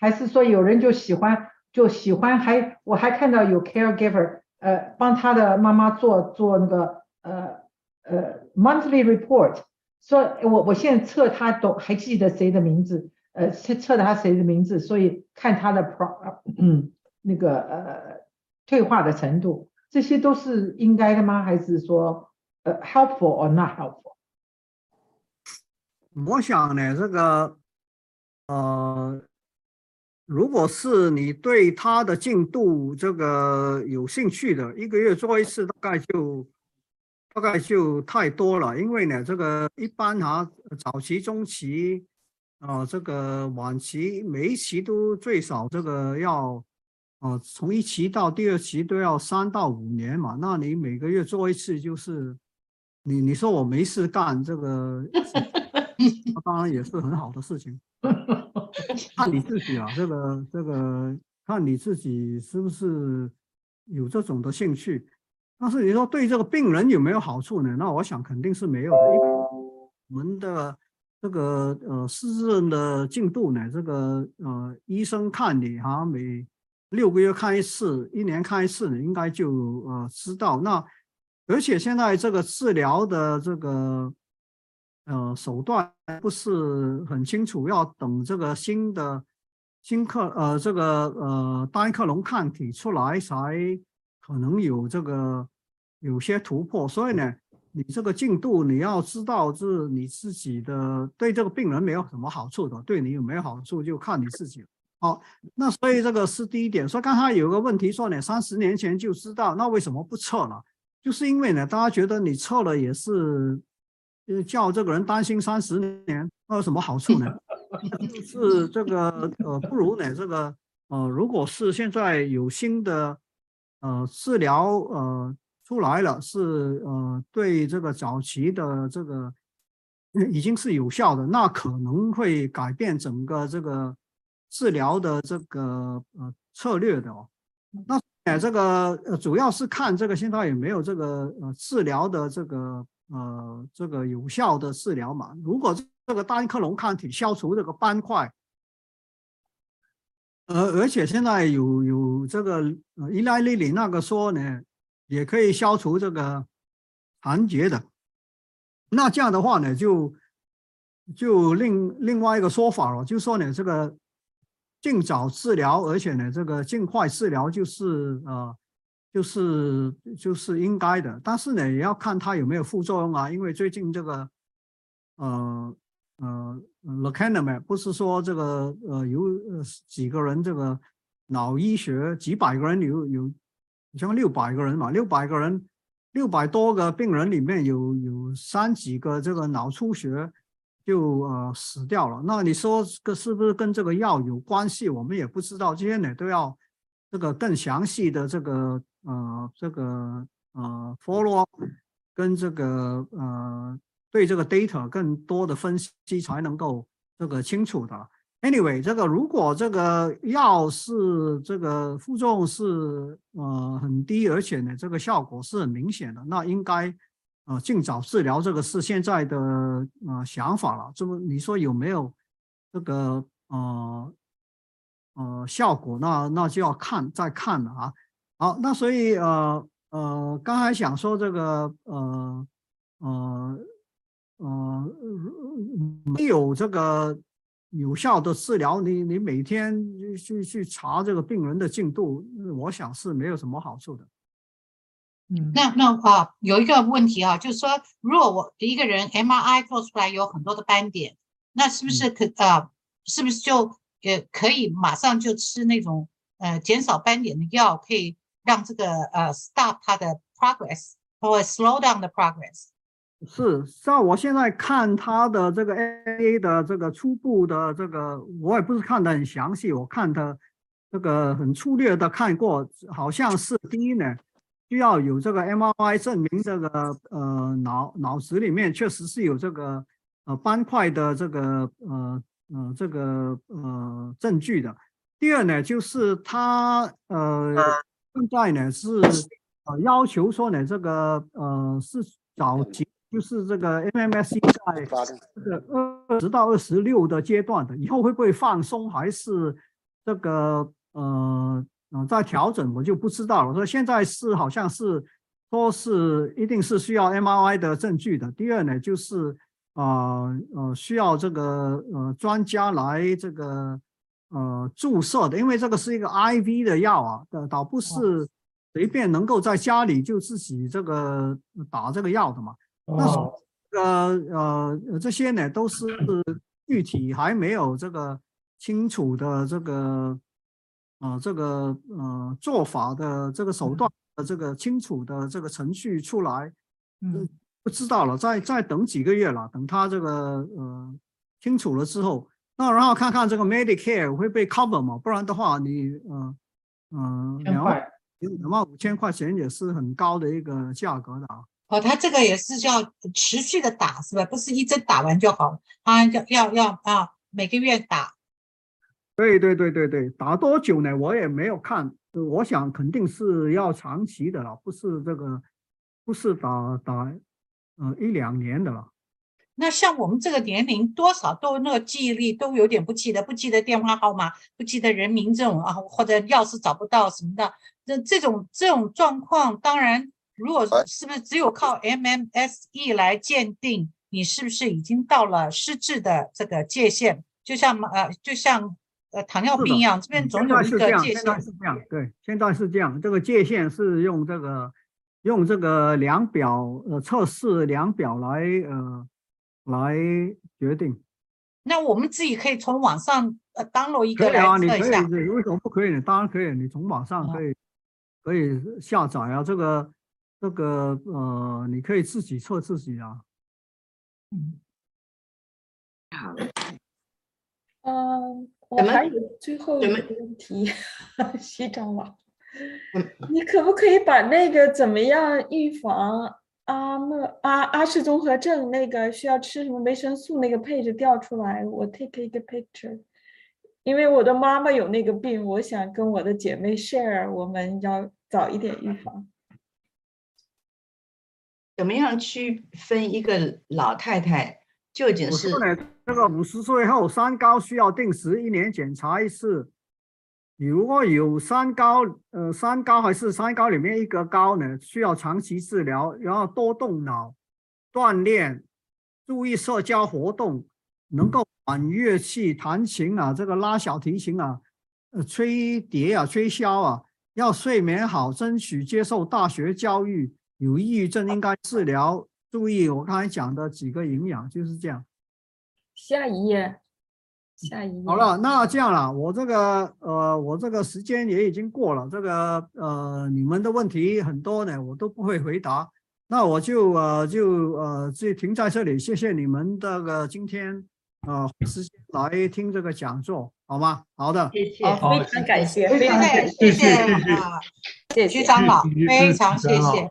还是说有人就喜欢就喜欢还我还看到有 caregiver 呃帮他的妈妈做做那个呃呃 monthly report，说我我现在测他懂还记得谁的名字，呃测测他谁的名字，所以看他的 pro 嗯那个呃退化的程度，这些都是应该的吗？还是说呃 helpful or not helpful？我想呢，这个呃，如果是你对他的进度这个有兴趣的，一个月做一次，大概就大概就太多了。因为呢，这个一般哈，早期、中期啊、这个晚期，每一期都最少这个要呃，从一期到第二期都要三到五年嘛。那你每个月做一次，就是你你说我没事干，这个当然也是很好的事情。(laughs) 看你自己啊，这个这个看你自己是不是有这种的兴趣。但是你说对这个病人有没有好处呢？那我想肯定是没有的。因为我们的这个呃私人的进度呢，这个呃医生看你哈，每六个月看一次，一年看一次，你应该就呃知道。那而且现在这个治疗的这个呃手段不是很清楚，要等这个新的新克呃这个呃单克隆抗体出来才可能有这个有些突破。所以呢，你这个进度你要知道是你自己的，对这个病人没有什么好处的，对你有没有好处就看你自己。好，那所以这个是第一点。所以刚才有个问题说呢，三十年前就知道，那为什么不测了？就是因为呢，大家觉得你测了也是，叫这个人担心三十年，那有什么好处呢？(laughs) 是这个呃，不如呢，这个呃，如果是现在有新的呃治疗呃出来了，是呃对这个早期的这个已经是有效的，那可能会改变整个这个治疗的这个呃策略的哦。那哎，这个呃，主要是看这个现在有没有这个呃治疗的这个呃这个有效的治疗嘛？如果这个单克隆抗体消除这个斑块，呃，而且现在有有这个呃伊莱利里那个说呢，也可以消除这个残结的，那这样的话呢，就就另另外一个说法了，就说呢这个。尽早治疗，而且呢，这个尽快治疗就是呃，就是就是应该的。但是呢，也要看它有没有副作用啊。因为最近这个呃呃 l e c a n a m 不是说这个呃有呃几个人这个脑医学几百个人有有像六百个人嘛，六百个人六百多个病人里面有有三几个这个脑出血。就呃死掉了。那你说这是不是跟这个药有关系？我们也不知道，这些呢都要这个更详细的这个呃这个呃 follow 跟这个呃对这个 data 更多的分析才能够这个清楚的。Anyway，这个如果这个药是这个副作用是呃很低，而且呢这个效果是很明显的，那应该。呃，尽早治疗这个是现在的呃想法了。这么你说有没有这个呃呃效果？那那就要看再看了啊。好，那所以呃呃，刚才想说这个呃呃呃没有这个有效的治疗，你你每天去去查这个病人的进度，我想是没有什么好处的。嗯那那啊，有一个问题啊，就是说，如果我一个人 MRI 做出来有很多的斑点，那是不是可呃，是不是就也可以马上就吃那种呃减少斑点的药，可以让这个呃 stop 它的 progress 或 slow down the progress？是，像我现在看他的这个 A 的这个初步的这个，我也不是看的很详细，我看的这个很粗略的看过，好像是第一呢。需要有这个 MRI 证明这个呃脑脑子里面确实是有这个呃斑块的这个呃呃这个呃证据的。第二呢，就是他呃现在呢是呃要求说呢这个呃是早期就是这个 MMSE 在这个二十到二十六的阶段的，以后会不会放松还是这个呃？嗯，在调整我就不知道了。说现在是好像是说是一定是需要 MRI 的证据的。第二呢，就是啊呃需要这个呃专家来这个呃注射的，因为这个是一个 IV 的药啊，倒不是随便能够在家里就自己这个打这个药的嘛。那是哦，呃呃这些呢都是具体还没有这个清楚的这个呃这个呃做法的这个手段的这个清楚的这个程序出来，嗯不知道了，再再等几个月了，等他这个呃清楚了之后，那然后看看这个 Medicare 会被 cover 嘛，不然的话你呃嗯、呃、两万，两万五千块钱也是很高的一个价格的啊。哦，他这个也是要持续的打，是吧？不是一针打完就好，他要要要啊，每个月打。对对对对对，打多久呢？我也没有看，呃我想肯定是要长期的了，不是这个，不是打打呃一两年的了。那像我们这个年龄，多少都那个记忆力都有点不记得，不记得电话号码，不记得人名这种啊，或者钥匙找不到什么的，那这种这种状况，当然，如果是不是只有靠 MMSE 来鉴定你是不是已经到了失智的这个界限？就像呃，就像呃糖尿病一样，这边嗯总有一现在是这样，个界现在限。是这样，对，现在是这样，这个界限是用这个用这个量表呃测试量表来呃来决定。那我们自己可以从网上呃 download 一个来可以啊，你。可以，对为什么不可以呢？当然可以，你从网上可以可以下载啊，这个这个呃，你可以自己测自己啊。好，嗯，我们还有最后一个问题，(laughs) 西长老，嗯 (laughs) 你可不可以把那个怎么样预防阿莫阿阿氏综合症那个需要吃什么维生素那个配置调出来？我 take 一个 picture，因为我的妈妈有那个病，我想跟我的姐妹 share，我们要早一点预防。怎么样区分一个老太太究竟是我说呢，这个五十岁后三高需要定时一年检查一次。你如果有三高，呃，三高还是三高里面一个高呢，需要长期治疗，然后多动脑、锻炼，注意社交活动，能够玩乐器、弹琴啊，这个拉小提琴啊，呃，吹笛啊、吹箫啊，要睡眠好，争取接受大学教育。有抑郁症应该治疗，注意我刚才讲的几个营养，就是这样。下一页，下一页。好了，那这样了，我这个呃，我这个时间也已经过了，这个呃，你们的问题很多呢，我都不会回答，那我就呃就呃就停在这里，谢谢你们这个今天呃时间来听这个讲座，好吗？好的，谢谢好，非常感谢，非常感谢谢谢谢谢谢啊，非常谢谢。